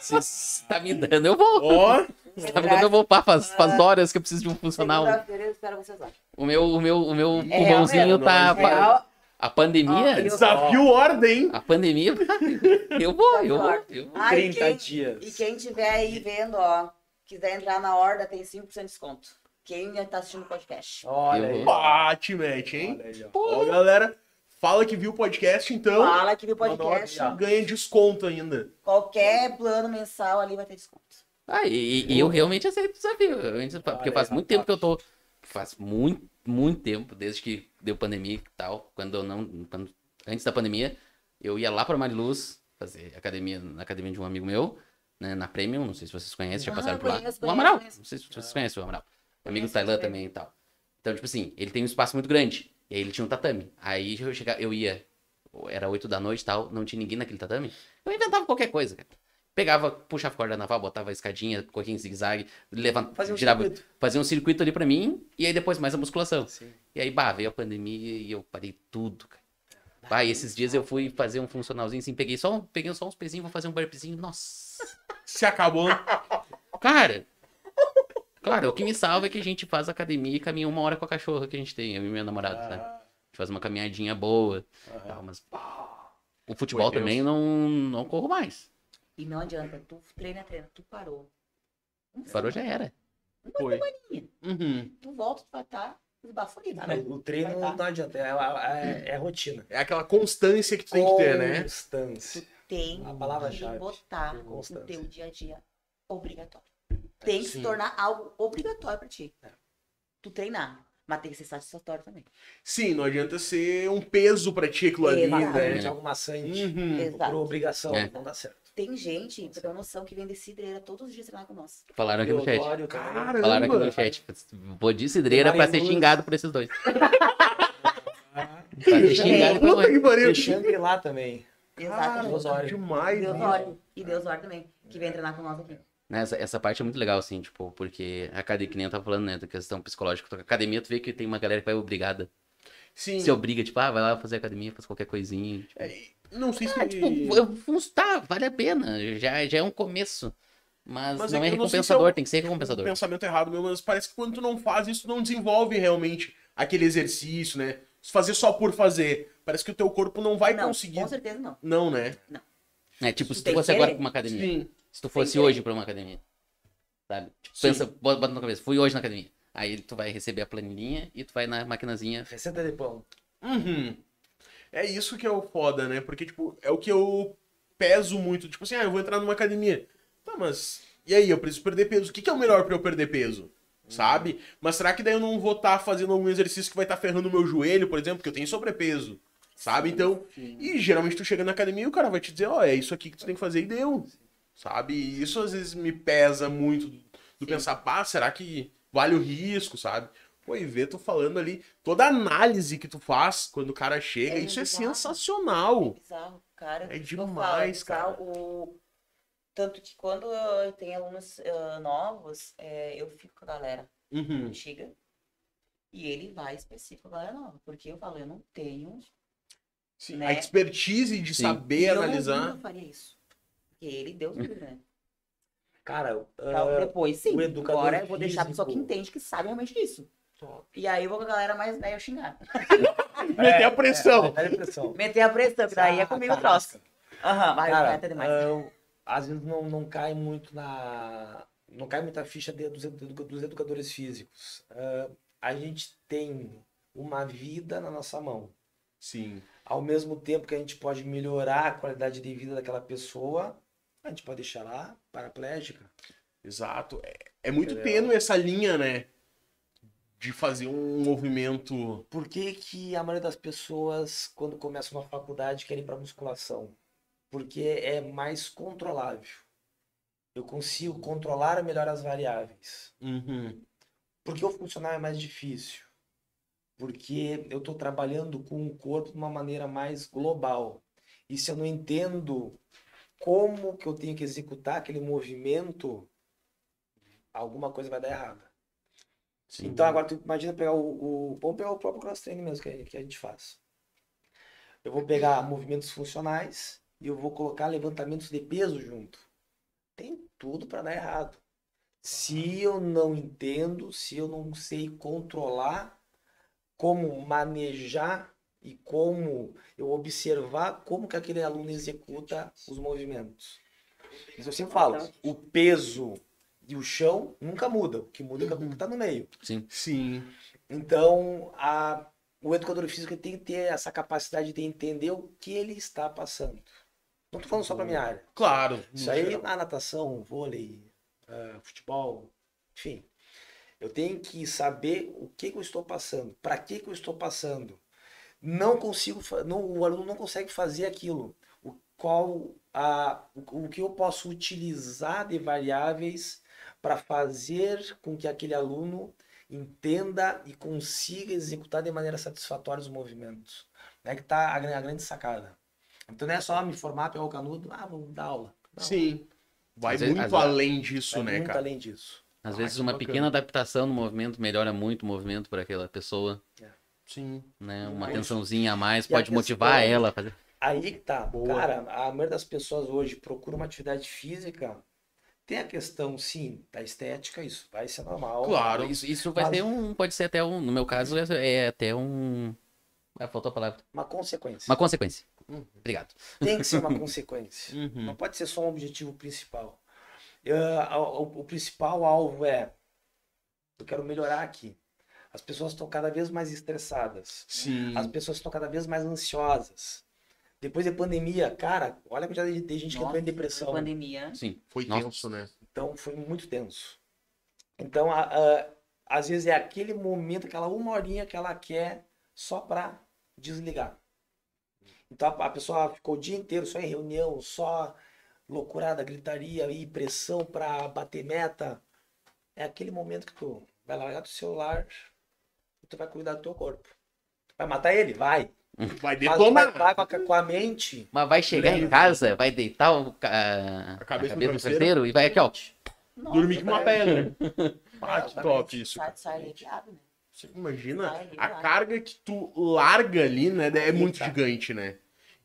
Se você tá me dando, eu vou. Ó, Se tá me dando, eu vou. Pá, faz, faz horas que eu preciso de um funcional. Segunda-feira eu espero vocês lá. O meu, o meu, o meu É pulmãozinho tá. é Real, A pandemia. Desafio ordem. A pandemia. Eu vou, eu vou. Eu vou. Ai, 30 quem- dias. E quem tiver aí vendo, ó, quiser entrar na horda, tem 5% de desconto. Quem tá assistindo o podcast. Olha aí. Bate, match, hein? Olha galera, fala que viu o podcast, então. Fala que viu o podcast. Ganha desconto ainda. Qualquer plano mensal ali vai ter desconto. Ah, e, e eu realmente aceito o desafio. eu porque faz muito tempo que eu tô. Faz muito, muito tempo, desde que deu pandemia e tal. Quando eu não. quando- antes da pandemia, eu ia lá pra Mariluz fazer academia na academia de um amigo meu, né, na Premium. Não sei se vocês conhecem, já Ah, passaram por lá. conheço, o Amaral. conheço. Não sei se vocês conhecem o Amaral. Amigo do Tailã também e tal. Então, tipo assim, ele tem um espaço muito grande. E aí ele tinha um tatame. Aí eu chegava, eu ia, era 8 da noite e tal, não tinha ninguém naquele tatame. Eu inventava qualquer coisa, cara. Pegava, puxava corda naval, botava a escadinha, corria em zigue-zague, levantava, Fazer um girava, circuito. fazia um circuito ali pra mim, e aí depois mais a musculação. Sim. E aí, bah, veio a pandemia e eu parei tudo, cara. Bah, e esses dias eu fui fazer um funcionalzinho assim, peguei só, um- peguei só uns pezinhos, vou fazer um burpzinho, nossa. Se acabou. Cara, claro, o que me salva é que a gente faz academia e caminha uma hora com a cachorra que a gente tem, eu e minha namorada, sabe? A gente faz uma caminhadinha boa, Aham. tal, mas, O futebol Foi também não, não corro mais. E não adianta, tu treina, treina, tu parou. Uma Parou já era. Foi. semaninha, Uhum. Tu volta, tu vai estar esbaforido. Cara, né? o treino Vai tá. não adianta, é, é- é rotina. É aquela constância que tu tem que ter, né? Constância. Tem A palavra-chave. que botar no teu dia a dia obrigatório. Tem que Sim. se tornar algo obrigatório pra ti. É. Tu treinar. Mas tem que ser satisfatório também. Sim, não adianta ser um peso pra ti aquilo ali, né? Algo maçante. Uhum. Por obrigação, É. não dá certo. Tem gente, pra ter uma noção, que vem de cidreira todos os dias treinar com nós. Falaram aqui no chat. Caramba! Falaram aqui no chat. Vou de cidreira pra ser xingado por esses dois. Ah, Pra ser xingado por Puta que pariu! E Shangri-La também. Exatamente. Deus olha. demais, Deus. E Deus olha também, que vem treinar com nós aqui. Né, Essa, essa parte é muito legal, assim, tipo, porque a academia, que nem eu tava falando, né, da questão psicológica. A academia, tu vê que tem uma galera que vai obrigada. Sim. Se obriga, tipo, ah, vai lá fazer academia, faz qualquer coisinha. Tipo, É, não sei se. ah, tipo, eu, tá, vale a pena. Já, já é um começo. Mas, Mas não é é não sei se recompensador, é um- tem que ser um recompensador. pensamento errado meu, mas parece que quando tu não faz isso, tu não desenvolve realmente aquele exercício, né? Se fazer só por fazer. Parece que o teu corpo não vai não, conseguir. com certeza não. Não, né? É, tipo, se tu fosse agora pra uma academia. Sim. Se tu fosse hoje pra uma academia. Sabe? Tipo, pensa, bota, bota na cabeça, fui hoje na academia. Aí tu vai receber a planilhinha e tu vai na maquinazinha. Receita de pão. Uhum. É isso que é o foda, né? Porque, tipo, é o que eu peso muito. Tipo assim, ah, eu vou entrar numa academia. Tá, mas. E aí, eu preciso perder peso. O que, que é o melhor pra eu perder peso? Sabe? Mas será que daí eu não vou estar fazendo algum exercício que vai estar ferrando o meu joelho, por exemplo, porque eu tenho sobrepeso? Sabe? Então. E geralmente tu chega na academia e o cara vai te dizer, ó, é isso aqui que tu tem que fazer e deu. Sabe? E isso às vezes me pesa muito do, do pensar, pá, será que vale o risco, sabe? Pô, e ver tu falando ali, toda a análise que tu faz quando o cara chega, É isso é bizarro. sensacional. Bizarro, cara. É eu demais, falo, cara. O... Tanto que quando eu tenho alunos ah, novos, é, eu fico com a galera Uhum. antiga e ele vai específico com a galera nova. Porque eu falo, eu não tenho. Sim, Né? A expertise de Sim. saber eu analisar. nunca faria isso. Porque ele deu tudo, né? Cara, Pra- ah, Depois, sim. o educador Agora eu vou deixar a pessoa que entende, que sabe realmente disso. E aí eu vou com a galera mais velha xingar. Meter a pressão. É, dá impressão. Meter a pressão, que daí é comigo o próximo. Aham, vai, Cara, vai entender mais. ah, às vezes não, não cai muito na. Não cai muita ficha de- dos, dos educadores físicos. Ah, a gente tem uma vida na nossa mão. Sim. Ao mesmo tempo que a gente pode melhorar a qualidade de vida daquela pessoa, a gente pode deixar lá paraplégica. Exato. É, é muito Entendeu? tênue essa linha, né? De fazer um movimento. Por que, que a maioria das pessoas, quando começam uma faculdade, querem ir para musculação? Porque é mais controlável. Eu consigo controlar melhor as variáveis. Uhum. Porque o funcional é mais difícil. Porque eu estou trabalhando com o corpo de uma maneira mais global. E se eu não entendo como que eu tenho que executar aquele movimento, alguma coisa vai dar errada. Sim. Então agora tu imagina pegar o, o vamos pegar o próprio cross training mesmo que, a- que a gente faz. Eu vou pegar movimentos funcionais e eu vou colocar levantamentos de peso junto. Tem tudo para dar errado. Se eu não entendo, se eu não sei controlar como manejar e como eu observar como que aquele aluno executa os movimentos. Isso eu sempre falo, o peso e o chão nunca muda, o que muda é o que está no meio. Sim. Então, a, o educador físico tem que ter essa capacidade de entender o que ele está passando. Não estou falando só para minha área. Claro. Isso aí na natação, vôlei, ah, futebol, enfim. Eu tenho que saber o que, que eu estou passando, para que, que eu estou passando. Não consigo, não, o aluno não consegue fazer aquilo. O, qual a, o, o que eu posso utilizar de variáveis para fazer com que aquele aluno entenda e consiga executar de maneira satisfatória os movimentos. É que está a, a grande sacada. Então não é só me formar, pegar o canudo, ah, vamos dar aula. Não, Sim. Vai Às muito vezes- além disso, vai né, muito cara? além disso. Às Ah, vezes uma bacana. pequena adaptação no movimento melhora muito o movimento para aquela pessoa, Sim. né? Uma Mas- atençãozinha a mais E a pode motivar questão- ela a fazer. Aí que tá. Boa. Cara, a maioria das pessoas hoje procura uma atividade física. Tem a questão, sim, da estética, isso vai ser normal. Claro. Isso, isso vai Mas- ser um, pode ser até um, no meu caso é, é até um, ah, faltou a palavra, Uma consequência. uma consequência. Obrigado. Tem que ser uma consequência. Uhum. Não pode ser só um objetivo principal. Eu, a- o, o principal alvo é: eu quero melhorar aqui. As pessoas estão cada vez mais estressadas. Sim. As pessoas estão cada vez mais ansiosas. Depois da pandemia, cara, olha a quantidade de de gente que entrou em Nossa, depressão. Pandemia. Sim. Foi Nossa. tenso, né? Então foi muito tenso. Então, a- a- às vezes é aquele momento, aquela uma horinha que ela quer só para desligar. Então a, a pessoa ficou o dia inteiro só em reunião, só loucurada, gritaria e pressão para bater meta. É aquele momento que tu vai largar do celular tu vai cuidar do teu corpo. Vai matar ele? Vai. Vai tu vai, detonar. vai com, a, a mente. Mas vai chegar em casa, vai deitar o, ca- a, cabeça no no travesseiro. travesseiro e vai aqui, ó. Dormir com uma pedra. Ah, que top isso. Sai, sai aliviado, né? Você imagina Sai a vai. carga que tu larga ali, né? É muito Eita. gigante, né?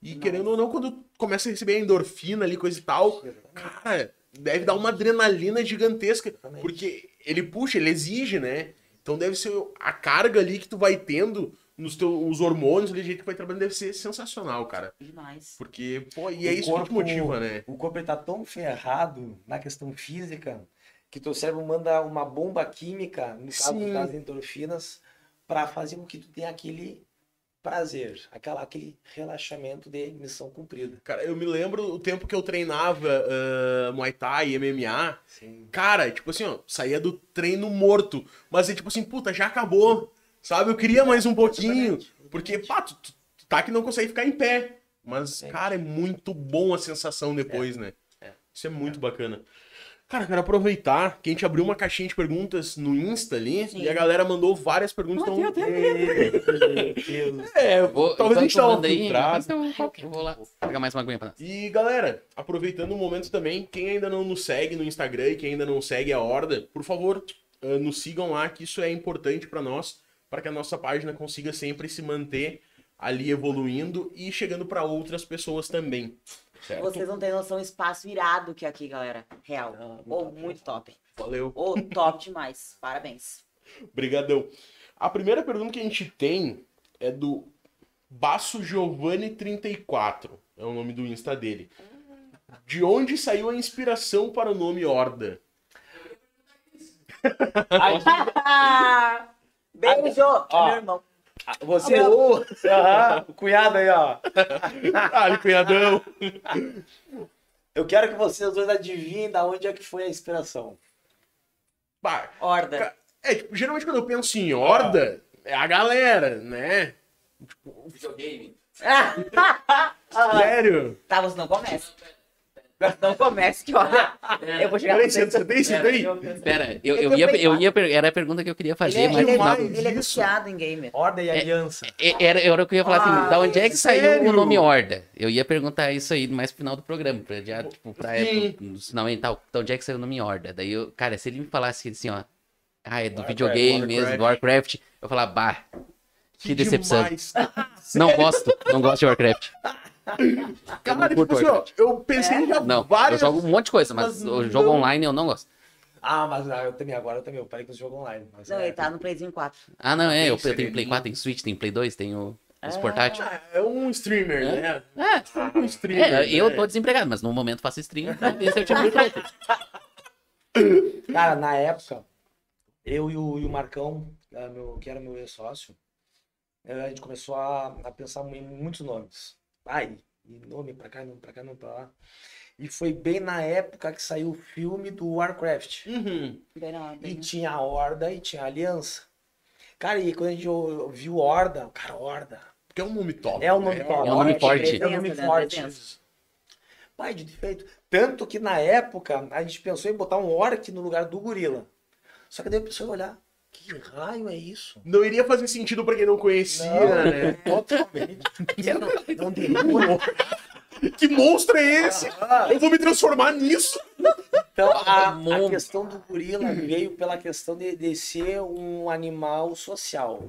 E Nossa. querendo ou não, quando tu começa a receber a endorfina ali, coisa e tal, cara, deve dar uma adrenalina gigantesca. Porque ele puxa, ele exige, né? Então deve ser a carga ali que tu vai tendo nos teus os hormônios, ali, o jeito que vai trabalhando, deve ser sensacional, cara. Demais. Porque, pô, e é O isso que te corpo- motiva, né? O corpo tá tão ferrado na questão física que teu cérebro manda uma bomba química, no caso Sim. das endorfinas, para fazer com que tu tenha aquele prazer, aquela, aquele relaxamento de missão cumprida. Cara, eu me lembro o tempo que eu treinava ah, Muay Thai, MMA, Sim. Cara, tipo assim, ó, saía do treino morto. Mas é tipo assim, puta, já acabou. Sabe? Eu queria mais um pouquinho. Porque, pá, tu, tu- tá que não consegue ficar em pé. Mas, É. cara, é muito bom a sensação depois, né? É. Isso é muito bacana. Cara, quero aproveitar que a gente abriu uma caixinha de perguntas no Insta ali Sim. e a galera mandou várias perguntas. Então, é, Vou, talvez a gente aí, filtrada. eu, eu vou lá pegar mais uma aguinha pra nós. E galera, aproveitando o momento também, quem ainda não nos segue no Instagram e quem ainda não segue a Horda, por favor, eh, nos sigam lá, que isso é importante pra nós, para que a nossa página consiga sempre se manter ali evoluindo e chegando pra outras pessoas também. Certo? Vocês não têm noção do espaço irado que é aqui, galera. Real. Ah, muito Ou top. muito top. Valeu. Ou top demais. Parabéns. Brigadão. A primeira pergunta que a gente tem é do Basso Giovanni 34, é o nome do Insta dele. De onde saiu a inspiração para o nome Horda? Beijo! Ó. meu irmão. Você, Aham, o cunhado aí, ó. Ah, cunhadão. Eu quero que vocês dois adivinhem da onde é que foi a inspiração. Bah, Horda. É, tipo, geralmente quando eu penso em horda, é a galera, né? Videogame. Sério? Tá, você não começa. Não comece que olha. Eu vou chegar Peraí, você tem isso daí? Pera, eu, eu, ia, eu ia, per- era a pergunta que eu queria fazer, Ele é, mas ele, é, demais ele é viciado em gamer. Ordem e aliança. É, Era, era o que eu ia falar assim, Ah, da onde é que saiu sério? o nome Horda? Eu ia perguntar isso aí mais pro final do programa, pra, já, tipo, pra Sim. no finamental, da onde é que saiu o nome Horda? Daí eu, cara, se ele me falasse assim, ó, ah, é do Warcraft, videogame mesmo, do Warcraft, eu ia falar, bah, que decepção. demais. Não gosto, não gosto de Warcraft. Cara, tipo assim, ó, eu pensei já Não, várias... eu jogo um monte de coisa, mas, mas o jogo não. online eu não gosto. Ah, mas ah, eu também, agora eu também, eu parei com o jogo online. Mas Não, é, ele tá no Playzinho 4. Ah, não, é, eu, Tem eu tenho Play sereninho. 4, tem Switch, tem Play 2, tenho os Ah. portáteis. Ah, É um streamer, né? É, Um streamer, é, eu né? tô desempregado, mas no momento faço stream pra ver se eu tiro outro. Cara, na época, eu e o, e o Marcão, eh, meu- que era meu ex-sócio, eh, a gente começou a, a pensar em muitos nomes. Ai, e nome pra cá, nome pra cá, nome pra lá. E foi bem na época que saiu o filme do Warcraft. Uhum. Bem na hora, E tinha a Horda e tinha a Aliança. Cara, e quando a gente viu Horda, cara, Horda. Porque é um nome top. É um nome né? top. É um nome forte. É um nome né? forte. Presença. Pai de defeito. Tanto que na época a gente pensou em botar um orc no lugar do gorila. Só que daí a pessoa ia olhar, que raio é isso? Não iria fazer sentido pra quem não conhecia, Não. né? Totalmente. Não. Que monstro é esse? Eu vou me transformar nisso. Então a, a Mundo. questão do gorila veio pela questão de, de ser um animal social.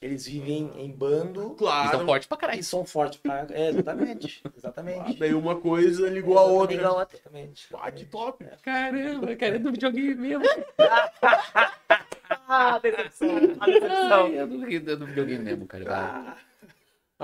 Eles vivem em bando Claro. são fortes pra caralho. e são fortes pra. É, exatamente. Exatamente. Daí uma coisa ligou a outra. Liga a outra. Exatamente. Ah, que top. Caramba, cara, é do videogame mesmo. Ah, decepção. A Ai, é do, é do videogame mesmo, cara. Ah,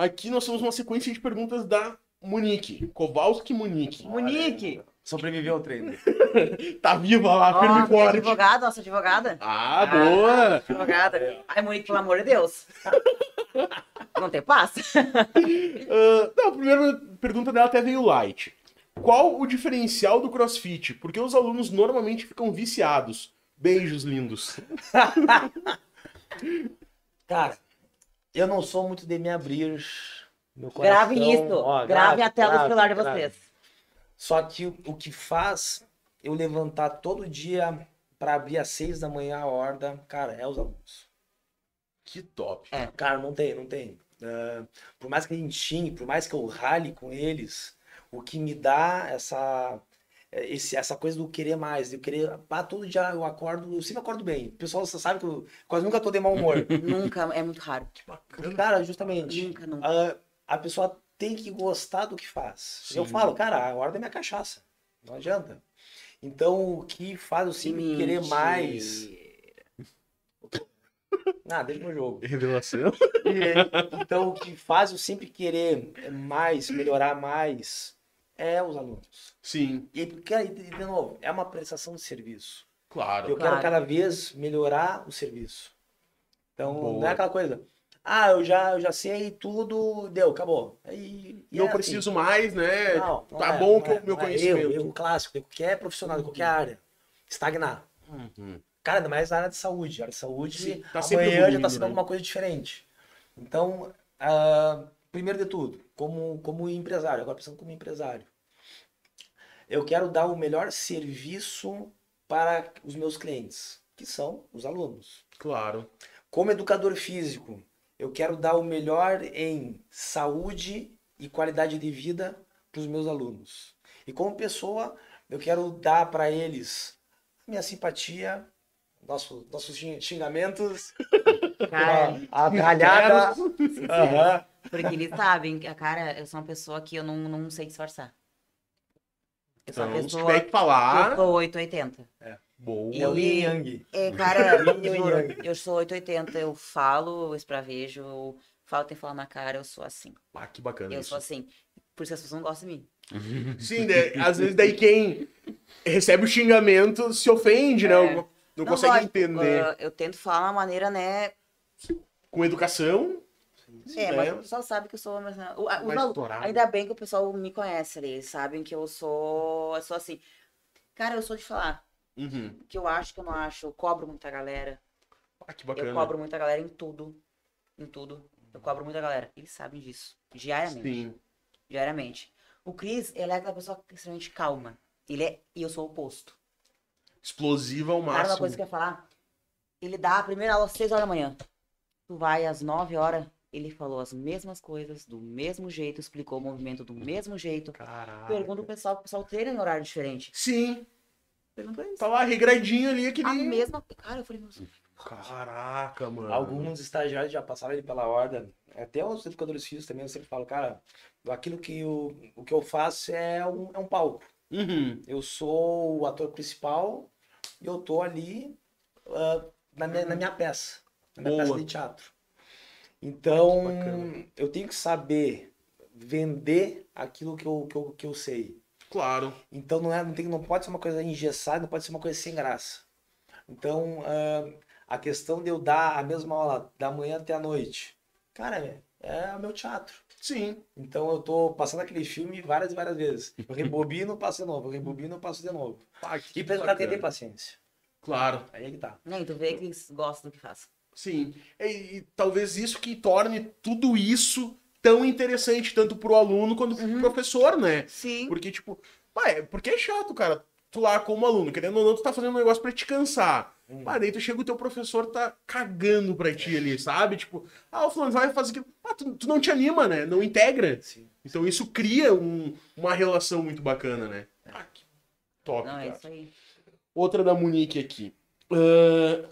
Aqui nós temos uma sequência de perguntas da Monique. Kowalski Monique. Monique! Sobreviveu ao treino. Tá viva lá, firme e forte. advogada, nossa advogada. Ah, boa! Advogada. Ai, Monique, pelo amor de Deus. Não tem paz? Ah, não, a primeira pergunta dela até veio light. Qual o diferencial do CrossFit? Porque os alunos normalmente ficam viciados. Beijos lindos. Cara, eu não sou muito de me abrir. Meu Gravem coração- isso. Ó, Gravem a tela do grave, celular de grave. vocês. Só que o, que faz eu levantar todo dia para abrir às seis da manhã a horda, cara, é os alunos. Que top. É. Cara, não tem, não tem. Ah, por mais que a gente xingue, por mais que eu rale com eles, o que me dá essa, esse, essa coisa do querer mais, de eu querer. Ah, todo dia eu acordo, eu sempre acordo bem. O pessoal sabe que eu quase nunca tô de mau humor. Nunca, é muito raro. Cara, justamente. Nunca, nunca. a, a pessoa tem que gostar do que faz. Eu Sim. falo, cara, a horda é minha cachaça. Não adianta. Então, o que faz eu sempre querer mais. Ah, deixa no jogo. Revelação. E, então, o que faz eu sempre querer mais, melhorar mais, é os alunos. Sim, E, porque, e, de novo, é uma prestação de serviço. claro. Eu Claro. quero cada vez melhorar o serviço. Então, Boa. não é aquela coisa. Ah, eu já, eu já sei tudo, deu, acabou. E, e Não é assim. preciso mais, né? Não, não tá é, bom não que é, o meu é. conhecimento. Eu, eu clássico, de qualquer profissional, de qualquer área. Estagnar. Uhum. Cara, ainda mais na área de saúde. A área de saúde, Sim, tá amanhã já está sendo né? alguma coisa diferente. Então, ah, primeiro de tudo, como, como empresário, agora pensando como empresário, eu quero dar o melhor serviço para os meus clientes, que são os alunos. Claro. Como educador físico, eu quero dar o melhor em saúde e qualidade de vida para os meus alunos. E como pessoa, eu quero dar para eles minha simpatia, nosso, nossos xing- xingamentos, Cara, a galhada. Aham. porque eles sabem que, cara, eu sou uma pessoa que eu não, não sei disfarçar. Eu sou Então, uma se pessoa tiver que que eu falar. sou 880. Boa. É o yin yang. É, cara, eu, e juro, eu sou 880, eu falo, eu espravejo, eu falo, tem que falar na cara, eu sou assim. Ah, que bacana Eu isso. sou assim. Por isso as pessoas não gostam de mim. Sim, né? às vezes daí quem recebe o xingamento se ofende, né? É. Não, não consegue entender. ah, eu tento falar de uma maneira, né? Com educação. É, né? mas o pessoal sabe que eu sou. Mas, o- estourado. ainda bem que o pessoal me conhece ali, eles sabem que eu sou. Eu sou assim. Cara, eu sou de falar. Uhum. O que eu acho, que eu não acho. Eu cobro muita galera. Ah, que bacana. Eu cobro muita galera em tudo. Em tudo. Eu cobro muita galera. Eles sabem disso. Diariamente. Sim. Diariamente. O Cris, ele é aquela pessoa extremamente calma. Ele é. E eu sou o oposto. Explosiva ao Cara, uma máximo. coisa que eu ia falar. Ele dá a primeira aula às 6 horas da manhã. Tu vai às 9 horas. Ele falou as mesmas coisas, do mesmo jeito, explicou o movimento do mesmo jeito. Caraca. Pergunta o pessoal, o pessoal treina em horário diferente. Sim. Pergunta isso. Tá lá regradinho ali aquele. A mesma. Cara, eu falei, meu Deus. Caraca, mano. Alguns estagiários já passaram ele pela horda. Até os educadores físicos também, eu sempre falo, cara, aquilo que eu, o que eu faço é um, é um palco. Uhum. Eu sou o ator principal e eu tô ali ah, na, minha, na minha peça, na minha Boa. peça de teatro. Então, eu tenho que saber vender aquilo que eu, que eu, que eu sei. Claro. Então não, é, não, tem, não pode ser uma coisa engessada, não pode ser uma coisa sem graça. Então ah, a questão de eu dar a mesma aula da manhã até a noite, cara, é, é o meu teatro. Sim. Então eu tô passando aquele filme várias e várias vezes. Eu rebobino, passo de novo, eu rebobino, passo de novo. Ah, E pra bacana. ter paciência. Claro. Aí é que tá. Né, tu vê que eles gostam do que faz. Sim. E, e talvez isso que torne tudo isso tão interessante, tanto pro aluno quanto pro Uhum. professor, né? Sim. Porque, tipo, é, porque é chato, cara. Tu lá como aluno, querendo ou não, tu tá fazendo um negócio pra te cansar. Hum. Pá, daí tu chega o teu professor tá cagando pra ti ali, sabe? Tipo, ah, o fulano vai fazer aquilo. Ah, tu, tu não te anima, né? Não integra. Sim. Então isso cria um- uma relação muito bacana, né? Ah, que top, Não, é isso aí. Outra da Munique aqui. Ahn,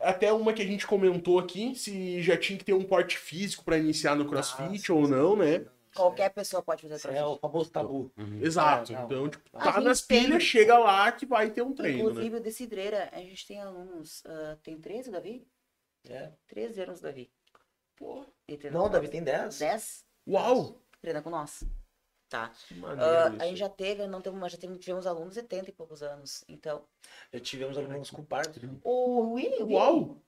até uma que a gente comentou aqui, se já tinha que ter um porte físico pra iniciar no CrossFit sim, ou não, né? Qualquer pessoa pode fazer Esse é o famoso tabu. Exato. É, então, tipo, tá nas tem- pilhas, chega lá que vai ter um treino, né? Inclusive, o Decidreira, a gente tem alunos. ah, tem 13, Davi? É. 13 anos, Davi. Pô, Não, Davi tem 10. 10? Uau! treina com nós. Tá? Que maneiro a gente já teve, não teve, mas já teve, tivemos alunos de 70 e poucos anos. Então, Já tivemos alunos com parto. o Willy, o Willy, Uau!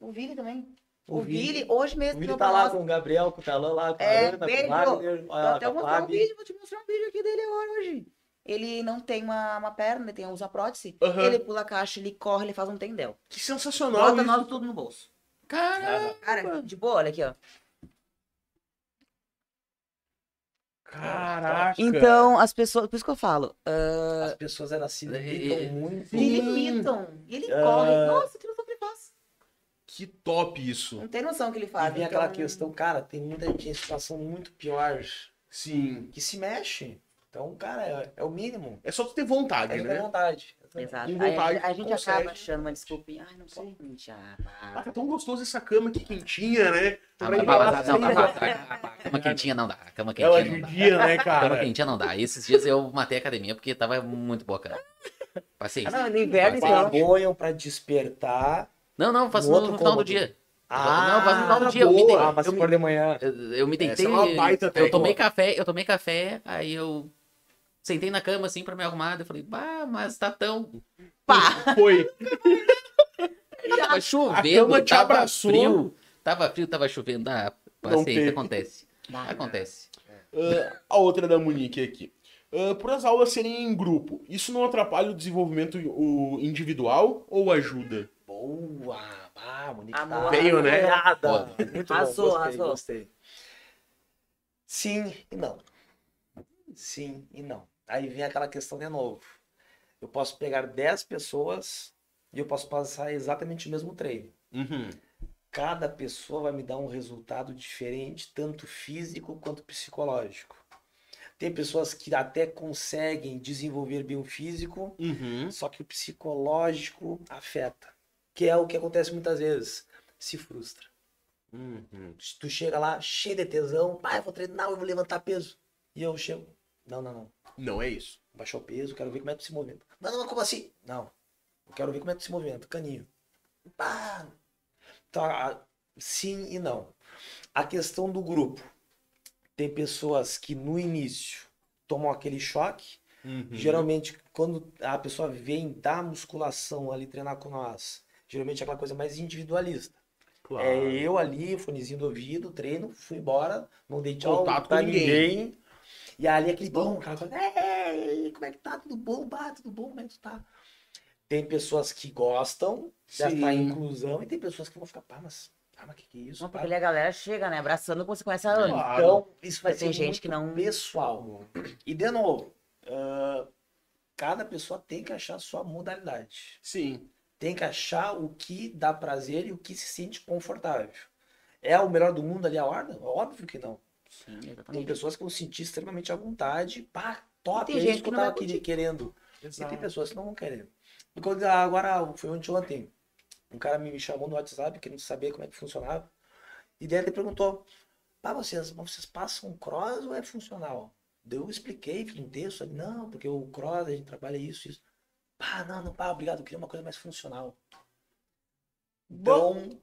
o Willy também. O O, Willy- hoje O mesmo Willi entrou tá lá nós. com o Gabriel, com o Talan lá, com a É, Ana, com beijo. o Wagner, Vou a- até com a mostrar um vídeo, vou te mostrar um vídeo aqui dele agora hoje. Ele não tem uma, uma perna, ele tem usa prótese. Aham. Ele pula a caixa, ele corre, ele faz um tendel. Que sensacional Bota isso. nós tudo no bolso. Cara, Cara, de boa, olha aqui, ó. Caraca! Então, as pessoas, por isso que eu falo, ah, As pessoas elas se É, limitam é, muito. se limitam. E ele Ah. corre. Nossa, que. Que top isso. Não tem noção que ele E faz. vem então- aquela questão, cara, tem muita gente em situação muito pior Sim. que se mexe. Então, cara, é, é o mínimo. É só tu ter vontade, É ter né? vontade. Exato. Vontade, a, a gente consegue. acaba achando uma desculpinha. Ai, não posso mentir. Ah, Ah, tá tão gostoso essa cama aqui quentinha, né? Ah, lá não, não, assim, não, não, não, cama quentinha não dá. Cama Ela quentinha não dá. né, Cama cara? quentinha não dá. Esses dias eu matei a academia porque tava muito boa, cara. Passei. Ah, não, no inverno, Mas então. Banham pra despertar. Não, não, faço No no, outro no final do dia. Ah, não, faço no final do dia. Eu me, boa. dei- Ah, mas eu, se for de manhã. eu, eu me deitei. É uma baita eu técnica. tomei café, eu tomei café, aí eu sentei na cama assim pra me arrumar, eu falei, bah, mas tá tão. Pá! Foi. Tava chovendo, tava abraçou. frio. Tava frio, tava chovendo. Ah, Não paciência, teve. acontece. Bah. Acontece. Ah, a outra da Monique aqui. Ah, por as aulas serem em grupo, isso não atrapalha o desenvolvimento o individual ou ajuda? Boa! Ah, Monique Amor. tá Veio, né? Foda. Muito Arrasou, bom, gostei, arrasou. gostei. Sim e não. Sim e não. Aí vem aquela questão de novo. Eu posso pegar 10 pessoas e eu posso passar exatamente o mesmo treino. Uhum. Cada pessoa vai me dar um resultado diferente, tanto físico quanto psicológico. Tem pessoas que até conseguem desenvolver bem o físico, Uhum. só que o psicológico afeta. Que é o que acontece muitas vezes. Se frustra. Uhum. Se tu chega lá cheio de tesão, pai, eu vou treinar, eu vou levantar peso. E eu chego, não, não, não. Não é isso. Baixar o peso, quero ver como é que tu se movimenta. Não, não, como assim? Não. Eu quero ver como é que tu se movimenta, caninho. Pá. Tá, sim e não. A questão do grupo. Tem pessoas que no início tomam aquele choque. Uhum. Geralmente, quando a pessoa vem da musculação ali treinar com nós, geralmente é aquela coisa mais individualista. Claro. É eu ali, fonezinho do ouvido, treino, fui embora, não dei tchau Contato pra ninguém. ninguém. E ali aquele bom, cara, fala, "Ei, como é que tá? Tudo bom? Bah, tudo bom? Como é que tu tá? Tem pessoas que gostam dessa inclusão e tem pessoas que vão ficar, pá, mas, ah, mas que que é isso? Não, pá?" porque ali a galera chega, né? Abraçando como você conhece a Ana. Claro. Então, isso vai Tem ser gente que não- pessoal. E de novo, ah, cada pessoa tem que achar a sua modalidade. Sim. Tem que achar o que dá prazer e o que se sente confortável. É o melhor do mundo ali a horda? Óbvio que não. Sim, Tem pessoas que vão se sentir extremamente à vontade. Pá, top, E tem é gente isso que não tava querendo. E Exato. tem pessoas que não vão querer. E quando- Agora, foi ontem, ontem, um cara me chamou no WhatsApp querendo saber como é que funcionava. E daí ele perguntou, pá, vocês, vocês passam cross ou é funcional? Daí eu expliquei, fiz um texto, não, porque o cross, a gente trabalha isso, isso. Pá, não, não, pá, obrigado, eu queria uma coisa mais funcional. Então,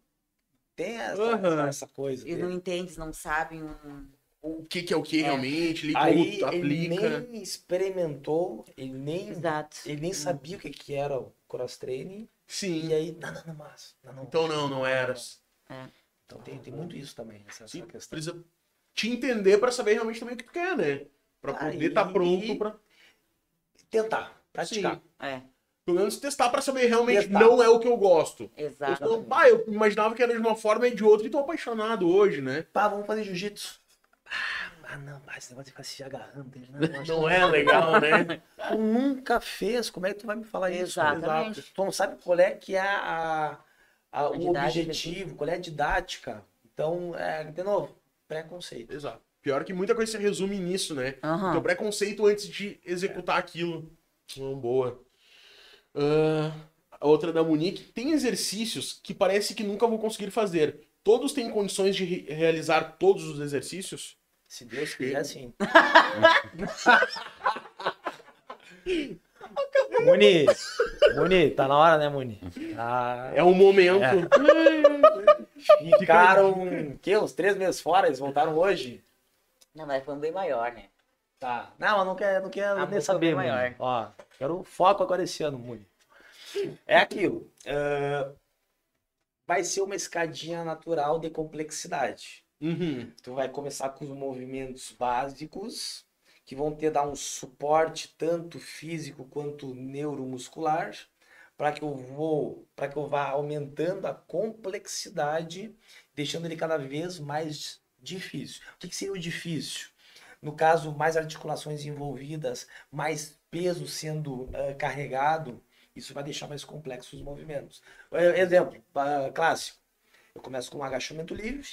tem essa, Aham. essa coisa. E não entende, não sabe um... O que, que é o que É. realmente, ali, Aí como ele aplica. nem experimentou, ele nem, Exato. ele nem sabia o que, que era o cross training. Sim. E aí, não, não, não, mas. Não, não. Então não, não era. Então tem, tem muito isso também, essa, essa questão. precisa te entender pra saber realmente também o que tu quer, né? Pra Ah, poder estar e- pronto pra. Tentar, praticar. Sim. É, Pelo menos testar pra saber realmente Testar. não é o que eu gosto. Eu, exato. tô, ah, eu imaginava que era de uma forma e de outra e tô apaixonado hoje, né? Pá, vamos fazer jiu-jitsu. Ah, ah, não, mas esse negócio de ficar se agarrando. ele, Não, eu acho Não que- é legal, né? Tu nunca fez, como é que tu vai me falar isso? Exatamente. Tu não sabe qual é que é a, a- A o objetivo, qual é a didática. Então, é, de novo, preconceito. Exato. Pior que muita coisa se resume nisso, né? Aham. Teu preconceito antes de executar aquilo. Hum, boa. Ah, a outra da Monique. Tem exercícios que parece que nunca vou conseguir fazer. Todos têm condições de re- realizar todos os exercícios? Se Deus quiser, sim. Muni, Muni, tá na hora, né, Muni? Ah, É um momento. ficaram, que, uns três meses fora, eles voltaram hoje. Não, mas foi um bem maior, né? Tá. Não, eu não quero, não quero A nem saber, maior. Ó, quero foco agora esse ano, Muni. É aquilo. ah, vai ser uma escadinha natural de complexidade. Uhum. Tu vai começar com os movimentos básicos, que vão te dar um suporte tanto físico quanto neuromuscular, para que eu vou, para que eu vá aumentando a complexidade, deixando ele cada vez mais difícil. O que, que seria o difícil? No caso, mais articulações envolvidas, mais peso sendo eh, carregado, isso vai deixar mais complexos os movimentos. Eh, Exemplo ah, clássico. Eu começo com um agachamento livre,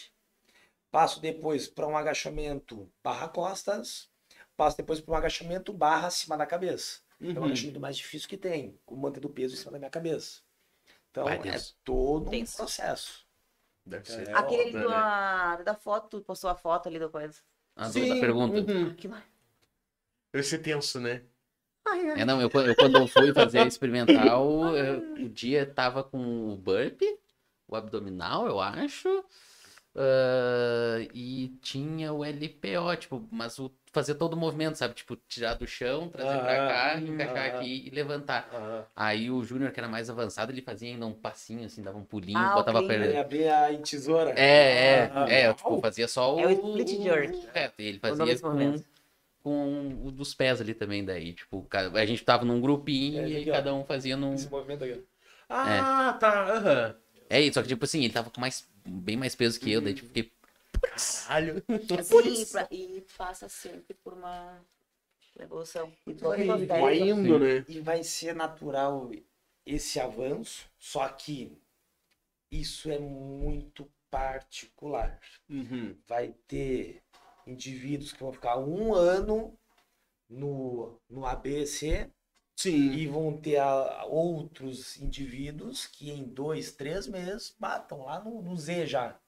passo depois para um agachamento barra costas, passo depois para um agachamento barra acima da cabeça. É o Uhum. agachamento mais difícil que tem, com mantendo o peso em cima da minha cabeça. Então Vai, é Deus. todo um processo. Deve ser. É, Aquele foda, do, né? a- da foto, tu postou a foto ali da coisa. A Sim, pergunta. uhum. Ser tenso, né? É, não, eu, eu quando eu fui fazer a experimental, eu- o dia tava com o burp, o abdominal, eu acho, ah, e tinha o LPO, tipo, mas o, fazer todo o movimento, sabe? Tipo, tirar do chão, trazer pra Aham, cá, encaixar aqui e levantar. Aí o Júnior, que era mais avançado, ele fazia ainda um passinho, assim, dava um pulinho, Ah, botava a ok. perna. Ele abria em tesoura. É, é, Ah, é, eu, ah. tipo, fazia só o... É o split jerk. É, ele nome fazia com, com o dos pés ali também, daí, tipo, a gente tava num grupinho É, e aí aqui, cada um fazia num... Esse movimento aqui. Ah, tá. Aham. É isso, só que tipo assim, ele tava com mais, bem mais peso que eu, daí tipo, fiquei... Caralho. Sim, pra- e passa sempre por uma evolução. E vai- novidade. Vai indo, né? E vai ser natural esse avanço, só que isso é muito particular. Uhum. Vai ter indivíduos que vão ficar um ano no, no ABC Sim. e vão ter a- outros indivíduos que em dois, três meses batam lá no, no Z já.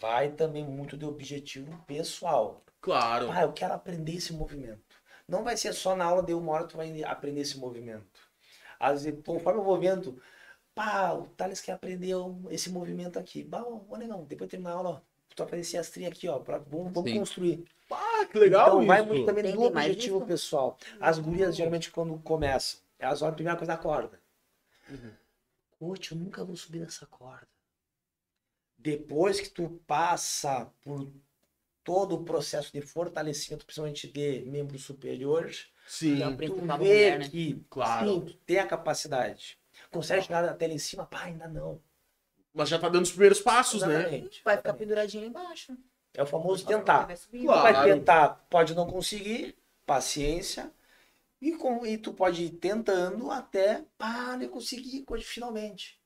Vai também muito de objetivo pessoal. Claro. Ah, eu quero aprender esse movimento. Não vai ser só na aula de uma hora tu vai aprender esse movimento. Às vezes, conforme eu vou vendo, pá, o Thales quer aprender esse movimento aqui. Bah, ô, ô, negão, depois de terminar a aula, ó, tu vai fazer esse astrinho aqui, ó, pra, vamos, vamos construir. Ah, que legal então vai isso. muito também do objetivo isso? pessoal. As gurias, geralmente, quando começam, elas olham a primeira coisa da corda. Uhum. Coach, eu nunca vou subir nessa corda. Depois que tu passa por todo o processo de fortalecimento, principalmente de membro superior, Sim. Tu vê mulher, né? que Claro. sim, tu tem a capacidade. Consegue chegar até lá em cima? Pá, ainda não. Mas já tá dando os primeiros passos, né? Exatamente. Vai ficar penduradinho lá embaixo. É o famoso tentar. Vai Claro. vai tentar, pode não conseguir, paciência. E, com, e tu pode ir tentando até, pá, não conseguir, finalmente.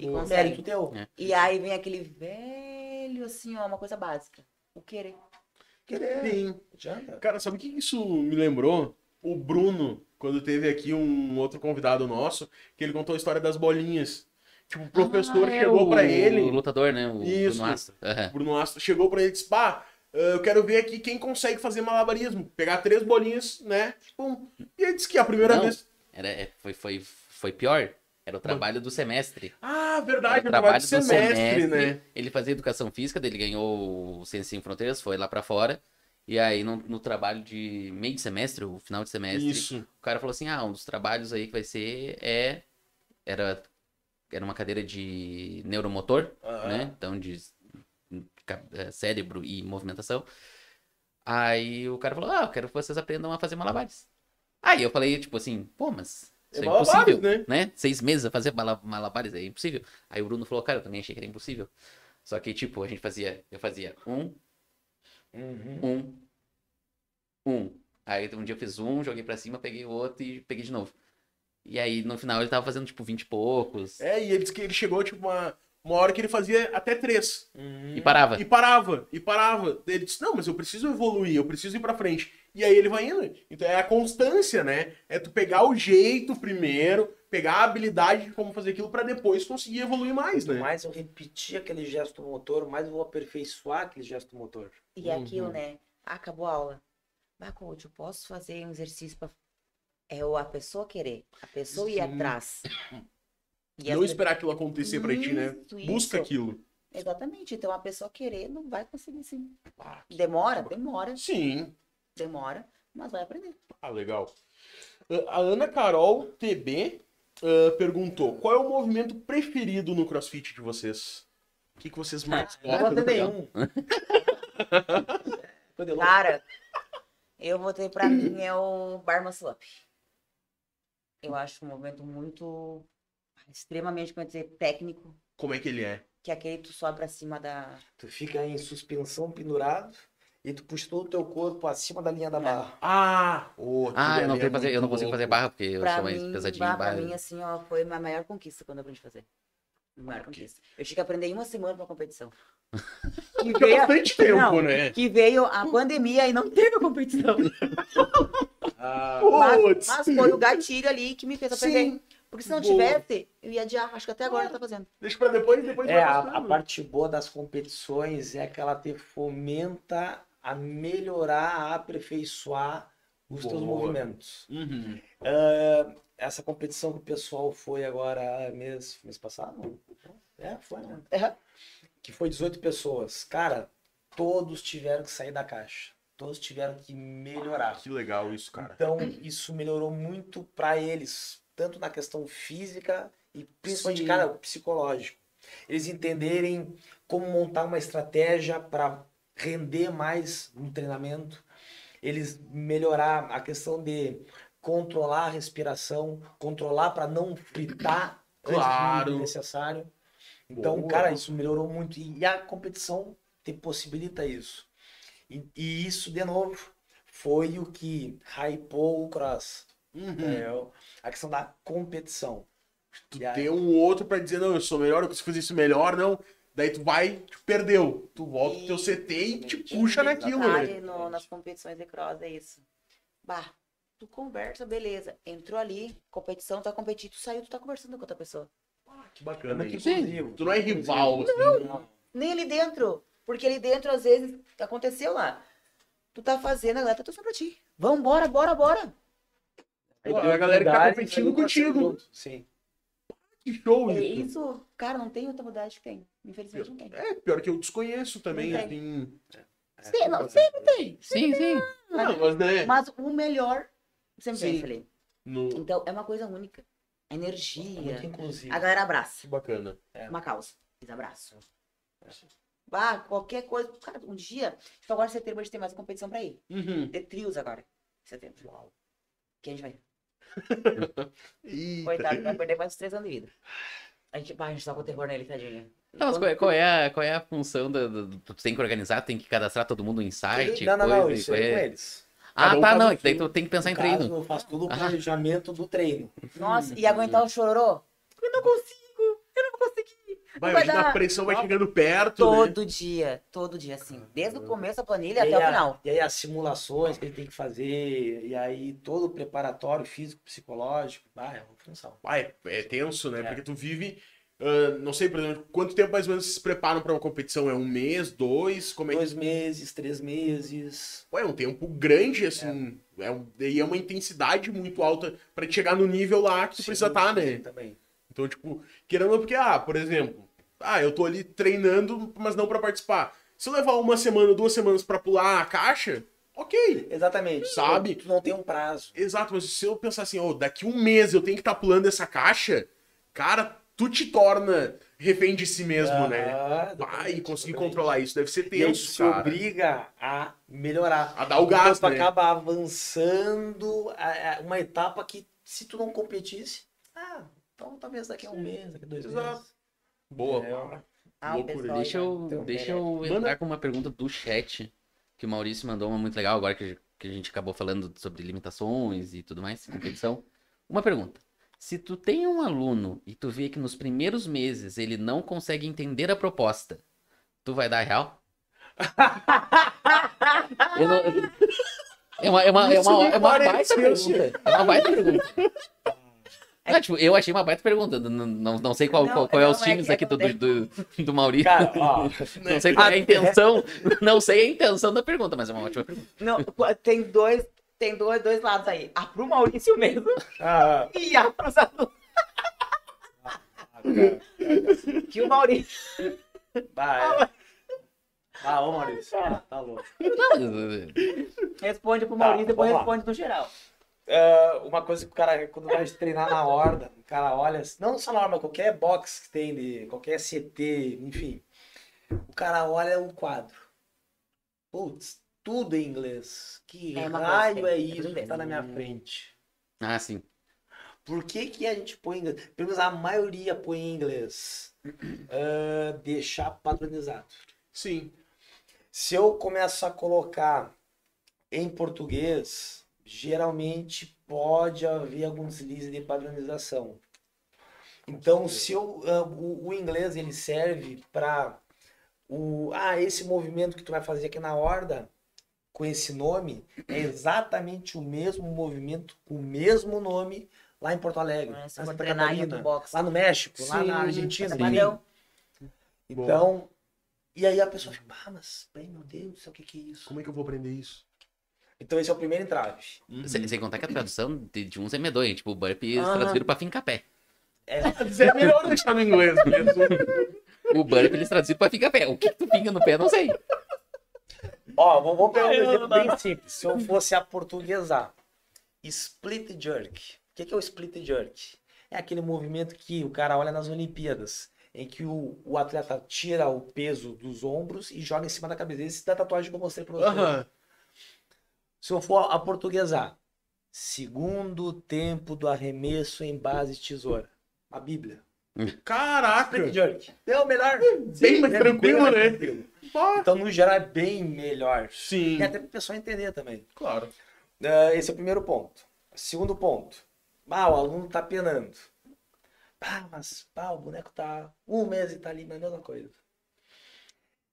E O consegue. mérito teu. É. E aí vem aquele velho, assim, ó, uma coisa básica. O querer. Querer. Sim. Adianta. Cara, sabe o que isso me lembrou? O Bruno, quando teve aqui um outro convidado nosso, que ele contou a história das bolinhas. Tipo, o professor Ah, é, chegou o- pra ele, O lutador, né? O Isso. Bruno Astro. O Bruno Astro chegou pra ele e disse: pá, eh, eu quero ver aqui quem consegue fazer malabarismo. Pegar três bolinhas, né? Pum. E ele disse que a primeira Não. vez. Era, é, foi, foi, foi pior. Era o trabalho do semestre. Ah, Era verdade, o é trabalho de semestre, né? Ele fazia educação física, ele ganhou o Ciência Sem Fronteiras, foi lá pra fora. E aí, no, no trabalho de meio de semestre, o final de semestre, Isso. o cara falou assim: ah, um dos trabalhos aí que vai ser é. Era, era uma cadeira de neuromotor, Aham. né? Então, de ca- eh, cérebro e movimentação. Aí o cara falou: ah, eu quero que vocês aprendam a fazer malabares. Aí eu falei, tipo assim, pô, mas. Isso É é, malabares, impossível, né? né? Seis meses a fazer mala- malabares é impossível. Aí o Bruno falou, cara, eu também achei que era impossível. Só que, tipo, a gente fazia, eu fazia um, Uhum. um, um. Aí um dia eu fiz um, joguei pra cima, peguei o outro e peguei de novo. E aí no final ele tava fazendo, tipo, 20 e poucos. É, e ele disse que ele chegou, tipo, uma, uma hora que ele fazia até três. Uhum. E parava. E parava, e parava. Ele disse, não, mas eu preciso evoluir, eu preciso ir pra frente. E aí ele vai indo. Então é a constância, né? É tu pegar o jeito primeiro, pegar a habilidade de como fazer aquilo pra depois conseguir evoluir mais, né? mais eu repetir aquele gesto motor, mais eu vou aperfeiçoar aquele gesto motor. E é aquilo, Uhum. né? Ah, acabou a aula. Bah, coach, eu posso fazer um exercício pra. É o a pessoa querer. A pessoa ir Sim. atrás. E Não esperar aquilo acontecer pra ti, né? Isso, Busca isso. aquilo. Exatamente. Então a pessoa querer não vai conseguir sim. Ah, Demora, demora, Sim. demora, mas vai aprender. Ah, legal. Uh, A Ana Carol TB uh, perguntou: qual é o movimento preferido no CrossFit de vocês? O que, que vocês mais Eu gostam? ter nenhum. Cara, eu votei pra mim é o Bar Muscle Up. Eu acho um movimento muito extremamente, como eu dizer, técnico, Como é que ele é? que é aquele que tu sobe pra cima da. Tu fica em suspensão pendurado e tu puxa todo o teu corpo acima da linha da barra. Ah! Oh, Ah, eu não, é fazer, eu não consigo fazer barra, porque eu Pra sou mais mim, pesadinho em bah, pra barra. mim, assim, ó, foi a maior conquista quando eu aprendi a fazer. A maior conquista. Eu tinha que aprender em uma semana pra competição. Que veio, bastante tempo, Não. né? que veio a pandemia e não teve a competição. Ah, Mas, mas foi o gatilho ali que me fez aprender. Sim. Porque se não Boa. tivesse, eu ia adiar. Acho que até agora tá fazendo. Deixa pra depois, depois É, vai a, a parte boa das competições é que ela te fomenta a melhorar, a aperfeiçoar os teus Boa. movimentos. Uhum. Ah, essa competição que o pessoal foi agora mês, mês passado? É, foi, né? Uhum. Que foi 18 pessoas. Cara, todos tiveram que sair da caixa. Todos tiveram que melhorar. Que legal isso, cara. Então, isso melhorou muito para eles, tanto na questão física e principalmente, Sim. cara, psicológico. Eles entenderem como montar uma estratégia para render mais no treinamento, eles melhorar a questão de controlar a respiração, controlar para não fritar Claro. antes do necessário. Então, Boa. cara, isso melhorou muito e a competição te possibilita isso. E, e isso, de novo, foi o que hypou o cross. Uhum. É, a questão da competição. Tu aí- tem um outro pra dizer, não, eu sou melhor, eu consigo fazer isso melhor, não. Daí tu vai, tu perdeu. Tu volta pro teu CT e te puxa naquilo, né? no- nas competições de cross é isso. Bah, tu conversa, beleza. Entrou ali, competição, tá competindo, tu saiu, tu tá conversando com outra pessoa. Que bacana isso. inclusivo. Tu não é rival, assim. Não. Nem ali dentro. Porque ali dentro, às vezes, aconteceu lá. Tu tá fazendo, a galera tá torcendo pra ti. Vambora, bora, bora. Pô, a galera que tá competindo você contigo. Sim. Que show É isso. isso, cara, não tem outra modalidade que tem. Infelizmente não tem. É, pior que eu desconheço também, Não assim. Sim, não, sim, não tem. Sim, sim. Não, mas né? Mas o melhor sempre Sim. ali. No... Então, é uma coisa única. É muito Energia. A galera abraça. Que bacana. Uma causa. Eles abraçam. Ah, qualquer coisa. Cara, um dia. Tipo, agora em setembro a gente tem mais uma competição pra ir. Uhum. De trios agora. Em setembro. Que a gente vai. Coitado, vai perder mais uns três anos de vida. A gente, bah, a gente tá com terror nele, tadinho. Não, mas qual é, qual é a, qual é a função da, da- do- Tu tem que organizar, tem que cadastrar todo mundo em site? não, não, não, coisa, isso e- é com é- eles. Ah, Cada tá, não. é daí seu. tu tem que pensar em caso, treino. eu faço todo o Ah. planejamento do treino. Nossa, e aguentar o chororô? Eu não consigo, eu não vou conseguir. Vai, vai imagina a dar. pressão vai chegando perto, né? Todo dia, todo dia, assim. Desde o começo da planilha E até o a- final. E aí as simulações que ele tem que fazer, e aí todo o preparatório físico, psicológico, ah, é uma função. Vai, é tenso, né? É. Porque tu vive. ah, não sei, por exemplo, quanto tempo mais ou menos vocês se preparam pra uma competição? É um mês, dois? Como é que. Dois meses, três meses. Pô, é um tempo grande, assim. É. um- e é uma intensidade muito alta pra te chegar no nível lá que tu precisa estar, sim, né? Também. Então, tipo, querendo ou não, porque, ah, por exemplo, ah, eu tô ali treinando, mas não pra participar. Se eu levar uma semana, duas semanas pra pular a caixa, ok. Exatamente. Sabe? Tu não tem um prazo. Exato, mas se eu pensar assim, ó, daqui um mês eu tenho que estar pulando essa caixa, cara, tu te torna refém de si mesmo, né? Ah, Vai e conseguir controlar isso, deve ser E tenso, se cara. obriga a melhorar. A dar o gás, tu né? acaba avançando uma etapa que se tu não competisse, ah, então talvez daqui a um mês, daqui a dois Exato. meses. Boa. É, Ah, Loucura. Deixa eu, Então, deixa é. eu Manda. entrar com uma pergunta do chat, que o Maurício mandou uma muito legal, agora que, que a gente acabou falando sobre limitações e tudo mais, competição. Uma pergunta. Se tu tem um aluno e tu vê que nos primeiros meses ele não consegue entender a proposta, tu vai dar real? Eu não- É uma, é uma, é uma, é uma parece baita ser. pergunta. É uma baita pergunta. Ah, tipo, eu achei uma baita pergunta. Não, não, não sei qual, Não, qual, qual é os é times que aqui do, do, do, do Maurício. Cara, ó, Não sei qual é a intenção, não sei a intenção da pergunta, mas é uma ótima pergunta. Não, tem dois, tem dois, dois lados aí. A pro Maurício mesmo ah, e a pros alunos. cara, Que o Maurício. É. Ah, ô Maurício. Ah, tá louco. Responde pro Maurício, Tá, depois responde no geral. É, uma coisa que o cara, quando vai treinar na horda, o cara olha, não só na horda, mas qualquer box que tem, de, qualquer CT, enfim. O cara olha o quadro. Putz, tudo em inglês. Que É raio é isso que tá na minha frente? Ah, sim. Por que, que a gente põe em inglês? Pelo menos a maioria põe em inglês. Ah, deixar padronizado. Sim. Se eu começo a colocar em português, geralmente pode haver algum deslize de padronização. Então, se eu, ah, o, o inglês ele serve para o ah, esse movimento que tu vai fazer aqui na horda com esse nome é exatamente o mesmo movimento, o mesmo nome lá em Porto Alegre, É, lá, Santa Catarina, lá no México, lá Sim, na Argentina. Então, e aí a pessoa fica, ah, mas, meu Deus do céu, o que, que é isso? Como é que eu vou aprender isso? Então esse é o primeiro entrave. Sem, sem contar que a tradução de, de uns é medonha. Tipo, o burpee eles Aham. traduziram pra ficar pé. Mas é melhor deixar no inglês mesmo. O burpee eles traduziram pra ficar pé. O que, que tu pinga no pé, não sei. Ó, vou, vou pegar um exemplo bem simples. Se eu fosse a portuguesar, split jerk. O que que é o split jerk? É aquele movimento que o cara olha nas Olimpíadas, em que o, o atleta tira o peso dos ombros e joga em cima da cabeça. Esse da tatuagem que eu mostrei pra você. Aham. Se eu for a portuguesar, segundo tempo do arremesso em base de tesoura. A Bíblia. Caraca! Jerk. É o melhor. Bem mais É tranquilo, mais né? tranquilo. Pá. Então, no geral, é bem melhor. Sim, E até para o pessoal entender também. claro. Ah, esse é o primeiro ponto. Segundo ponto. Ah, o aluno tá penando. Ah, mas pá, o boneco tá um mês e tá ali, mas é a mesma coisa.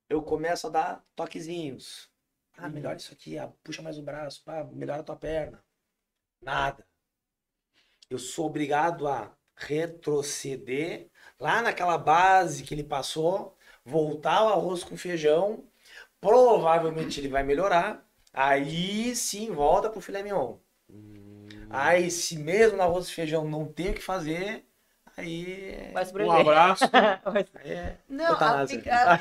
Eu começo a dar toquezinhos. Ah, melhora isso aqui, ah, puxa mais o braço, pá, melhora a tua perna. Nada. Eu sou obrigado a retroceder lá naquela base que ele passou, voltar ao arroz com feijão. Provavelmente ele vai melhorar. Aí sim volta pro filé mignon. Aí, se mesmo no arroz e feijão não tem o que fazer, aí. Vai Um abraço. é Não, a, a-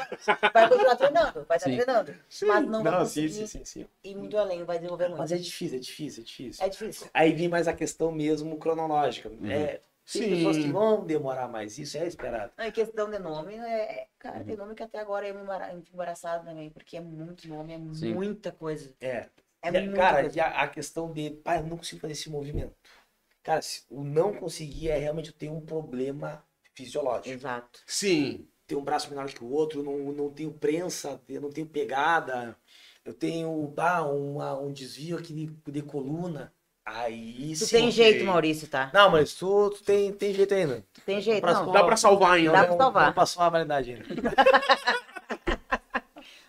vai continuar treinando, vai estar Sim. treinando. Mas não, vai Não, conseguir sim, sim, sim, sim. ir muito além, vai desenvolver muito. Mas é difícil, é difícil, é difícil. É difícil. Aí vem mais a questão mesmo cronológica. É, tem Sim. pessoas que vão demorar mais, isso é esperado. Não, e questão de nome, é, é- cara, tem nome que até agora eu me embaraçado também, porque é muito nome, é Sim. muita coisa. É. É E, muita cara, coisa. e a, a questão de, pai, eu não consigo fazer esse movimento. Cara, se o não conseguir é realmente eu tenho um problema fisiológico. Exato. Sim. tenho um braço menor que o outro, não, não tenho prensa, eu não tenho pegada, eu tenho ah, uma- um desvio aqui de, de coluna. Aí Tu sim. tem jeito. Maurício, tá? Não, mas tu, tu tem, tem jeito ainda. Tu tem jeito, Pra- não. Dá pra salvar ainda. Dá pra salvar. Não passou a validade ainda.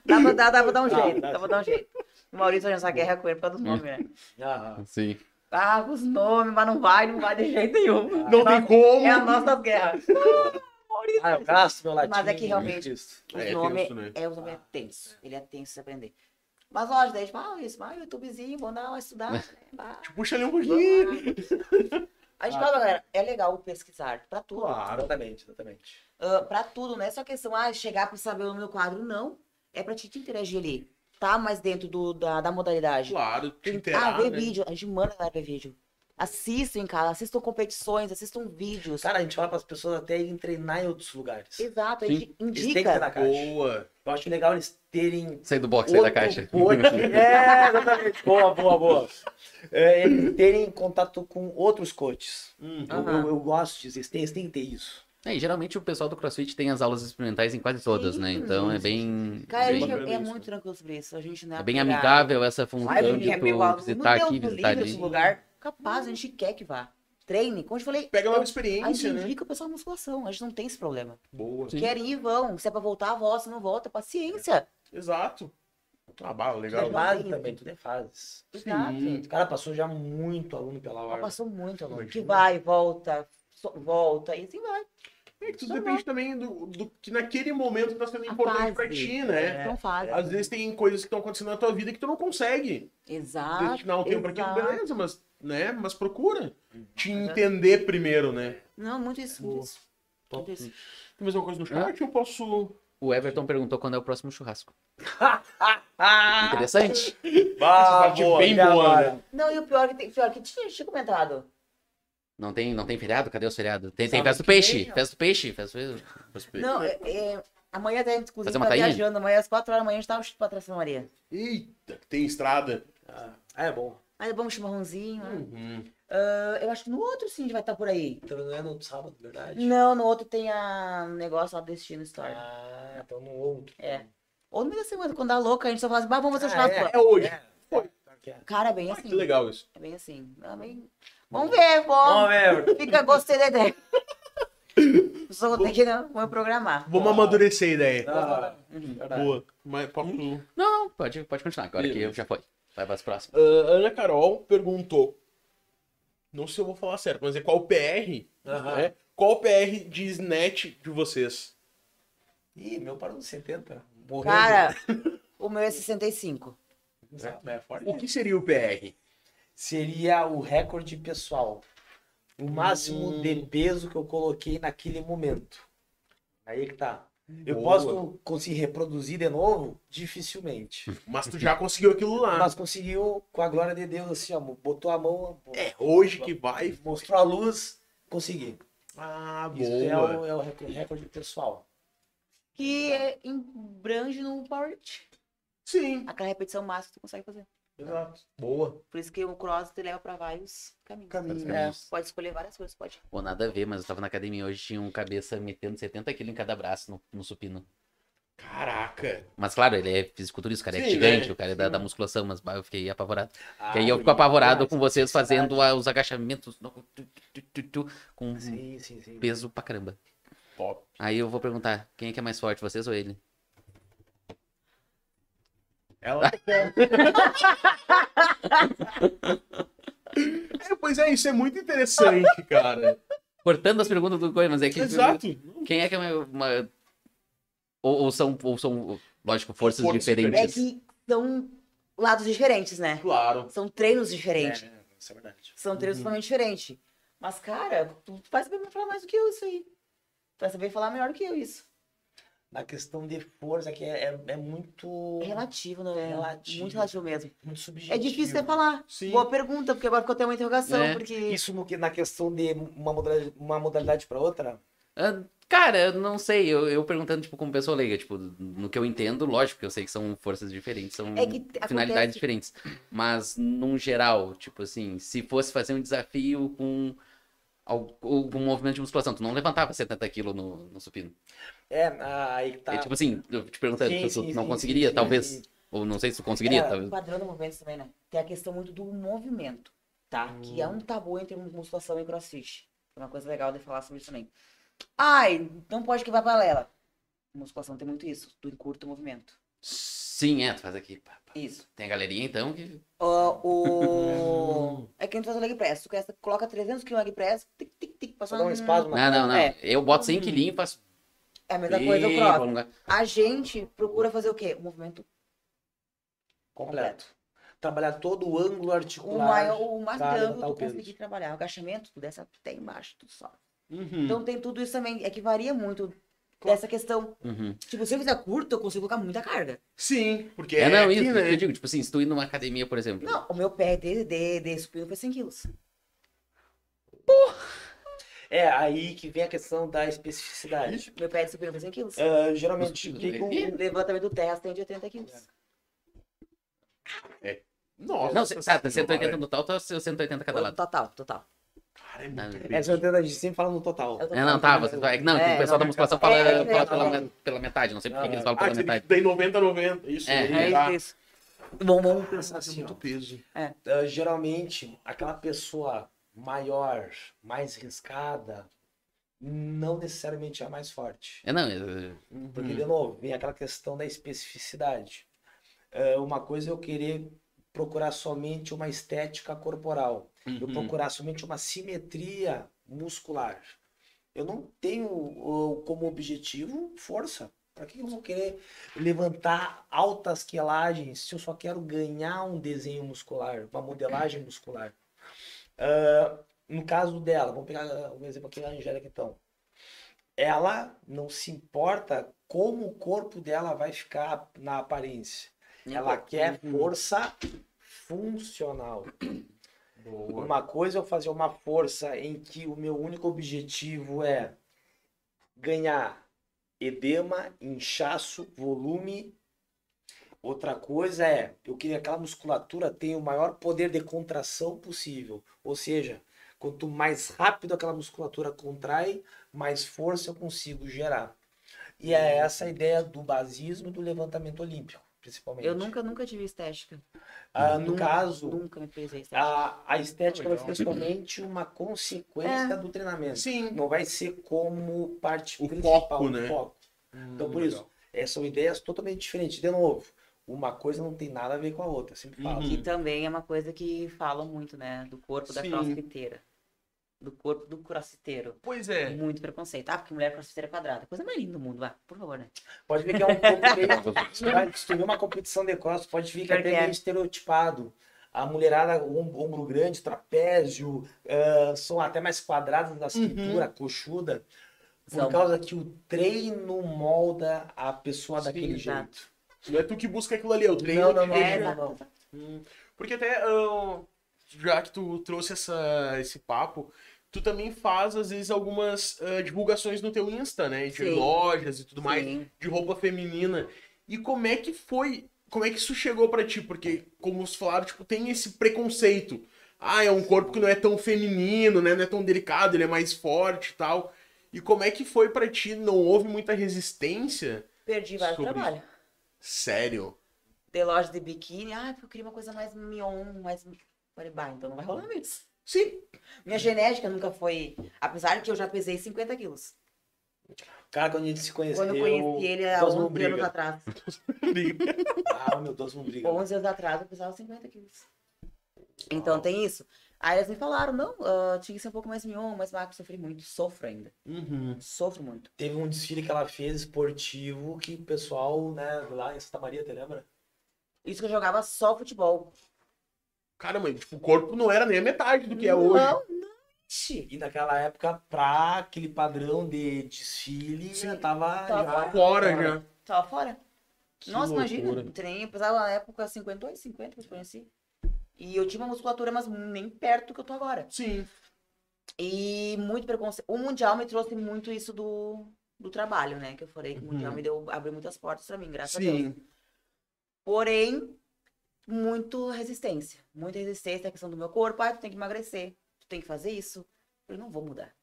Dá pra, dá, dá pra dar um Dá, jeito, dá dá pra dar um jeito. O Maurício já essa guerra com ele por causa dos nomes, né? Ah, Sim. Ah, os nomes, mas não vai, não vai de jeito nenhum. Não tem como. É a nossa guerra. Maurício. ah, eu gasto meu latim. Mas é que realmente- Isso. Os É, nome tenso, né? é, o nome é tenso. Ele é tenso de aprender. Mas lógico, daí, tipo, ah, isso, vai, YouTubezinho, vou dar uma estudar. né? Puxa ali um pouquinho. A gente fala, galera, é legal pesquisar pra tudo. Claro. Exatamente, exatamente. Ah, pra tudo, não é só questão, ah, chegar pra saber o nome do quadro, não. É pra te interagir ali. Tá mais dentro do, da, da modalidade. Claro, te ah, interar, ver né? vídeo. A gente manda galera ver vídeo. Assistam em casa, assistam competições, assistam vídeos. Cara, a gente fala para as pessoas até irem treinar em outros lugares. Exato, a Sim. gente Eles têm que ter na indica. caixa. Boa. Eu acho legal eles terem Sai do box, sai da caixa. coach. É, exatamente. Boa, boa, boa. É, eles terem contato com outros coaches. Hum. Eu, eu, eu gosto disso, eles têm, eles têm que ter isso. É, e geralmente o pessoal do CrossFit tem as aulas experimentais em quase todas, Sim, né? Então é bem. Cara, a bem- é, é muito tranquilo sobre isso. A gente não é É bem amigável essa função de gente é tu alto. visitar aqui, visitar ali. lugar, capaz, a gente quer que vá. Treine, como eu te falei, Pega nova a gente experiência, né? indica o pessoal a musculação, a gente não tem esse problema. Boa. Sim. Querem ir, vão. Se é pra voltar, volta, se não volta, paciência. Exato. Ah, legal. é fase também, tudo é fases. Exato. O cara passou já muito aluno pela Ela hora. passou muito, aluno. Que vai, volta, so- volta, e assim vai. É que tudo depende também do, do que naquele momento tá sendo A importante pra fase. ti, né? Não faz. Às vezes tem coisas que estão acontecendo na tua vida que tu não consegue Exato. destinar um tempo pra aquilo, exato. beleza, mas, né? Mas procura te entender primeiro, né? Não, muito isso, muito isso. Muito isso. Tem mais alguma coisa no chat? Eu posso. O Everton perguntou quando é o próximo churrasco. Interessante. Bah, parte boa, bem boa, né? Não, e o pior que, tem, pior que tinha, tinha comentado. Não tem, não tem feriado? Cadê os feriados? Tem, tem festa do vem, peixe. Festa do peixe. Festa do... Não, é, é, amanhã até, inclusive, Fazer uma tá tainha? viajando. Amanhã às 4 horas da manhã a gente tava pra Tração Maria. Eita, tem estrada. Ah, é bom. Aí vamos chimarrãozinho. né? Uhum. Ah, eu acho que no outro sim a gente vai estar por aí. Então não é no sábado, verdade? Não, no outro tem a negócio lá do Destino Store. Ah, então no outro. É. Ou no meio da semana, quando dá louca, a gente só fala assim, "Bah, vamos fazer um Ah, churrasco. lá." É hoje. É. Foi. Tá que é. Cara, é bem Ah, assim. que legal isso. É bem assim. É bem- Vamos ver, Vamos bom. ver. Fica, gostei da ideia. Só vou ter que não, vou programar. Vamos amadurecer a ideia. Ah, Uhum. Boa. Mas papo. Não, não, pode, pode continuar. Agora que Beleza. eu já foi. Vai para as próximas. Ah, Ana Carol perguntou. Não sei se eu vou falar certo, mas é qual o PR? Aham. né? Qual o PR de Snatch de vocês? Ih, meu parou nos 70. Morreu. Cara, o meu é 65. É, é forte. O que seria o PR? Seria o recorde pessoal. O máximo Hum. de peso que eu coloquei naquele momento. Aí que tá. Eu Boa. posso conseguir reproduzir de novo? Dificilmente. Mas tu já conseguiu aquilo lá. Mas conseguiu, com a glória de Deus, assim, ó, botou a mão, É, hoje que vai. mostrou a luz, consegui. Ah, Isso é boa. o, é o recorde- recorde pessoal. Que é, embrange no Power. Sim. Aquela repetição máxima que tu consegue fazer. Exato. Boa. Por isso que o cross te leva pra vários caminhos. Caminhos. É, pode escolher várias coisas, pode. Pô, nada a ver, mas eu tava na academia hoje, tinha um cabeça metendo 70 quilos em cada braço no, no supino. Caraca. Mas claro, ele é fisiculturista, o cara é Sim, gigante, né? o cara é da, da musculação, mas eu fiquei apavorado. Ah, que aí eu fico apavorado com vocês fazendo a- os agachamentos no- tu, tu, tu, tu, com Sim, sim, sim. peso pra caramba. Top. Aí eu vou perguntar, quem é que é mais forte, vocês ou ele? Ela. é, pois é, isso é muito interessante, cara. Cortando as perguntas do Coisa, mas é que. Exato. Quem é que é uma. uma- Ou, ou são, ou são, lógico, forças, Forças diferentes. É que são lados diferentes, né? Claro. São treinos diferentes. É, isso é verdade. São treinos Uhum. totalmente diferentes. Mas, cara, tu vai saber me falar mais do que eu isso aí. Tu vai saber falar melhor do que eu isso. Na questão de força, que é, é, é muito, É relativo, não é? Relativo. Muito relativo mesmo. muito subjetivo. É difícil de falar. Sim. Boa pergunta, porque agora ficou até uma interrogação, É. porque... Isso no que, na questão de uma modalidade, uma modalidade para outra? Ah, Cara, eu não sei, eu, eu perguntando, tipo, como pessoa leiga, tipo, no que eu entendo, lógico que eu sei que são forças diferentes, são É que finalidades acontece- diferentes. Mas, num geral, tipo assim, se fosse fazer um desafio com algum movimento de musculação, tu não levantava 70 quilos no, no supino. É, aí tá. É tipo assim, eu te perguntando, Sim, tu, sim, não sim, conseguiria, talvez. Ou não sei se tu conseguiria, É, talvez. o padrão do movimento também, né? Tem a questão muito do movimento, tá? Que é um tabu entre musculação e crossfit. É uma coisa legal de falar sobre isso também. Ai, não pode que vá paralela. Musculação tem muito isso. Tu encurta o movimento. Sim, é, tu faz aqui. pá, pá. Isso. Tem a galerinha, então, que... Ó, o... É que a gente faz o leg press. Tu quer- coloca 300 kg leg press, tic, tic, tic, passou um espasmo Não, não, não. É. Eu boto 100 quilinhos e faço... É a mesma coisa o Ih, cross. vou alongar. A gente procura fazer o quê? O movimento completo. Trabalhar todo o ângulo o, articular. maior, o mais grande levantar tu conseguir trabalhar. O agachamento, tu desce até embaixo, tu sobe. Uhum. Então tem tudo isso também. É que varia muito dessa questão. Uhum. Tipo, se eu fizer curto, eu consigo colocar muita carga. Sim, porque É, é, não, aqui, isso, né? eu digo, tipo assim, se tu ir numa academia, por exemplo. Não, o meu pé de, de, de supino foi 100 quilos. É, aí que vem a questão da especificidade. Meu pé de supino foi 100 quilos. Ah, geralmente, o que O o- levantamento do terra tem de 80 quilos. Nossa, Não, tá, tá senhora. 180 no total, tá 180 cada lado. Total, total. Cara, é muito é. É, 180 a gente sempre fala no total. Eu É, não, tá, você. Não, É, o pessoal não, da musculação fala, é, fala é, pela, é. pela metade, não sei por que que eles falam Ah, pela metade. daí 90 90. Isso É, aí. É tá. isso. Bom, vamos Pensar é assim, muito ó. peso. Ah, geralmente, aquela pessoa maior, mais riscada, não necessariamente é a mais forte. É, não, é- Porque, de novo, vem aquela questão da especificidade. É, uma coisa é eu querer procurar somente uma estética corporal. Eu Uhum. procurar somente uma simetria muscular. Eu não tenho uh, como objetivo força. Para que eu vou querer levantar altas quelagens se eu só quero ganhar um desenho muscular, uma modelagem muscular? Ah, no caso dela, vamos pegar um exemplo aqui da Angélica então. ela não se importa como o corpo dela vai ficar na aparência. Ela quer força funcional. Boa. Uma coisa é eu fazer uma força em que o meu único objetivo é ganhar edema, inchaço, volume. Outra coisa é eu queria que aquela musculatura tenha o maior poder de contração possível. Ou seja, quanto mais rápido aquela musculatura contrai, mais força eu consigo gerar. E é essa a ideia do basismo e do levantamento olímpico, principalmente. Eu nunca, nunca tive estética. Ah, no Nunca- caso, Nunca me fez a estética. a, a estética vai ser somente uma consequência É. do treinamento. Sim. Não vai ser como parte O principal, foco, o né? foco. Então, por Hum, isso, é, são ideias totalmente diferentes. De novo, uma coisa não tem nada a ver com a outra. Sempre falo. Uhum. Que também é uma coisa que falam muito, né? Do corpo da Sim. crossfiteira. Do corpo do crossfiteiro. Pois é. Muito preconceito. Ah, porque mulher crossfiteira é quadrada. Coisa mais linda do mundo, vá. Por favor, né? Pode ver que é um pouco meio. Vai, Se tu vê uma competição de cross, pode ver que é até é. meio estereotipado. A mulherada, om- ombro grande, trapézio, ah, são até mais quadradas na cintura, coxuda. Por São. causa que o treino molda a pessoa Sim, daquele exato. jeito. Não é tu que busca aquilo ali, é o treino. Não, não, não, É, não. Hum, Porque até, ah, já que tu trouxe essa, esse papo, tu também faz, às vezes, algumas ah, divulgações no teu Insta, né? De Sim. lojas e tudo mais, Sim. de roupa feminina. E como é que foi, como é que isso chegou pra ti? Porque, como vocês falaram, tipo, tem esse preconceito. Ah, é um corpo que não é tão feminino, né? Não é tão delicado, ele é mais forte e tal. E como é que foi pra ti? Não houve muita resistência? Perdi vários Sobre- trabalhos. Sério? De loja de biquíni. Ah, porque eu queria uma coisa mais mion, mais. Falei, bah, então não vai rolar mesmo. Sim. Minha genética nunca foi. Apesar de que eu já pesei 50 quilos. Cara, quando a gente se conheceu. Quando eu conheci ele há Deus não 11 anos briga. atrás. Ah, meu Deus, não briga. 11 anos atrás eu pesava 50 quilos. Então tem isso. Aí eles me falaram, não, ah, tinha que ser um pouco mais mion, mais magro. Sofri muito, sofro ainda. Uhum. Sofro muito. Teve um desfile que ela fez esportivo que o pessoal, né, lá em Santa Maria, te lembra? Isso que eu jogava só futebol. Cara, mas tipo, o corpo não era nem a metade do que é hoje. Não, não. E naquela época, pra aquele padrão de desfile, Sim. já tava. Tava já- Fora já. Tava fora. Que Nossa, imagina. loucura. Eu treinei, eu pesava na época 58, 50 que eu te conheci. E eu tinha uma musculatura, mas nem perto do que eu tô agora. Sim. E muito preconceito. O Mundial me trouxe muito isso do, do trabalho, né? Que eu falei que o Mundial Uhum. me deu, abriu muitas portas pra mim, graças a Deus. Sim. Porém, muito resistência. Muita resistência à questão do meu corpo. Ah, tu tem que emagrecer. Tu tem que fazer isso. Eu não vou mudar.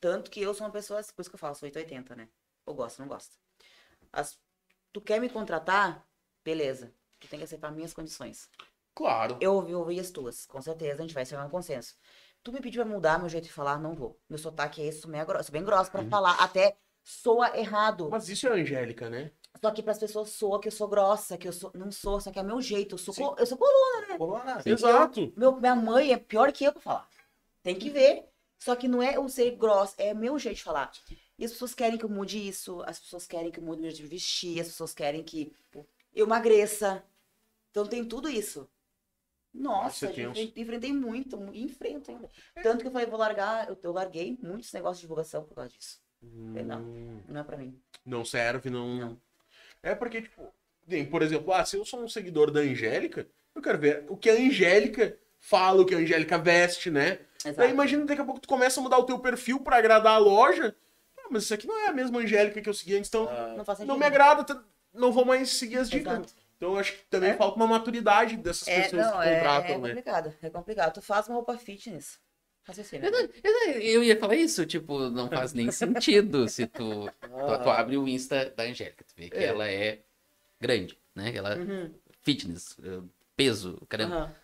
Tanto que eu sou uma pessoa, por isso que eu falo, sou 880, né? Eu gosto, não gosto. As- tu quer me contratar? Beleza. Tu tem que aceitar minhas condições. Claro. Eu ouvi, ouvi as tuas, com certeza, a gente vai chegar a um consenso. Tu me pediu pra mudar meu jeito de falar, não vou. Meu sotaque é esse, sou, grossa, sou bem grossa pra falar, até soa errado. Mas isso é a Angélica, né? Só que pras pessoas soa que eu sou grossa, que eu sou. Não sou, só que é meu jeito. Eu sou, Sim. eu sou coluna. Coluna. Exato. Meu, minha mãe é pior que eu pra falar. Tem que ver. Só que não é eu ser grossa, é meu jeito de falar. E as pessoas querem que eu mude isso, as pessoas querem que eu mude meu jeito de vestir, as pessoas querem que eu emagreça. Então tem tudo isso. Nossa, Nossa, eu enfrentei muito, e enfrento ainda. Tanto que eu falei, vou largar, eu, eu larguei muitos negócios de divulgação por causa disso. Falei, não, Hum, não é pra mim. Não serve, não. Não. É porque, tipo, tem, por exemplo, ah, se eu sou um seguidor da Angélica, eu quero ver o que a Angélica fala, o que a Angélica veste, né? Exato. Daí imagina daqui a pouco tu começa a mudar o teu perfil pra agradar a loja. Ah, mas isso aqui não é a mesma Angélica que eu segui antes, então Ah, Não faz sentido. não me agrada, não vou mais seguir as dicas. Exato. Então eu acho que também É. falta uma maturidade dessas É, pessoas não, que é, contratam, é né? complicado. É complicado. Tu faz uma roupa fitness. Raciocínio. Eu, não- eu eu ia falar isso, tipo, não faz nem sentido se tu, tu, tu abre o Insta da Angélica, vê que É. ela é grande, né? Ela Uhum. fitness, eh, peso, caramba. aham.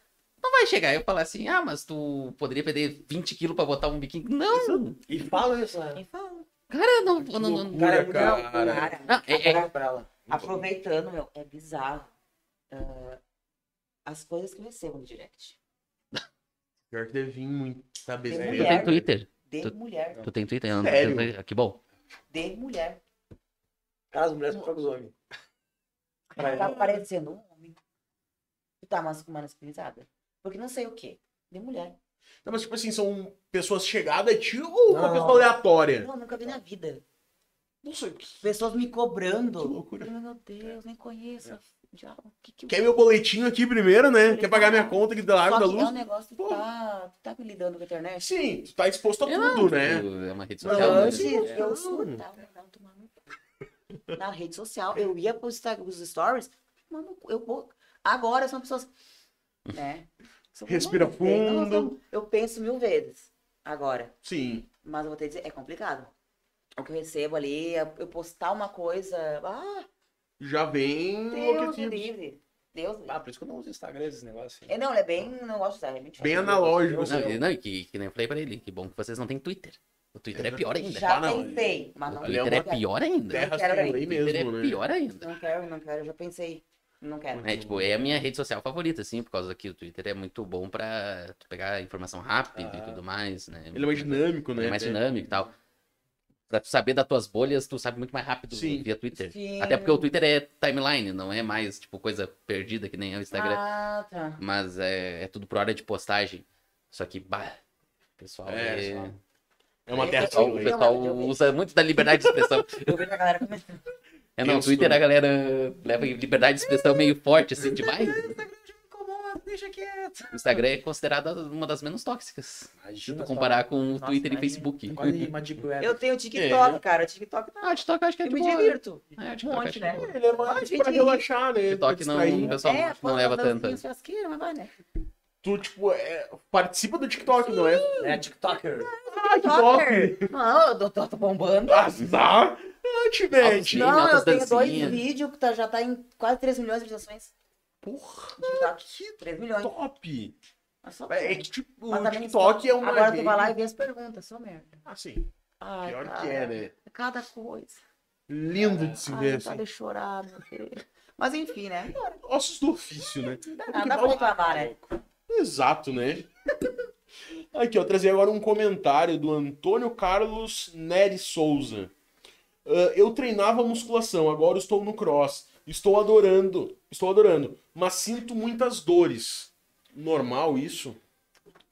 Não vai chegar e falar assim, ah, mas tu poderia perder 20 quilos pra botar um biquíni. Não, E fala isso, né? Quem fala? cara, não, não, não, não. Cara, é muito cara. Cara, Não, é- é- aproveitando, meu, é bizarro. ah, as coisas que eu recebo no direct. Pior que deve vir muita Tem Tu tem Twitter? De Tu- mulher. Tu tem Twitter? Eu não- Sério? eu- Que bom. De mulher. Cara, as mulheres são os homens. Pra Tá parecendo um homem. Tu tá mas- masculinizada. Porque não sei o quê. De mulher. Não, mas tipo assim, são pessoas chegadas a ti ou uma Não. pessoa aleatória? Não, nunca vi na vida. Não sei. Pessoas me cobrando. Que loucura. Meu Deus, nem conheço. Já, o que que eu- Quer meu boletinho aqui primeiro, né? Quer pagar minha conta aqui da água Só da que é um luz? negócio que tá, tu tá me lidando com a internet. Sim, tu tá exposto a É, tudo, não, né? É uma rede social. Não, né? antes sim. eu surtava, não, tomar no cu. Na rede social, eu ia postar os stories, mano, eu vou. Agora são pessoas. Né? São- Respira não, fundo. Eu penso mil vezes. Agora. Sim. Mas eu vou ter que dizer, é complicado. O que eu recebo ali, eu postar uma coisa. Ah, Já vem Deus me livre. Deus. Ah, por isso que eu não uso Instagram, esses negócios. assim. É, não, ele é bem. Não gosto de usar, é Bem analógico. Não, assim. e- não, e que, que nem eu falei pra ele. Que bom que vocês não têm Twitter. O Twitter é pior ainda. Já Ah, não, tentei, mas O não Ali é Twitter é pior ainda. Terra quero sem nem. lei O Twitter mesmo, é né? pior ainda. Não quero, não quero, já pensei. Não quero. É, tipo, é a minha rede social favorita, assim, por causa que o Twitter é muito bom pra tu pegar informação rápida e Ah. tudo mais, né? Ele é mais dinâmico, né? Ele é mais dinâmico e tal. Pra tu saber das tuas bolhas, tu sabe muito mais rápido Sim. via Twitter. Sim. Até porque o Twitter é timeline, não é mais, tipo, coisa perdida que nem é o Instagram. Ah, tá. Mas é, é tudo por hora de postagem. Só que, bah, o pessoal, É, é- só- o É uma Eu- terra eu- sem pessoal, o eu- pessoal eu usa muito da liberdade de expressão. Eu vejo a galera comentando. É, não, o Isso, Twitter né? a galera leva liberdade de expressão meio forte, assim, demais. Incomoda, deixa quieto. O Instagram é considerado uma das menos tóxicas. Se Imagina tu só. comparar com o Nossa, Twitter e imagina. Facebook. Quase uma deep web. Eu tenho TikTok, cara. O TikTok Ah, o TikTok eu acho que é eu de me boa. divirto. É, o Um TikTok monte, né? é. Ele é mais Ah, pra relaxar, né? TikTok não- o pessoal é, não leva tanto. churrasqueira, mas vai, né? Tu, tipo, é, participa do TikTok, não é? É TikToker. Que! TikToker. Não, eu tô, tô, tô bombando. Ah, tá? Ah, te mete. Sim, Não, eu tenho dois vídeos que tá, já tá em quase 3 milhões de visualizações. Porra, TikTok. 3 milhões. top! Mas só É que, tipo, o TikTok é uma Agora tu vai lá e vê as perguntas, só merda. Ah, sim. Ai, Pior cara, que é, né? Cada coisa. Lindo de se Ai, ver, tá assim. de chorar, meu Deus. Mas enfim, né? Ossos do ofício, né? Não dá nada pra reclamar, né? Exato, né? Aqui, ó, trazer agora um comentário do Antônio Carlos Neri Souza. Ah, eu treinava musculação, agora estou no cross. Estou adorando, estou adorando, mas sinto muitas dores. Normal isso?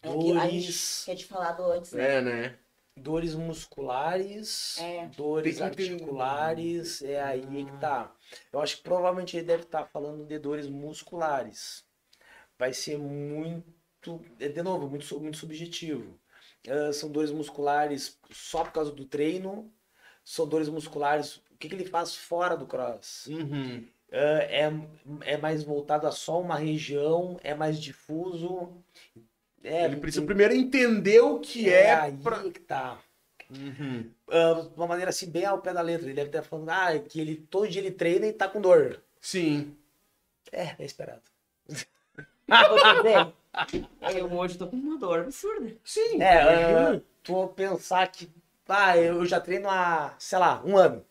É o que a gente tinha te falado antes, né? É, né? Dores musculares, É. dores Tem articulares, é aí que tá. Eu acho que provavelmente ele deve estar falando de dores musculares. Vai ser muito, é, de novo, muito, muito subjetivo. Ah, são dores musculares só por causa do treino, são dores musculares, o que, que ele faz fora do cross? Uhum. Ah, é, é mais voltado a só uma região, é mais difuso. É, Ele precisa tem- primeiro entender o que é, é aí pra... que tá. Uhum. De uma maneira assim, bem ao pé da letra. Ele deve estar falando, ah, que ele todo dia ele treina e tá com dor. Sim. É, é esperado. Dizer, eu hoje tô com uma dor absurda. Sim. É, tu pensar que, ah, eu já treino há, sei lá, um ano.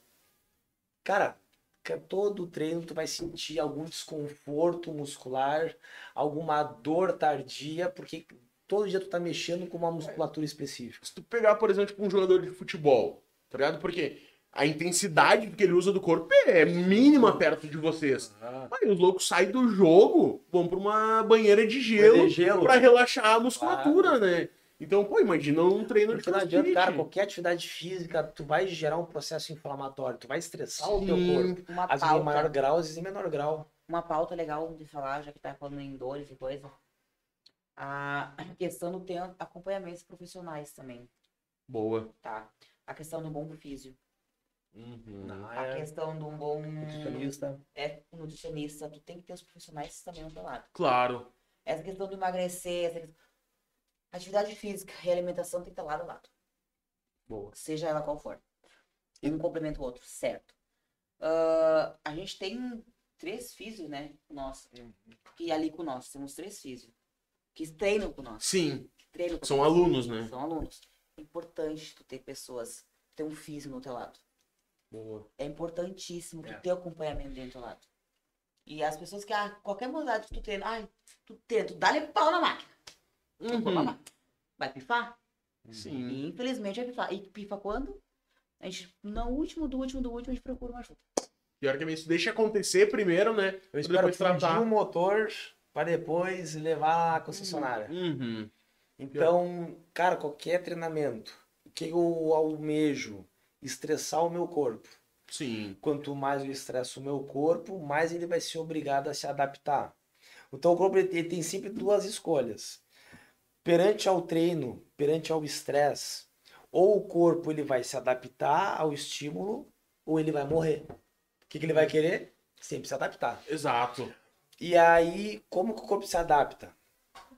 Cara, que todo treino tu vai sentir algum desconforto muscular, alguma dor tardia, porque todo dia tu tá mexendo com uma musculatura específica. Se tu pegar, por exemplo, tipo, um jogador de futebol, tá ligado? Porque a intensidade que ele usa do corpo é mínima perto de vocês. Aí os loucos saem do jogo, vão pra uma banheira de gelo, De gelo. pra relaxar a musculatura, né? Então, pô, imagina um treino Porque de não adianta, cara, qualquer atividade física, tu vai gerar um processo inflamatório, tu vai estressar o teu Sim. corpo. Uma Às vezes em maior grau, às vezes em menor grau. uma pauta legal de falar, já que tá falando em dores e coisa. A questão do ter acompanhamentos profissionais também, Boa. tá? A questão do bom físio. Uhum. A é questão de um bom nutricionista. é, um nutricionista. Tu tem que ter os profissionais também ao teu lado. Claro. Essa questão do emagrecer, essa questão... atividade física e alimentação tem que estar lado a lado. Boa. Seja ela qual for. Um complementa o outro, certo. Ah, a gente tem três físios, né? Nós. Que ali com nós. Temos três físios. Que treinam com nós. Sim, Que treinam com são nós. alunos, né? São alunos. É importante tu ter pessoas, ter um físico no teu lado. Boa. É importantíssimo tu É. ter acompanhamento dentro do lado. E as pessoas que, ah, qualquer modalidade que tu treina, ai, tu treina, tu dá-lhe pau na máquina. Tu na Uhum. máquina. Vai pifar? Sim. E infelizmente vai pifar. E pifa quando? A gente, no último, do último, do último, a gente procura uma ajuda. Pior que é isso. Deixa acontecer primeiro, né? Eu espero depois tratar. o motor para depois levar à concessionária. Uhum. Então, cara, qualquer treinamento que eu almejo estressar o meu corpo. Sim. Quanto mais eu estresso o meu corpo, mais ele vai ser obrigado a se adaptar. Então o corpo ele tem sempre duas escolhas. Perante ao treino, perante ao estresse, ou o corpo ele vai se adaptar ao estímulo, ou ele vai morrer. O que, que ele vai querer? Sempre se adaptar. Exato. E aí, como que o corpo se adapta?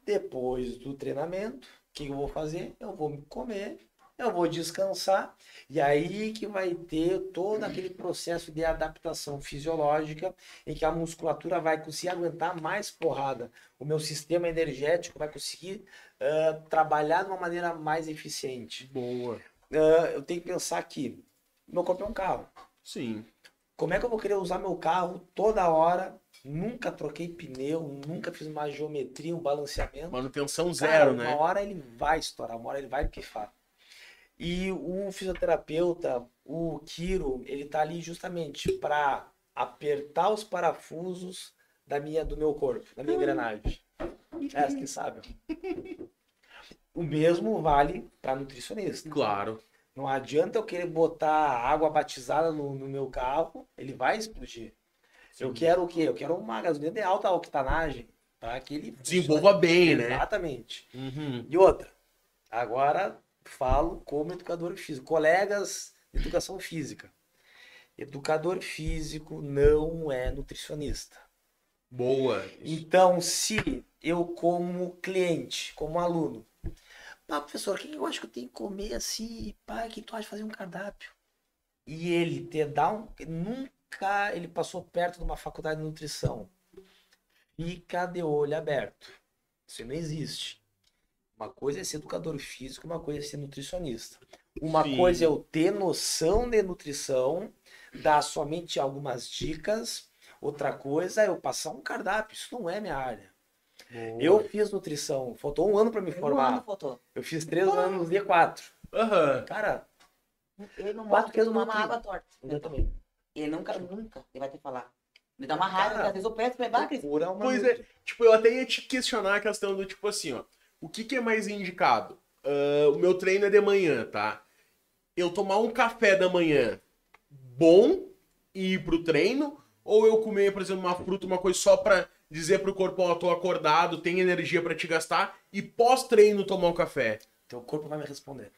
Depois do treinamento, o que, que eu vou fazer? Eu vou comer, eu vou descansar, e aí que vai ter todo aquele processo de adaptação fisiológica, em que a musculatura vai conseguir aguentar mais porrada. O meu sistema energético vai conseguir uh, trabalhar de uma maneira mais eficiente. Boa. Uh, eu tenho que pensar que meu corpo é um carro. Sim. Como é que eu vou querer usar meu carro toda hora? Nunca troquei pneu, nunca fiz uma geometria, um balanceamento. Manutenção zero, Cara, né? Uma hora ele vai estourar, uma hora ele vai pifar. E o fisioterapeuta, o Kiro, ele tá ali justamente para apertar os parafusos da minha, do meu corpo, da minha engrenagem. É, que sabe. O mesmo vale para nutricionista. Claro. Não adianta eu querer botar água batizada no, no meu carro, ele vai explodir. Eu quero o quê? Eu quero uma gasolina de alta octanagem para que ele Desenvolva bem, né? Exatamente. Uhum. E outra, agora falo como educador físico, colegas de educação física. Educador físico não é nutricionista. Boa. Então, se eu como cliente, como aluno, pá, professor, o que eu acho que eu tenho que comer assim, pá, que tu acha de fazer um cardápio? E ele te dá um. Nunca ele passou perto de uma faculdade de nutrição. Fica de olho aberto. Isso não existe. Uma coisa é ser educador físico, uma coisa é ser nutricionista. Uma Sim. coisa é eu ter noção de nutrição, dar somente algumas dicas. Outra coisa é eu passar um cardápio. Isso não é minha área. Eu fiz nutrição, faltou um ano para me Um ano formar. faltou. Eu fiz três anos de quatro. Aham. Cara, Ele não Quatro que tomar uma nutri- água torta. eu também. Ele nunca, nunca, ele vai te falar. Me dá uma raiva, às vezes eu peço pra ele, Cris, uma Pois é, tipo, eu até ia te questionar a questão do tipo assim, ó. O que, que é mais indicado? Ah, o meu treino é de manhã, tá? Eu tomar um café da manhã bom e ir pro treino, ou eu comer, por exemplo, uma fruta, uma coisa só pra dizer pro corpo, ó, tô acordado, tem energia pra te gastar, e pós-treino tomar um café. Teu corpo vai me responder.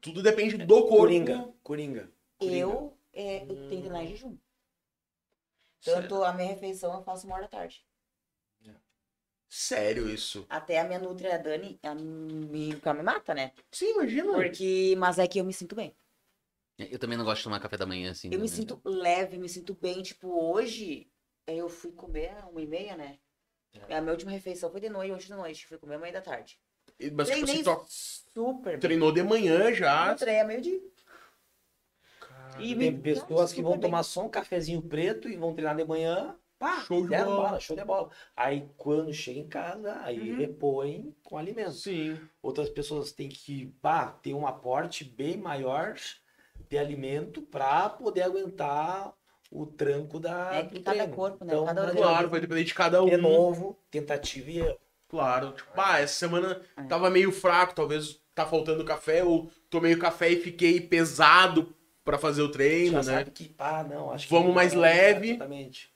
Tudo depende do corpo. Coringa, coringa. coringa. eu, é, eu tenho que treinar em jejum. Tanto a minha refeição eu faço uma hora da tarde. Sério isso? Até a minha nutri, a Dani, ela me, ela me mata, né? Sim, imagina. Porque, mas é que eu me sinto bem. Eu também não gosto de tomar café da manhã, assim. Eu me né? sinto leve, me sinto bem. Tipo, hoje eu fui comer uma e meia, né? A minha última refeição foi de noite, hoje de noite. Fui comer uma e da tarde. Mas tipo, Treinei você to- super bem. treinou de manhã já. Eu treinei a meio-dia. E me- Tem pessoas que vão bem. tomar só um cafezinho preto e vão treinar de manhã. Pá, Show de deram bola. bola, show de bola. Aí quando chega em casa, aí Uhum. repõe com alimento. Sim. Outras pessoas têm que pá, ter um aporte bem maior de alimento para poder aguentar o tranco da, É que cada treino. corpo, né? Então, Cada. Claro, vai depender de cada um. De novo, tentativa e erro. Claro. Tipo, ah, essa semana É. tava meio fraco, talvez tá faltando café, ou tomei o café e fiquei pesado pra fazer o treino, Já né? sabe que, pá, não, acho Vamos que mais não, leve. Exatamente.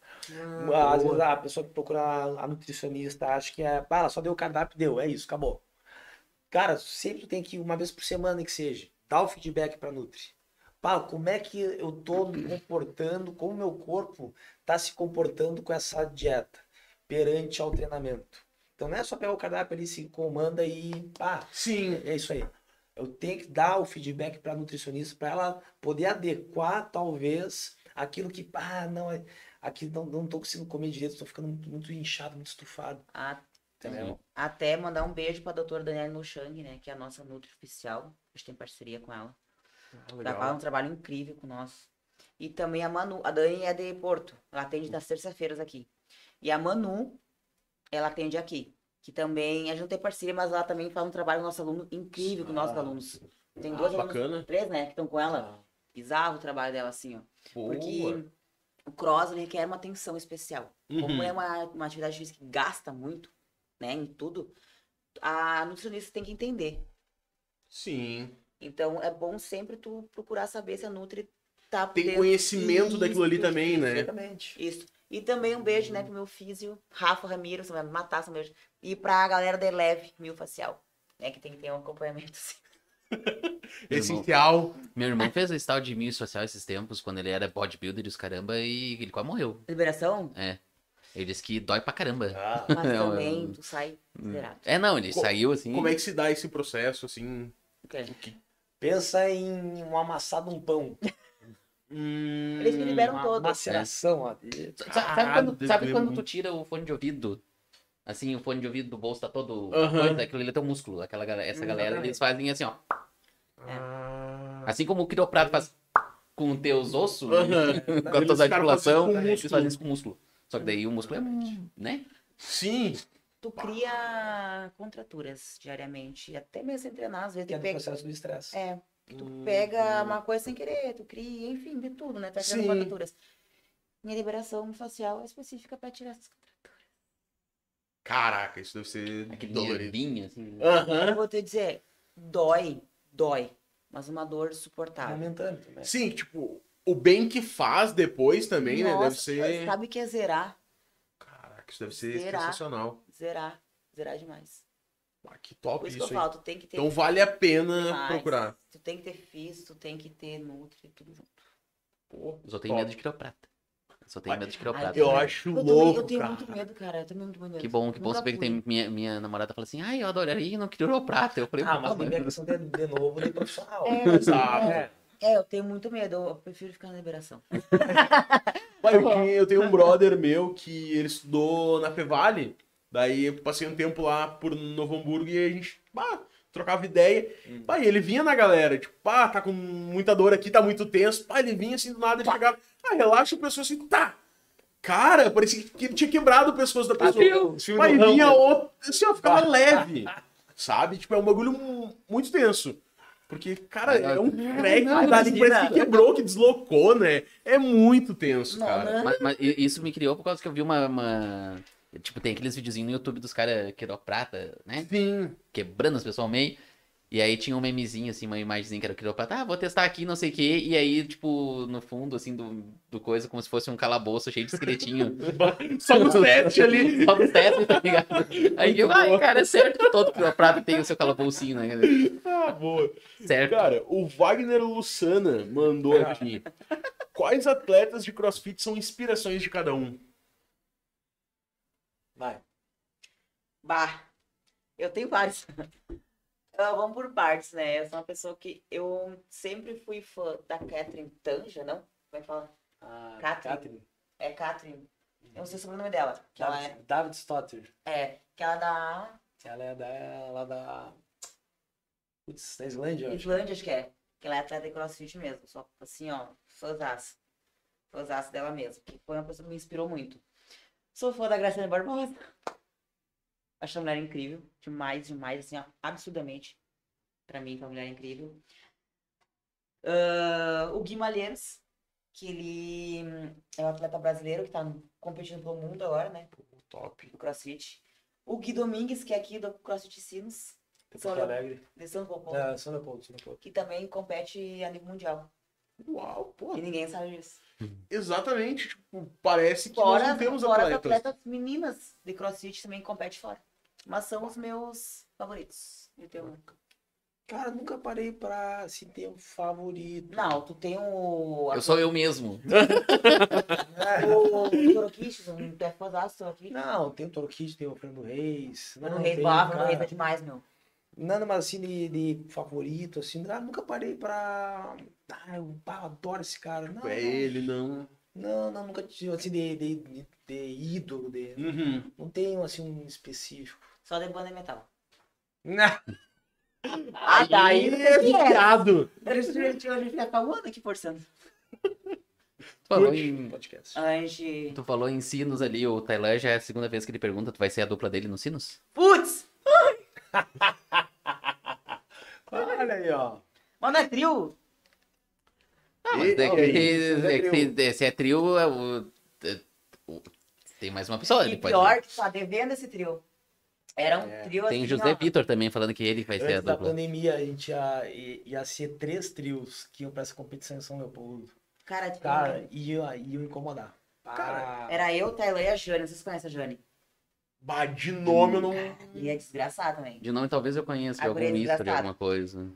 Ah, Às vezes a pessoa que procura a nutricionista acha que é, ela só deu o cardápio, deu, é isso, acabou. Cara, sempre tem que ir uma vez por semana que seja, dar o feedback pra Nutri. Pá, como é que eu tô me comportando, como meu corpo tá se comportando com essa dieta perante ao treinamento. Então não é só pegar o cardápio ali, se comanda e pá, Sim. é isso aí. Eu tenho que dar o feedback para nutricionista para ela poder adequar, talvez, aquilo que, ah, não, é- aqui não, não tô conseguindo comer direito, tô ficando muito, muito inchado, muito estufado. Entendeu? Até mandar um beijo pra doutora Daniela Nochang, né? Que é a nossa Nutri oficial. A gente tem parceria com ela. Ela faz um trabalho incrível com nós. E também a Manu. A Dani é de Porto. Ela atende das terças-feiras aqui. E a Manu, ela atende aqui. Que também, a gente não tem parceria, mas ela também faz um trabalho com nosso aluno incrível com nossos Ah. alunos. Tem dois Ah, alunos, bacana. três, né? Que estão com ela. Bizarro o trabalho dela, assim, ó. Porque Boa. O cross ele requer uma atenção especial. Como Uhum. é uma, uma atividade física que gasta muito, né, em tudo, a nutricionista tem que entender. Sim. Então é bom sempre tu procurar saber se a Nutri tá Tem conhecimento daquilo ali também, né? Exatamente. Isso. E também um beijo, né, pro meu físio, Rafa Ramiro, você vai me matar, um beijo. E pra galera da Eleve Mil Facial, né, que tem que ter um acompanhamento, assim. Essencial. Meu irmão fez esse tal de mil social esses tempos, quando ele era bodybuilder e os caramba, e ele quase morreu. Liberação, Ele disse que dói pra caramba. Ah, mas É, também tu sai zerado. É, não, ele Co- saiu assim. Como é que se dá esse processo, assim? Ok. pensa em um amassado um pão. Hum, Eles me liberam Uma todos. maceração, ó. Sa- Sabe, Ah, quando, sabe quando tu tira o fone de ouvido? Assim, o fone de ouvido do bolso tá todo. Aham. Coisa, aquilo ali é teu músculo. Aquela, galera- essa galera, Exatamente. eles fazem assim, ó. Ah, Assim como o quiroprato faz com teus ossos, Aham. com a tua articulação, eles músculo. fazem isso com músculo. Só que daí o músculo é, né? Sim. Tu cria contraturas diariamente, até mesmo sem treinar, às vezes Que é tu do pega... processo do estresse. É, tu Hum, pega uma coisa sem querer, tu cria, enfim, de tudo, né? Tu vai criando Sim. contraturas. Minha liberação facial é específica pra tirar essas contraturas. Caraca, isso deve ser Aquele dolorido. nervinho, assim. Eu Aham. vou te dizer, dói, dói, mas uma dor suportável. Momentâneo também. Sim, tipo, o bem que faz depois também, né? Deve Nossa, ser. sabe que é zerar? Caraca, isso deve ser Zerar. sensacional. Zerar, zerar demais. Ah, que top Por isso isso, que eu hein? falo, tu tem que ter Então vale a pena demais. procurar. Tu tem que ter físico, tu tem que ter nutri, tudo junto. Pô, Eu só tenho top. medo de quiroprata. Só tenho medo de quiroprata. Eu acho Eu, também, louco, eu tenho cara. muito medo, cara. Eu tenho muito medo. Que bom, que bom saber que tem. Minha, minha namorada fala assim, ai, eu adoraria ir no quiroprata. Eu falei, Ah, "Pô, mas tem a questão de, de novo de profissional. É, Exato. é, é, eu tenho muito medo. Eu prefiro ficar na liberação. Pai, eu, eu tenho um brother meu que ele estudou na Fevale. Daí eu passei um tempo lá por Novo Hamburgo e a gente bah, trocava ideia. Hum. Pai, ele vinha na galera, tipo, pá, tá com muita dor aqui, tá muito tenso. Pai, ele vinha assim do nada, ele chegava, ah, relaxa, a pessoa assim, tá. Cara, parecia que tinha quebrado o pescoço da pessoa. Pai, do vinha outro, assim, ó, ficava leve. Sabe? Tipo, é um bagulho mu- muito tenso. Porque, cara, Não, é um não, crack não, que parece que quebrou, que deslocou, né? É muito tenso, Não, cara. né? Mas, mas isso me criou por causa que eu vi uma. uma- Tipo, tem aqueles videozinhos no YouTube dos caras quiroprata, né? Sim. Quebrando as pessoas ao meio. E aí tinha um memezinho, assim, uma imagenzinha que era o quiroprata. Ah, vou testar aqui, não sei o quê. E aí, tipo, no fundo, assim, do, do coisa, como se fosse um calabouço cheio de esqueletinho. Só no set ali. Só dos testes, tá ligado? Aí eu, ai, cara, é certo que todo quiroprata tem o seu calaboucinho, né? Ah, boa. Certo. Cara, o Wagner Lussana mandou aqui. Quais atletas de crossfit são inspirações de cada um? Vai. Bah, eu tenho vários. Ah, vamos por partes, né? Eu sou uma pessoa que eu sempre fui fã da Catherine Tanja, não? Como é que fala? Ah, Catherine. Catherine. É Catherine. Eu não sei o nome dela. Que ela David, David Stotter. é, é, que ela é da Ela é da. Lá da. Putz, da Islândia, eu acho. Islândia, acho que é. Que ela é atleta de crossfit mesmo. Só assim, ó, fãzaça. Fãzaça dela mesmo. Que foi uma pessoa que me inspirou muito. Sou fã da Graciane Barbosa. Acho a mulher incrível. Demais, demais, assim, absurdamente. Pra mim, foi uma mulher incrível. Ah, o Gui Malheiros, que ele é um atleta brasileiro que tá competindo pelo mundo agora, né? Top. Do crossfit. O Gui Domingues, que é aqui do CrossFit Sinos, Tem São Porto Leopoldo. Alegre. de São Paulo. É, São Leopoldo, São Leopoldo. que também compete a nível mundial. Uau, pô. E ninguém sabe disso. Exatamente. Tipo, parece que Fora, nós não temos fora as atletas. atletas meninas de crossfit também competem fora. Mas são os meus favoritos. Eu tenho... Cara, nunca parei pra se ter um favorito. Não, tu tem o. Eu sou eu mesmo. O Toroquiches, um tu é fãzaço do Toroquiches. Não, tem o Toro Kid, tem o Fernando Reis. Não, Reis tem, Barra, Mano cara. Reis é demais, meu. Nada mais assim de, de favorito, assim. Ah, nunca parei pra. Ah, eu, ah, eu adoro esse cara. Não, É ele, não. não, não, nunca tive assim de, de, de, de ídolo. De, Uhum. não tenho assim um específico. Só de banda e metal. Não, Ah, tá. Aí é viciado. Eles a gente fica calmando aqui forçando. Tu falou em, podcast. A gente. tu falou em sinos ali, o Tailan já é a segunda vez que ele pergunta, tu vai ser a dupla dele nos sinos? Putz! Olha aí, ó. Mas não é trio? Ah, mas E- é que, é que se- se é trio, é o- é- o- tem mais uma pessoa E ali. pode- pior que tá devendo esse trio. Era um É. trio Tem assim, José ó. Vitor também falando que ele vai ser a Antes da dupla. pandemia, a gente ia, ia, ia ser três trios que iam pra essa competição em São Leopoldo. Cara, tipo, Cara, ia, iam incomodar. Cara, era eu, Taylor e a Jane. Vocês conhecem a Jane? Bah, de nome eu não. E é desgraçado também. De nome talvez eu conheça de algum é misto de alguma coisa.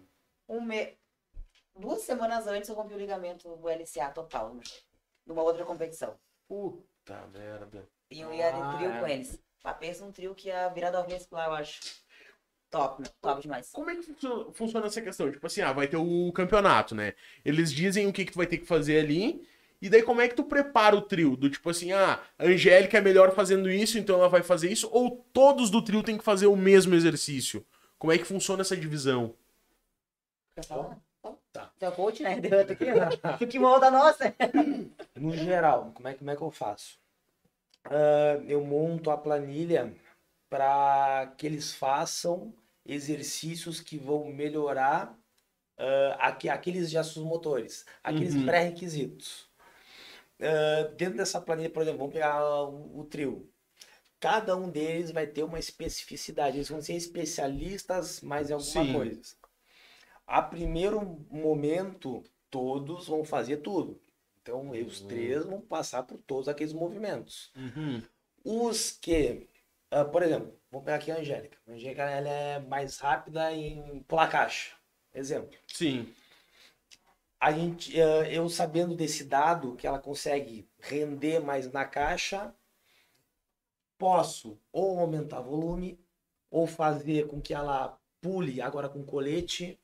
Um me... Duas semanas antes eu rompi o ligamento do LCA total. Numa outra competição. Puta merda. E eu ia de Ah, trio é. com eles. Mas pensa um trio que ia virar do avesso lá, eu acho. Top, meu. Top demais. Como é que funciona, funciona essa questão? Tipo assim, ah, vai ter o campeonato, né? Eles dizem o que, que tu vai ter que fazer ali. E daí como é que tu prepara o trio? Do tipo assim, ah, a Angélica é melhor fazendo isso, então ela vai fazer isso. Ou todos do trio tem que fazer o mesmo exercício? Como é que funciona essa divisão? Quer falar? Tá. Tu é coach, né? Deu aqui, ó. Que molda a nossa. No geral, como é, como é que eu faço? Ah, eu monto a planilha para que eles façam exercícios que vão melhorar ah, aque- aqueles gestos motores, aqueles Uhum. pré-requisitos. Ah, dentro dessa planilha, por exemplo, vamos pegar o, o trio. Cada um deles vai ter uma especificidade. Eles vão ser especialistas mais em alguma Sim. coisa. A primeiro momento, todos vão fazer tudo. Então, os três vão passar por todos aqueles movimentos. Os que, ah, por exemplo, vamos pegar aqui a Angélica. A Angélica ela é mais rápida em pular caixa. Exemplo. Sim. A gente, ah, eu sabendo desse dado que ela consegue render mais na caixa, posso ou aumentar volume ou fazer com que ela pule agora com colete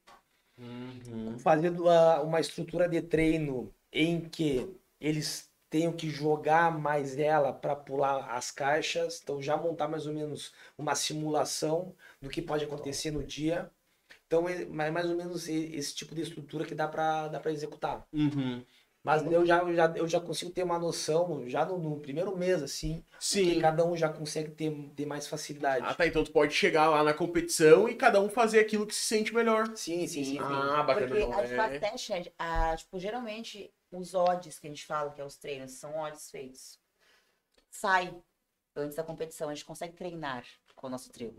Uhum. fazendo a- uma estrutura de treino em que eles tenham que jogar mais ela para pular as caixas, então já montar mais ou menos uma simulação do que pode acontecer no dia. Então é mais ou menos esse tipo de estrutura que dá para dá para executar. Uhum. Mas eu já, eu já eu já consigo ter uma noção já no, no primeiro mês assim, que Sim. cada um já consegue ter, ter mais facilidade. Ah, tá. Então tu pode chegar lá na competição e cada um fazer aquilo que se sente melhor. Sim, sim, sim. Ah, bacana. Porque não a gente faz é? Ah, tipo, geralmente os odds que a gente fala, que é os treinos, são odds feitos. Sai antes da competição, a gente consegue treinar com o nosso trio.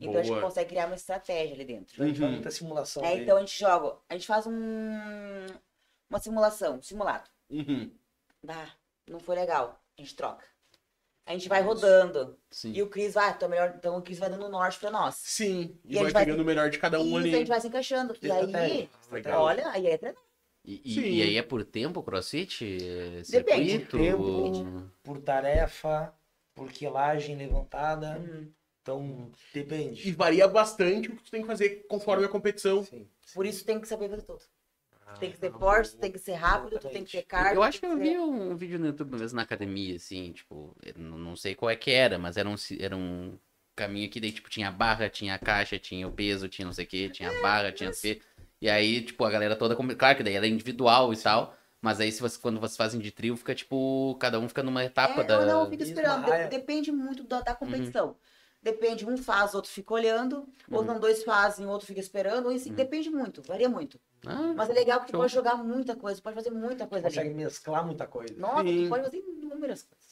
Então a gente consegue criar uma estratégia ali dentro. A gente faz Uhum. muita simulação. É, então a gente joga, a gente faz um, uma simulação, um simulado. Uhum. Bah, não foi legal, a gente troca. A gente vai rodando. Sim. E o Cris vai, então, melhor, então o Cris vai dando norte pra nós. Sim. E, E vai pegando o melhor de cada um Isso, ali. a gente vai se encaixando. E aí. Legal. olha, aí é treinar. E, e- e aí é por tempo o crossfit? É Depende. Circuito? Tempo. por tarefa, por quilagem levantada. Uhum. Então, depende. E varia bastante o que tu tem que fazer conforme a competição. Sim. Por isso tem que saber fazer tudo. Tem que Ah, ser forte, tem que ser rápido, tu tem que ter cardio. Eu acho que eu ser- vi um vídeo no YouTube mesmo na academia, assim, tipo, eu não sei qual é que era, mas era um, era um caminho que daí, tipo, tinha a barra, tinha a caixa, tinha o peso, tinha não sei o que, tinha a barra, tinha o. E aí, tipo, a galera toda. Claro que daí era individual e tal. Mas aí, se você, quando vocês fazem de trio, fica tipo. Cada um fica numa etapa É, da. não, não, fica esperando. De-. Depende muito da, Uhum. da competição. Depende, um faz, outro fica olhando, ou Uhum. não dois fazem, outro fica esperando, ou assim, Uhum. depende muito, varia muito. Ah, Mas é legal que tu pode jogar muita coisa, pode fazer muita coisa Consegue ali. mesclar muita coisa. Nossa, Sim. tu pode fazer inúmeras coisas.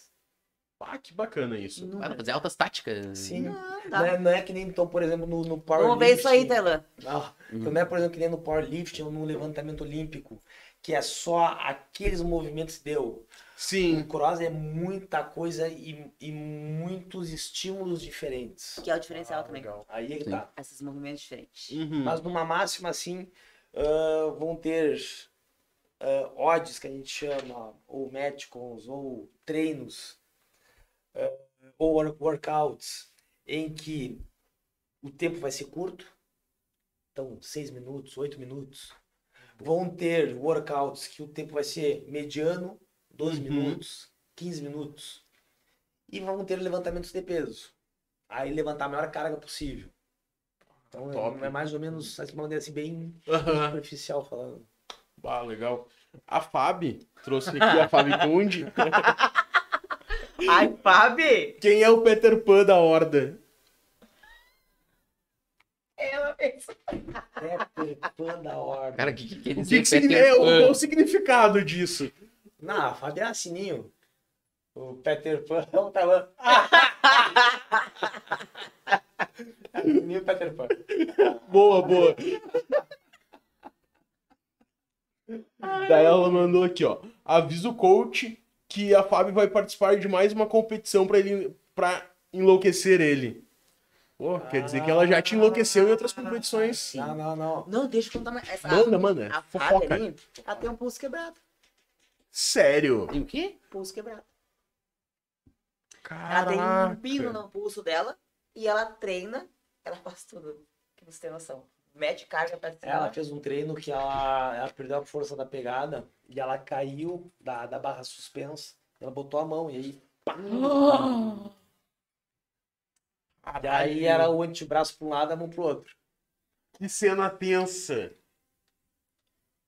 Ah, que bacana isso. para Inúmeras. fazer altas táticas. Sim. Não, Não é, não é que nem, então, por exemplo, no, no powerlifting. Vamos ver isso aí, Taylor. Não, Uhum. então não é, por exemplo, que nem no powerlifting ou no levantamento olímpico, que é só aqueles movimentos que deu. O Sim. cross é muita coisa e, e muitos estímulos diferentes. Que é o diferencial também. Legal. Aí é que Sim. tá. Esses movimentos diferentes. Uhum. Mas numa máxima assim, ah, vão ter ah, odds que a gente chama, ou metcons, ou treinos, ah, ou wor- workouts, em que o tempo vai ser curto, então 6 minutos, 8 minutos. Vão ter workouts que o tempo vai ser mediano, 12 Uhum. minutos, 15 minutos. E vão ter levantamentos de peso. Aí levantar a maior carga possível. Então Top. é, é mais ou menos de uma maneira assim, bem Aham. superficial falando. Ah, legal. A Fábio trouxe aqui a Fábio Conde. Ai, Fabi! Quem é o Peter Pan da Horda? Ela mesmo. Peter Pan da ordem. Cara, o que, que, que O que, que significa, qual é o significado disso? Não, Fabi é sininho. O Peter Pan é um talão. Nem o Peter Pan. Boa, boa. Daí ela mandou aqui, ó. Avisa o coach que a Fábio vai participar de mais uma competição pra ele para enlouquecer ele. Pô, quer dizer que ela já te enlouqueceu em outras competições. Não, não, não. Não, deixa eu contar mais. Essa, Manda, manda. A Fofoca. Ali, ela tem um pulso quebrado. Sério? Tem o quê? Pulso quebrado. Ela tem um Caraca. pino no pulso dela e ela treina, ela faz tudo. Que você tem noção. Mete carga pra cima. Ela fez um treino que ela, ela perdeu a força da pegada e ela caiu da, da barra suspensa. Ela botou a mão e aí. pá! E aí era o antebraço pra um lado e a mão pro outro. Que cena tensa.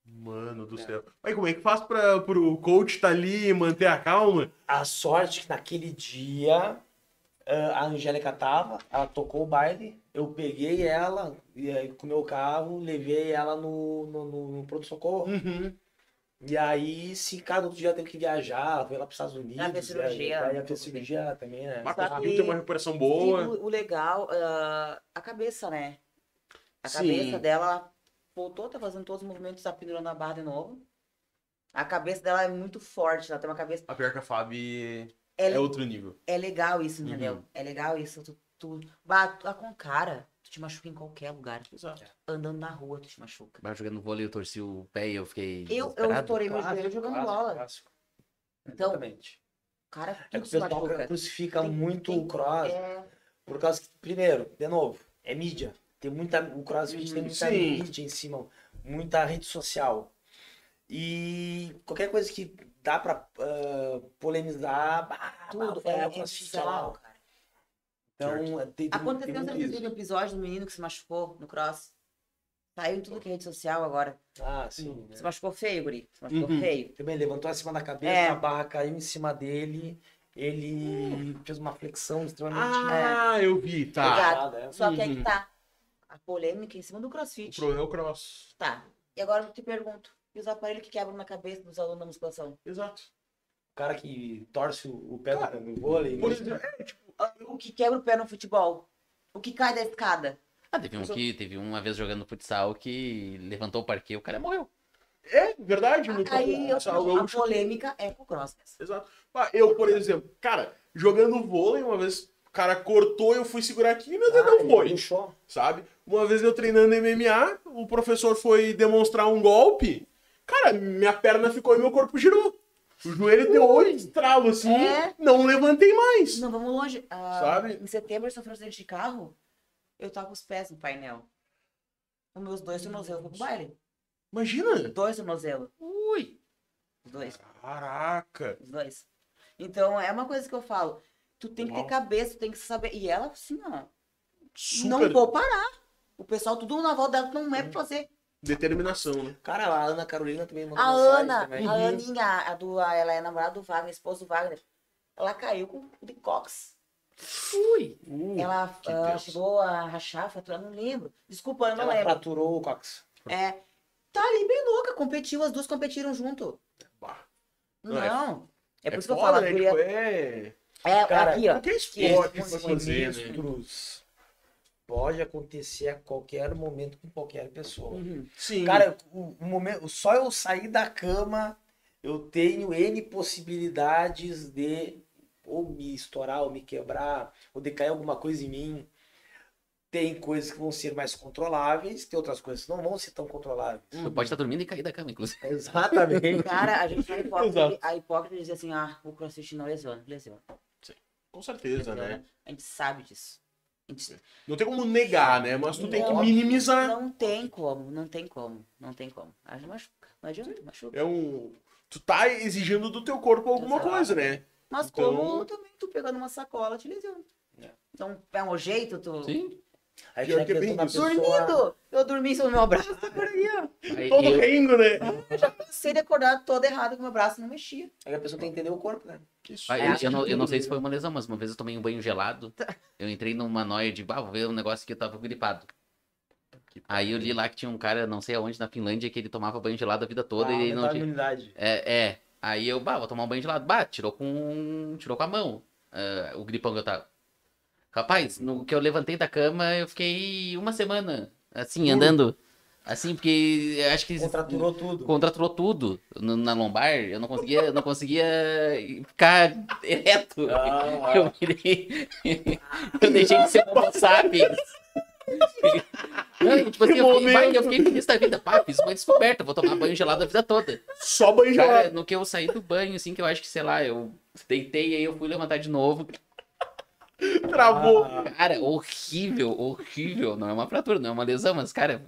Mano do É. céu. Mas como é que faz pra, pro coach tá ali e manter a calma? A sorte que naquele dia ah, a Angélica tava, ela tocou o baile, eu peguei ela e aí, com o meu carro, levei ela no, no, no, no pronto-socorro. Uhum. E aí, se cada outro dia teve que viajar, foi lá para os Estados Unidos. Ela fez cirurgia, Aí né? ela fez cirurgia também, né? Mas conseguiu que- ter uma recuperação E boa. o, o legal, ah, a cabeça, né? A Sim. cabeça dela ela voltou, tá fazendo todos os movimentos, tá pendurando a barra de novo. A cabeça dela é muito forte, ela tem uma cabeça. A pior que a Fábio É, é outro nível. é legal isso, entendeu? Uhum. É legal isso. Tu, tu, bah, tu tá com cara, tu te machuca em qualquer lugar. Exato. Andando na rua, tu te machuca. Mas jogando vôlei, eu torci o pé e eu fiquei. Eu, eu estourei meu joelho jogando clássico, bola. clássico. Então, Exatamente. Cara, É que o pessoal crucifica Tem- muito tem- o cross, É, por causa que, primeiro, de novo, é mídia. Tem muita, o crossfit tem Hum, muita sim. mídia em cima, muita rede social. E qualquer coisa que dá pra ah, polemizar, bah, tudo. bah, É, o é é cara. Então, tem, tem, Aconteceu tem muito episódio do menino que se machucou no cross. Saiu em tudo que é rede social agora. Ah, sim. né? Se machucou feio, guri. Se machucou Uhum. feio. Também levantou acima da cabeça, É. a barra caiu em cima dele, ele fez uma flexão extremamente Ah, eu vi, tá. Exato. pesada, é. Só que aí Uhum. que tá. A polêmica em cima do O crossfit. problema é o cross. Tá. E agora eu te pergunto. E os aparelhos que quebram na cabeça dos alunos da musculação? Exato. O cara que torce o o pé do- no vôlei. Por né? exemplo, é, tipo, O que quebra o pé no futebol? O que cai da escada? Ah, teve um que teve uma vez jogando futsal que levantou o parquet e o cara morreu. é verdade. no Aí eu, futsal, a polêmica é com o cross. Exato. Ah, eu, por exemplo, cara, jogando vôlei, uma vez o cara cortou, eu fui segurar aqui e meu dedo Ah, foi, puxou. sabe? Uma vez eu treinando MMA, o professor foi demonstrar um golpe, cara, minha perna ficou e meu corpo girou. O joelho deu oito estralos assim, É. não levantei mais. Não, vamos longe. Ah, Sabe? Em setembro eu sofri um acidente de carro. Eu tava com os pés no painel. Os meus dois tornozelos foram pro baile. Imagina. Dois tornozelos. Ui! Os dois. Caraca. Os dois. Então, é uma coisa que eu falo. Tu tem que Uau. ter cabeça, tu tem que saber. E ela, assim, ó. Super Não vou parar. O pessoal, tudo na volta dela, não é pra fazer. Determinação, né? Cara, a Ana Carolina também mandou A mensagem Ana, também. a Aninha, a do, a- ela é namorada do Wagner, esposa do Wagner. Ela caiu com de cox. Ui! Uh, ela tenso. chegou a rachar, fraturar, não lembro. Desculpa, eu não Ela lembro. fraturou o cox. É. Tá ali bem louca, competiu, as duas competiram junto. bah. Não. Não, É, É por isso que eu falo, a né? Tipo, é... É, Cara, aqui, ó. Qualquer Que esporte pra fazer, né? Pode acontecer a qualquer momento com qualquer pessoa. Uhum. Sim. Cara, o, o momento, só eu sair da cama, eu tenho N possibilidades de ou me estourar, ou me quebrar, ou de cair alguma coisa em mim. Tem coisas que vão ser mais controláveis, tem outras coisas que não vão ser tão controláveis. Tu pode estar dormindo e cair da cama, inclusive. Exatamente. Cara, a gente Exato. hipócrita, a hipócrita dizia assim, ah, o crossfit não lesiona, lesiona. Com certeza, lesiona. né? A gente sabe disso. Gente Não tem como negar, né? Mas tu tem que Não. minimizar. não tem como, não tem como, não tem como. Gente machuca, não adianta, machuca. É um. Tu tá exigindo do teu corpo alguma Exato. coisa, né? Mas Então- como também tu pegando uma sacola te lesiona. É. Então, é um jeito, tu... Sim. Aí Pior já que é bem pessoa- Dormindo! Eu dormi em cima do meu braço, tá por aí, Todo eu, rindo, né? Eu já cansei de acordar todo errado com meu braço não mexia. Aí a pessoa tem que entender o corpo, né? Isso. É, eu, eu não, eu não sei se foi uma lesão, mas uma vez eu tomei um banho gelado. Eu entrei numa noia de, bah, vou ver um negócio que eu tava gripado. Aí eu li lá que tinha um cara, não sei aonde, na Finlândia, que ele tomava banho gelado a vida toda Ah, e ele não tinha. imunidade. É, é. Aí eu, bah, vou tomar um banho gelado. Bah, tirou com. Tirou com a mão. ah, o gripão que eu tava. Rapaz, no que eu levantei da cama, eu fiquei uma semana, assim, andando. Assim, porque eu acho que. Contraturou tudo. Contraturou tudo na lombar. Eu não conseguia, eu não conseguia ficar ereto. Ah. Eu virei. eu deixei de ser homo sapiens. Não, e, tipo assim, eu fiquei, eu fiquei feliz da vida. Pá, fiz uma descoberta, vou tomar banho gelado a vida toda. Só banho Cara, gelado. no que eu saí do banho, assim, que eu acho que, sei lá, eu deitei aí eu fui levantar de novo. Travou. Ah, Cara, horrível, horrível. Não é uma fratura, não é uma lesão, mas, cara.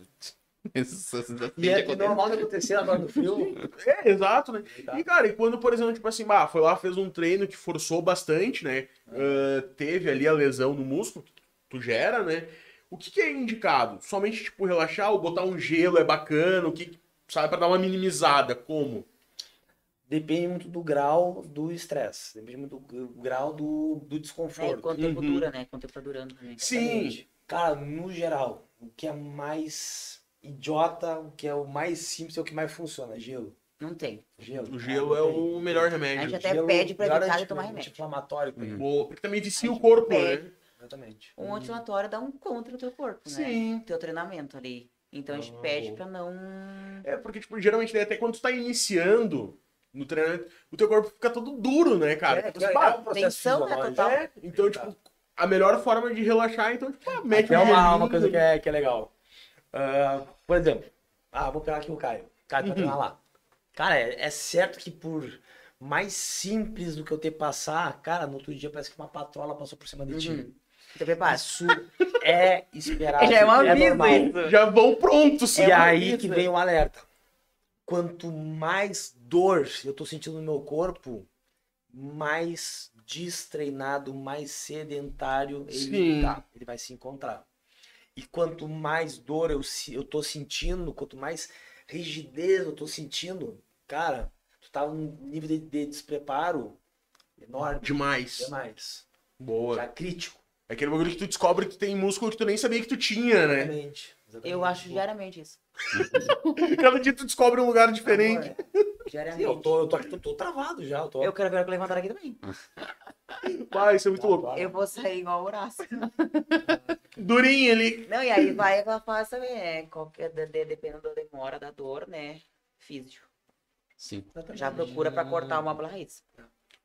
Isso, isso, E é acontece. normal de acontecer agora no frio. É, exato, né? Tá. E, cara, e quando, por exemplo, tipo assim, bah, foi lá, fez um treino que forçou bastante, né? Ah, teve ali a lesão no músculo, que tu gera, né? O que, que é indicado? Somente, tipo, relaxar ou botar um gelo é bacana? O que, sabe, pra dar uma minimizada? Como? Depende muito do grau do estresse. Depende muito do grau do, do É, desconforto. quanto tempo Uhum. dura, né? Quanto tempo tá durando também. Sim. Cara, no geral, o que é mais idiota, o que é o mais simples é o que mais funciona. Gelo. Não tem. Gelo. O gelo é o melhor A remédio. gente até pede pra evitar de tomar remédio. inflamatório ele. Boa, porque também vicia o corpo, né? pede. Exatamente. Um anti-inflamatório dá um contra no teu corpo, né? Sim. Teu treinamento ali. Então a gente Ah, pede boa. pra não. É, porque, tipo, geralmente, né, até quando tu tá iniciando no treinamento, o teu corpo fica todo duro, né, cara? É, é, é um tensão, né, total. É, então, tipo, a melhor forma de relaxar, então, tipo, ah, mete É um uma, uma coisa que é, que é legal. Ah, por exemplo, ah, vou pegar aqui o Caio. Caio vai treinar lá. Cara, é, é certo que por mais simples do que eu ter passar, cara, no outro dia parece que uma patrola passou por cima de ti. Uhum. Então. Isso é esperado. Já é um aviso isso. Já vão prontos. E É uma aí que vem o alerta. Quanto mais dor eu tô sentindo no meu corpo, mais destreinado, mais sedentário ele tá. Ele vai se encontrar. E quanto mais dor eu, eu tô sentindo, quanto mais rigidez eu tô sentindo, cara, tu tá num nível de, de despreparo enorme. Demais. Demais. Boa. Já crítico. É aquele bagulho que tu descobre que tem músculo que tu nem sabia que tu tinha, né? Exatamente. exatamente. Eu acho diariamente isso. Cada dia tu descobre um lugar diferente. É. Diariamente. Sim, eu tô, eu tô aqui, tô, tô travado já. Eu tô... Eu quero ver eu levantar aqui também. Pai, isso é muito louco. Eu vou sair igual o Horácio. Durinho ali. Não, e aí vai aquela fase também, né? Qualquer, de, de- dependendo da demora da dor, né? Físio. Sim. Exatamente. Já procura pra cortar uma raiz.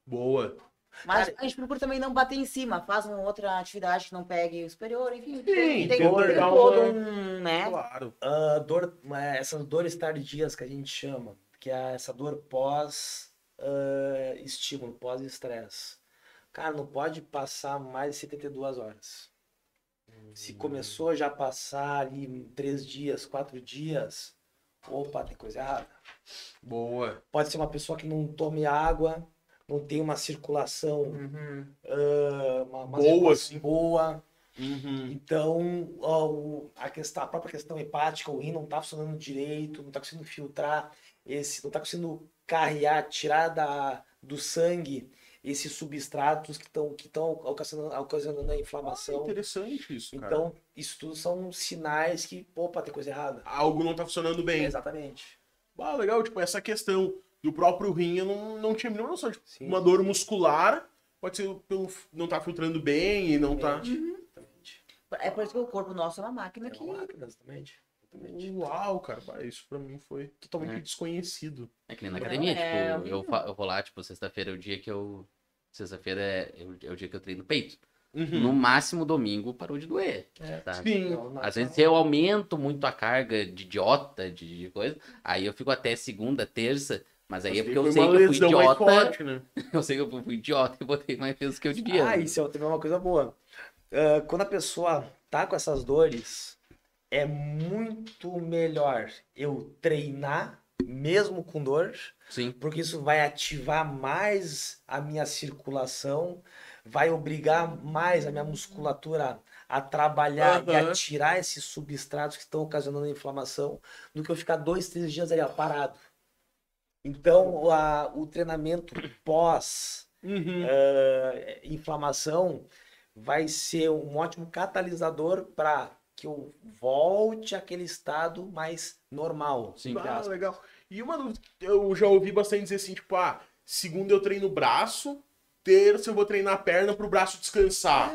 Boa. Mas a gente procura também não bater em cima, faz uma outra atividade que não pegue o superior, enfim. tem, Sim, tem, dor, tem dá todo um, né? Claro. Ah, dor, é, essas dores tardias que a gente chama, que é essa dor pós ah, estímulo, pós estresse. Cara, não pode passar mais de 72 horas. Se começou já a passar ali três dias, quatro dias, opa, tem coisa errada. Boa. Pode ser uma pessoa que não tome água, não tem uma circulação, Uhum. ah, uma, uma Boa, assim. boa. Uhum. Então, ó, o- a, questão, a própria questão hepática, o rim não está funcionando direito, não está conseguindo filtrar esse, não está conseguindo carrear, tirar da, do sangue esses substratos que estão que estão ocasionando, ocasionando a inflamação. Interessante isso, cara. Então, isso tudo são sinais que, opa, tem coisa errada. Algo não tá funcionando bem. Exatamente. Ah, legal, tipo, essa questão do próprio rim, eu não, não tinha a mínima noção. Tipo, Sim. uma dor muscular pode ser pelo não tá filtrando bem e não tá. Exatamente. É por isso que o corpo nosso é uma máquina É que. uma máquina, exatamente. Exatamente. Uau, cara, isso pra mim foi totalmente É. desconhecido. É que nem na academia, é tipo, eu, eu vou lá, tipo, sexta-feira é o dia que eu. Sexta-feira é, é o- é o dia que eu treino peito. Uhum. No máximo, domingo parou de doer. É. Tá? Sim. Às vezes se eu aumento muito a carga de idiota, de, de coisa, aí eu fico até segunda, terça, mas aí é porque eu Foi sei que eu fui idiota, forte, né? eu sei que eu fui idiota e botei mais peso que eu devia. Ah, né? isso é também uma coisa boa. Ah, quando a pessoa tá com essas dores, é muito melhor eu treinar mesmo com dor, Sim. porque isso vai ativar mais a minha circulação, vai obrigar mais a minha musculatura a trabalhar e a tirar esses substratos que estão ocasionando a inflamação, do que eu ficar dois, três dias ali ó, parado. Então, a- o treinamento pós Uhum. eh, inflamação vai ser um ótimo catalisador para que eu volte àquele estado mais normal. Sim. Ah, legal. E uma dúvida, eu já ouvi bastante dizer assim, tipo, ah, segunda eu treino braço, terça eu vou treinar a perna pro braço descansar.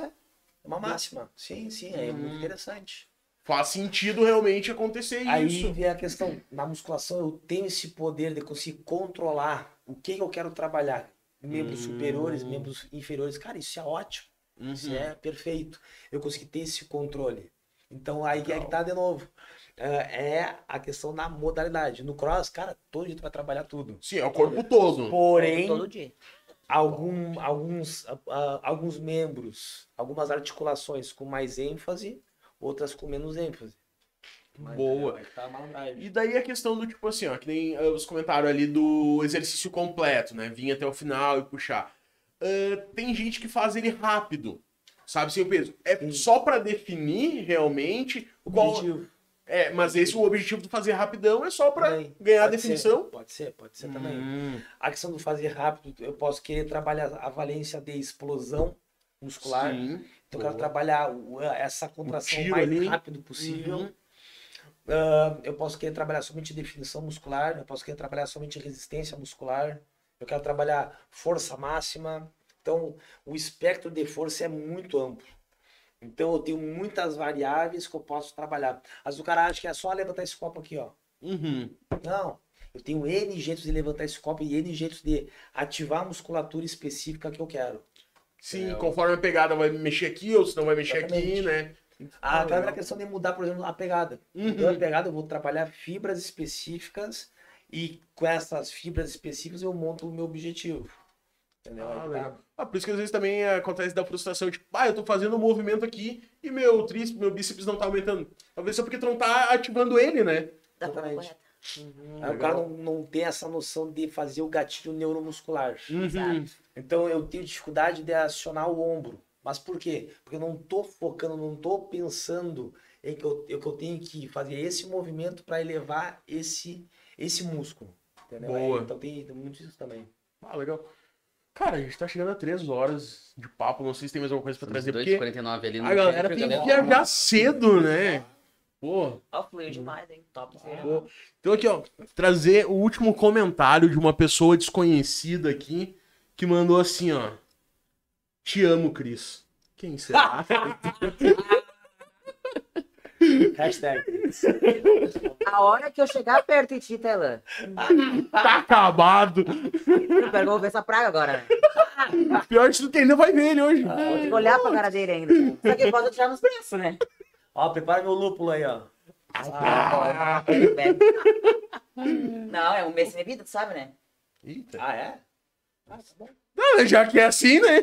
É uma máxima. Sim, sim, é Hum. muito interessante. Faz sentido realmente acontecer Aí isso. vem a questão, na musculação eu tenho esse poder de conseguir controlar o que eu quero trabalhar. Membros Hum. superiores, membros inferiores. Cara, isso é ótimo. Isso Uhum. é perfeito. Eu consegui ter esse controle. Então aí é que tá de novo. É é a questão da modalidade. No cross, cara, todo dia tu vai trabalhar tudo. Sim, é o corpo todo. Porém, Todo dia. algum, alguns, ah, alguns membros, algumas articulações com mais ênfase, outras com menos ênfase. Mas, Boa. é, tá. E daí a questão do tipo assim, ó, que nem ah, os comentaram ali do exercício completo, né? Vir até o final e puxar. Ah, tem gente que faz ele rápido, sabe, sem o peso. É Sim. só pra definir realmente qual. Objetivo. É, mas esse o objetivo do fazer rapidão é só Também. ganhar a Pode definição. ser, pode ser, pode ser também. Hum, A questão do fazer rápido, eu posso querer trabalhar a valência de explosão muscular. sim. Então eu quero trabalhar o- essa contração tiro mais ali. rápido possível. Uhum. Ah, eu posso querer trabalhar somente definição muscular, eu posso querer trabalhar somente resistência muscular, eu quero trabalhar força máxima. Então, o espectro de força é muito amplo. Então, eu tenho muitas variáveis que eu posso trabalhar. Mas o cara acha que é só levantar esse copo aqui, ó. Uhum. Não. Eu tenho N jeitos de levantar esse copo e N jeitos de ativar a musculatura específica que eu quero. Sim, É, conforme a pegada vai mexer aqui, ou se não vai mexer aqui, Exatamente. né? Ah, Ah, aquela legal. questão de mudar, por exemplo, a pegada. Uhum. Então, a pegada eu vou trabalhar fibras específicas e com essas fibras específicas eu monto o meu objetivo. Entendeu? Ah, Aí tá. legal. Ah, por isso que às vezes também acontece da frustração, tipo, ah, eu tô fazendo um movimento aqui e meu tríceps, meu bíceps não tá aumentando. Talvez só porque tu não tá ativando ele, né? Exatamente. correta. Aí o cara não, não tem essa noção de fazer o gatilho neuromuscular. Uhum. Exato. Então eu tenho dificuldade de acionar o ombro. Mas por quê? Porque eu não tô focando, não tô pensando em que eu, eu- que eu tenho que fazer esse movimento para elevar esse, esse músculo. Entendeu? Boa. Então tem, tem muito isso também. Ah, legal. Cara, a gente tá chegando a três horas de papo, não sei se tem mais alguma coisa pra trazer, porque 2h49 ali no a galera tem que viajar cedo, né? Pô, Ó, fluiu demais, hein? Top. Pô, Então aqui, ó, trazer o último comentário de uma pessoa desconhecida aqui que mandou assim, ó. Te amo, Cris. Quem será? Hashtag. A hora que eu chegar perto de ti, Telan, tá acabado. eu vou ver essa praga agora, né? Pior de tudo que ainda vai ver ele hoje. Vou ter que olhar pra cara dele ainda. Só que pode tirar nos braços, né? Ó, prepara meu lúpulo aí, ó. Ah. Não, é um mês sem bebida, tu sabe, né? Eita. Ah, é? Ah, tá bom. Ah, já que é assim, né?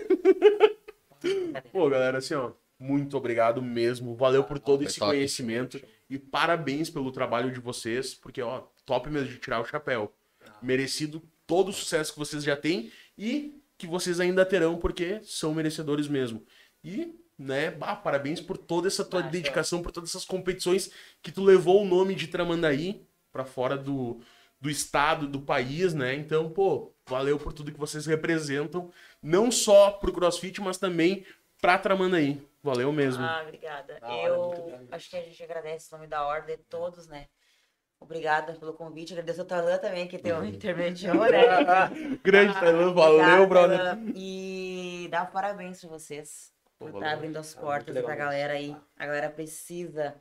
Pô, galera, assim, ó. Muito obrigado mesmo. Valeu por todo Foi esse top. conhecimento. E parabéns pelo trabalho de vocês, porque, ó, top mesmo de tirar o chapéu. Merecido todo o sucesso que vocês já têm e que vocês ainda terão, porque são merecedores mesmo. E, né, bah, parabéns por toda essa tua Ah, dedicação, por todas essas competições que tu levou o nome de Tramandaí pra fora do, do estado, do país, né? Então, pô, valeu por tudo que vocês representam, não só pro CrossFit, mas também pra Tramandaí. Valeu mesmo. Ah, obrigada. Da eu acho que a gente agradece em nome da ordem de todos, né? Obrigada pelo convite. Agradeço ao Talan também, que tem um intermediou, né? Grande, Tailan, valeu, Obrigada, brother. Talan. E dá um parabéns pra vocês por Pô, estar valeu. abrindo as Ah, portas pra mesmo. galera aí. A galera precisa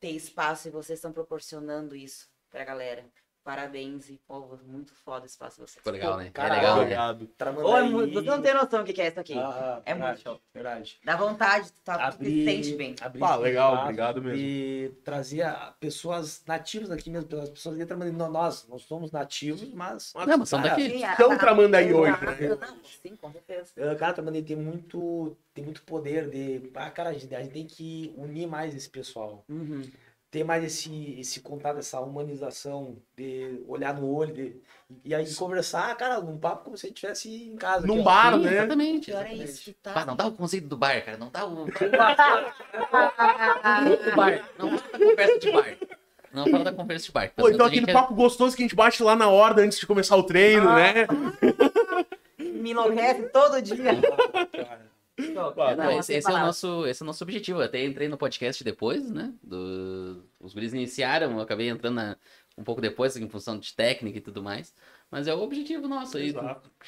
ter espaço e vocês estão proporcionando isso pra galera. Parabéns e, pô, muito foda o espaço de vocês. Ficou legal, né? É Caralho. legal, né? Obrigado. Ô, é muito- você não tem noção o que é isso aqui. Ah, É verdade, muito show. Verdade. Dá vontade, tu, tá, tu te Abrir, sente bem. Ah, esse legal, espaço obrigado mesmo. E trazer a- pessoas nativas aqui mesmo, as pessoas de Tramandaí. Não, Nós não somos nativos, mas. Não, mas são daqui. Sim, a- Então, a- Tramandaí hoje, né? Não, sim, com certeza. eh, Cara, Tramandaí tem muito, tem muito poder de. Ah, cara, a gente, a gente tem que unir mais esse pessoal. Uhum. Ter mais esse, esse contato, essa humanização, de olhar no olho, de, e aí conversar, cara, num papo como se a gente estivesse em casa. Num bar, Sim, né? Exatamente. Pior é isso, que tá. Pá, não dá o conceito do bar, cara. Não dá o. do bar. Não fala da conversa de bar. Não fala da conversa de bar. Pô, então aquele papo gostoso que a gente bate lá na horda antes de começar o treino, Ah. né? Me enlouquece todo dia. Cara, Pá, É, não, Não, esse, esse é o nosso, esse é o nosso objetivo. Eu até entrei no podcast depois, né? Do... Os guris iniciaram, eu acabei entrando na... um pouco depois, em função de técnica e tudo mais. Mas é o objetivo nosso aí,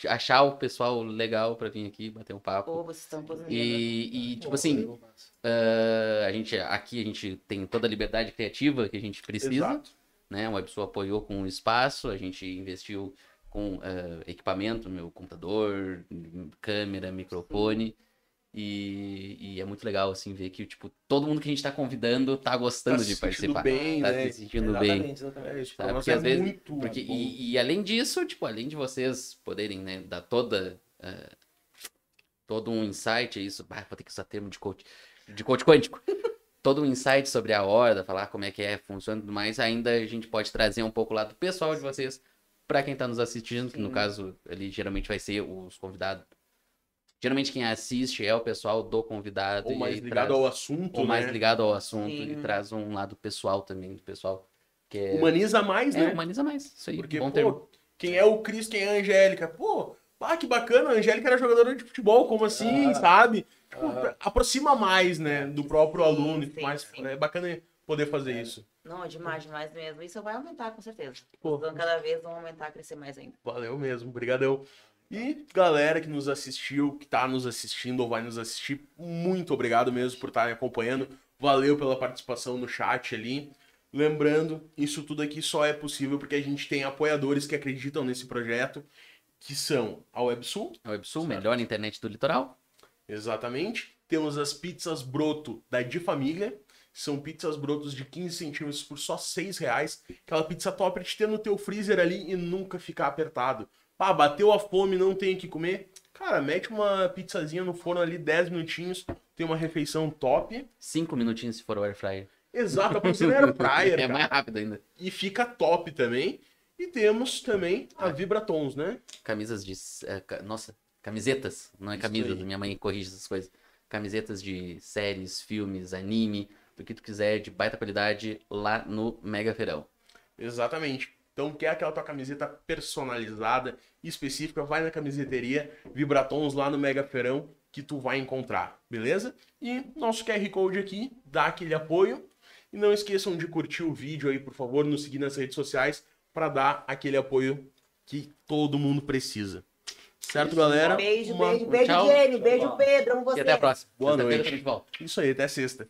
achar o pessoal legal pra vir aqui bater um papo. Pô, vocês estão. E, e, tipo assim, ah, a gente, aqui a gente tem toda a liberdade criativa que a gente precisa Exato. né? O WebSul apoiou com o espaço, a gente investiu com eh, equipamento, meu computador, câmera, microfone. E, e é muito legal, assim, ver que, tipo, todo mundo que a gente tá convidando tá gostando Tá de se sentindo participar. bem, tá né? se sentindo bem. Exatamente, nós Porque às vezes. muito Porque, bom. e, e além disso, tipo, além de vocês poderem, né, dar toda. eh, todo um insight, é isso. Ah, vou ter que usar termo de coach. De coach quântico. todo um insight sobre a horda, falar como é que é, funciona e tudo mais. Ainda a gente pode trazer um pouco lá do pessoal de vocês pra quem tá nos assistindo, que no caso ali geralmente vai ser os convidados. Geralmente quem assiste é o pessoal do convidado. Ou e mais ligado traz- ao assunto, ou mais né? ligado ao assunto e Sim. traz um lado pessoal também do pessoal. Que é, Humaniza mais, é, né? humaniza mais. Isso aí, Porque, bom pô, termo. quem é o Cris, quem é a Angélica? Pô, ah, que bacana, a Angélica era jogadora de futebol, como assim, Ah. sabe? Tipo, Ah. aproxima mais, né, do próprio Sim, aluno. sim, mais, sim. É bacana poder fazer isso. Não, demais, demais mesmo. Isso vai aumentar, com certeza. Pô. Então, cada vez vão aumentar, crescer mais ainda. Valeu mesmo, brigadão. E galera que nos assistiu, que tá nos assistindo ou vai nos assistir, muito obrigado mesmo por estarem acompanhando. Valeu pela participação no chat ali. Lembrando, isso tudo aqui só é possível porque a gente tem apoiadores que acreditam nesse projeto, que são a WebSul, A WebSul, melhor internet do litoral. Exatamente. Temos as pizzas broto da De Família. São pizzas brotos de 15 centímetros por só 6 reais. Aquela pizza top pra te ter no teu freezer ali e nunca ficar apertado. Pá, bateu a fome, não tem o que comer. Cara, mete uma pizzazinha no forno ali, 10 minutinhos. Tem uma refeição top. Cinco minutinhos se for o air fryer. Exato, a pizza era fryer, é mais rápido ainda. E fica top também. E temos também a Vibratons, né? Camisas de. ca- Nossa, camisetas. Não é Isso aí. minha mãe corrige essas coisas. Camisetas de séries, filmes, anime, do que tu quiser, de baita qualidade, lá no Mega Feirão. Exatamente. Então, quer aquela tua camiseta personalizada, específica, vai na camiseteria Vibratons lá no Mega Feirão que tu vai encontrar, beleza? E nosso QR Code aqui, dá aquele apoio. E não esqueçam de curtir o vídeo aí, por favor, nos seguir nas redes sociais para dar aquele apoio que todo mundo precisa. Certo, galera? Beijo, Uma- beijo, beijo, tchau. Jenny. Beijo, Pedro. Amo E você. até a próxima. Boa Sexta-feira noite. a gente volta. Isso aí, até sexta.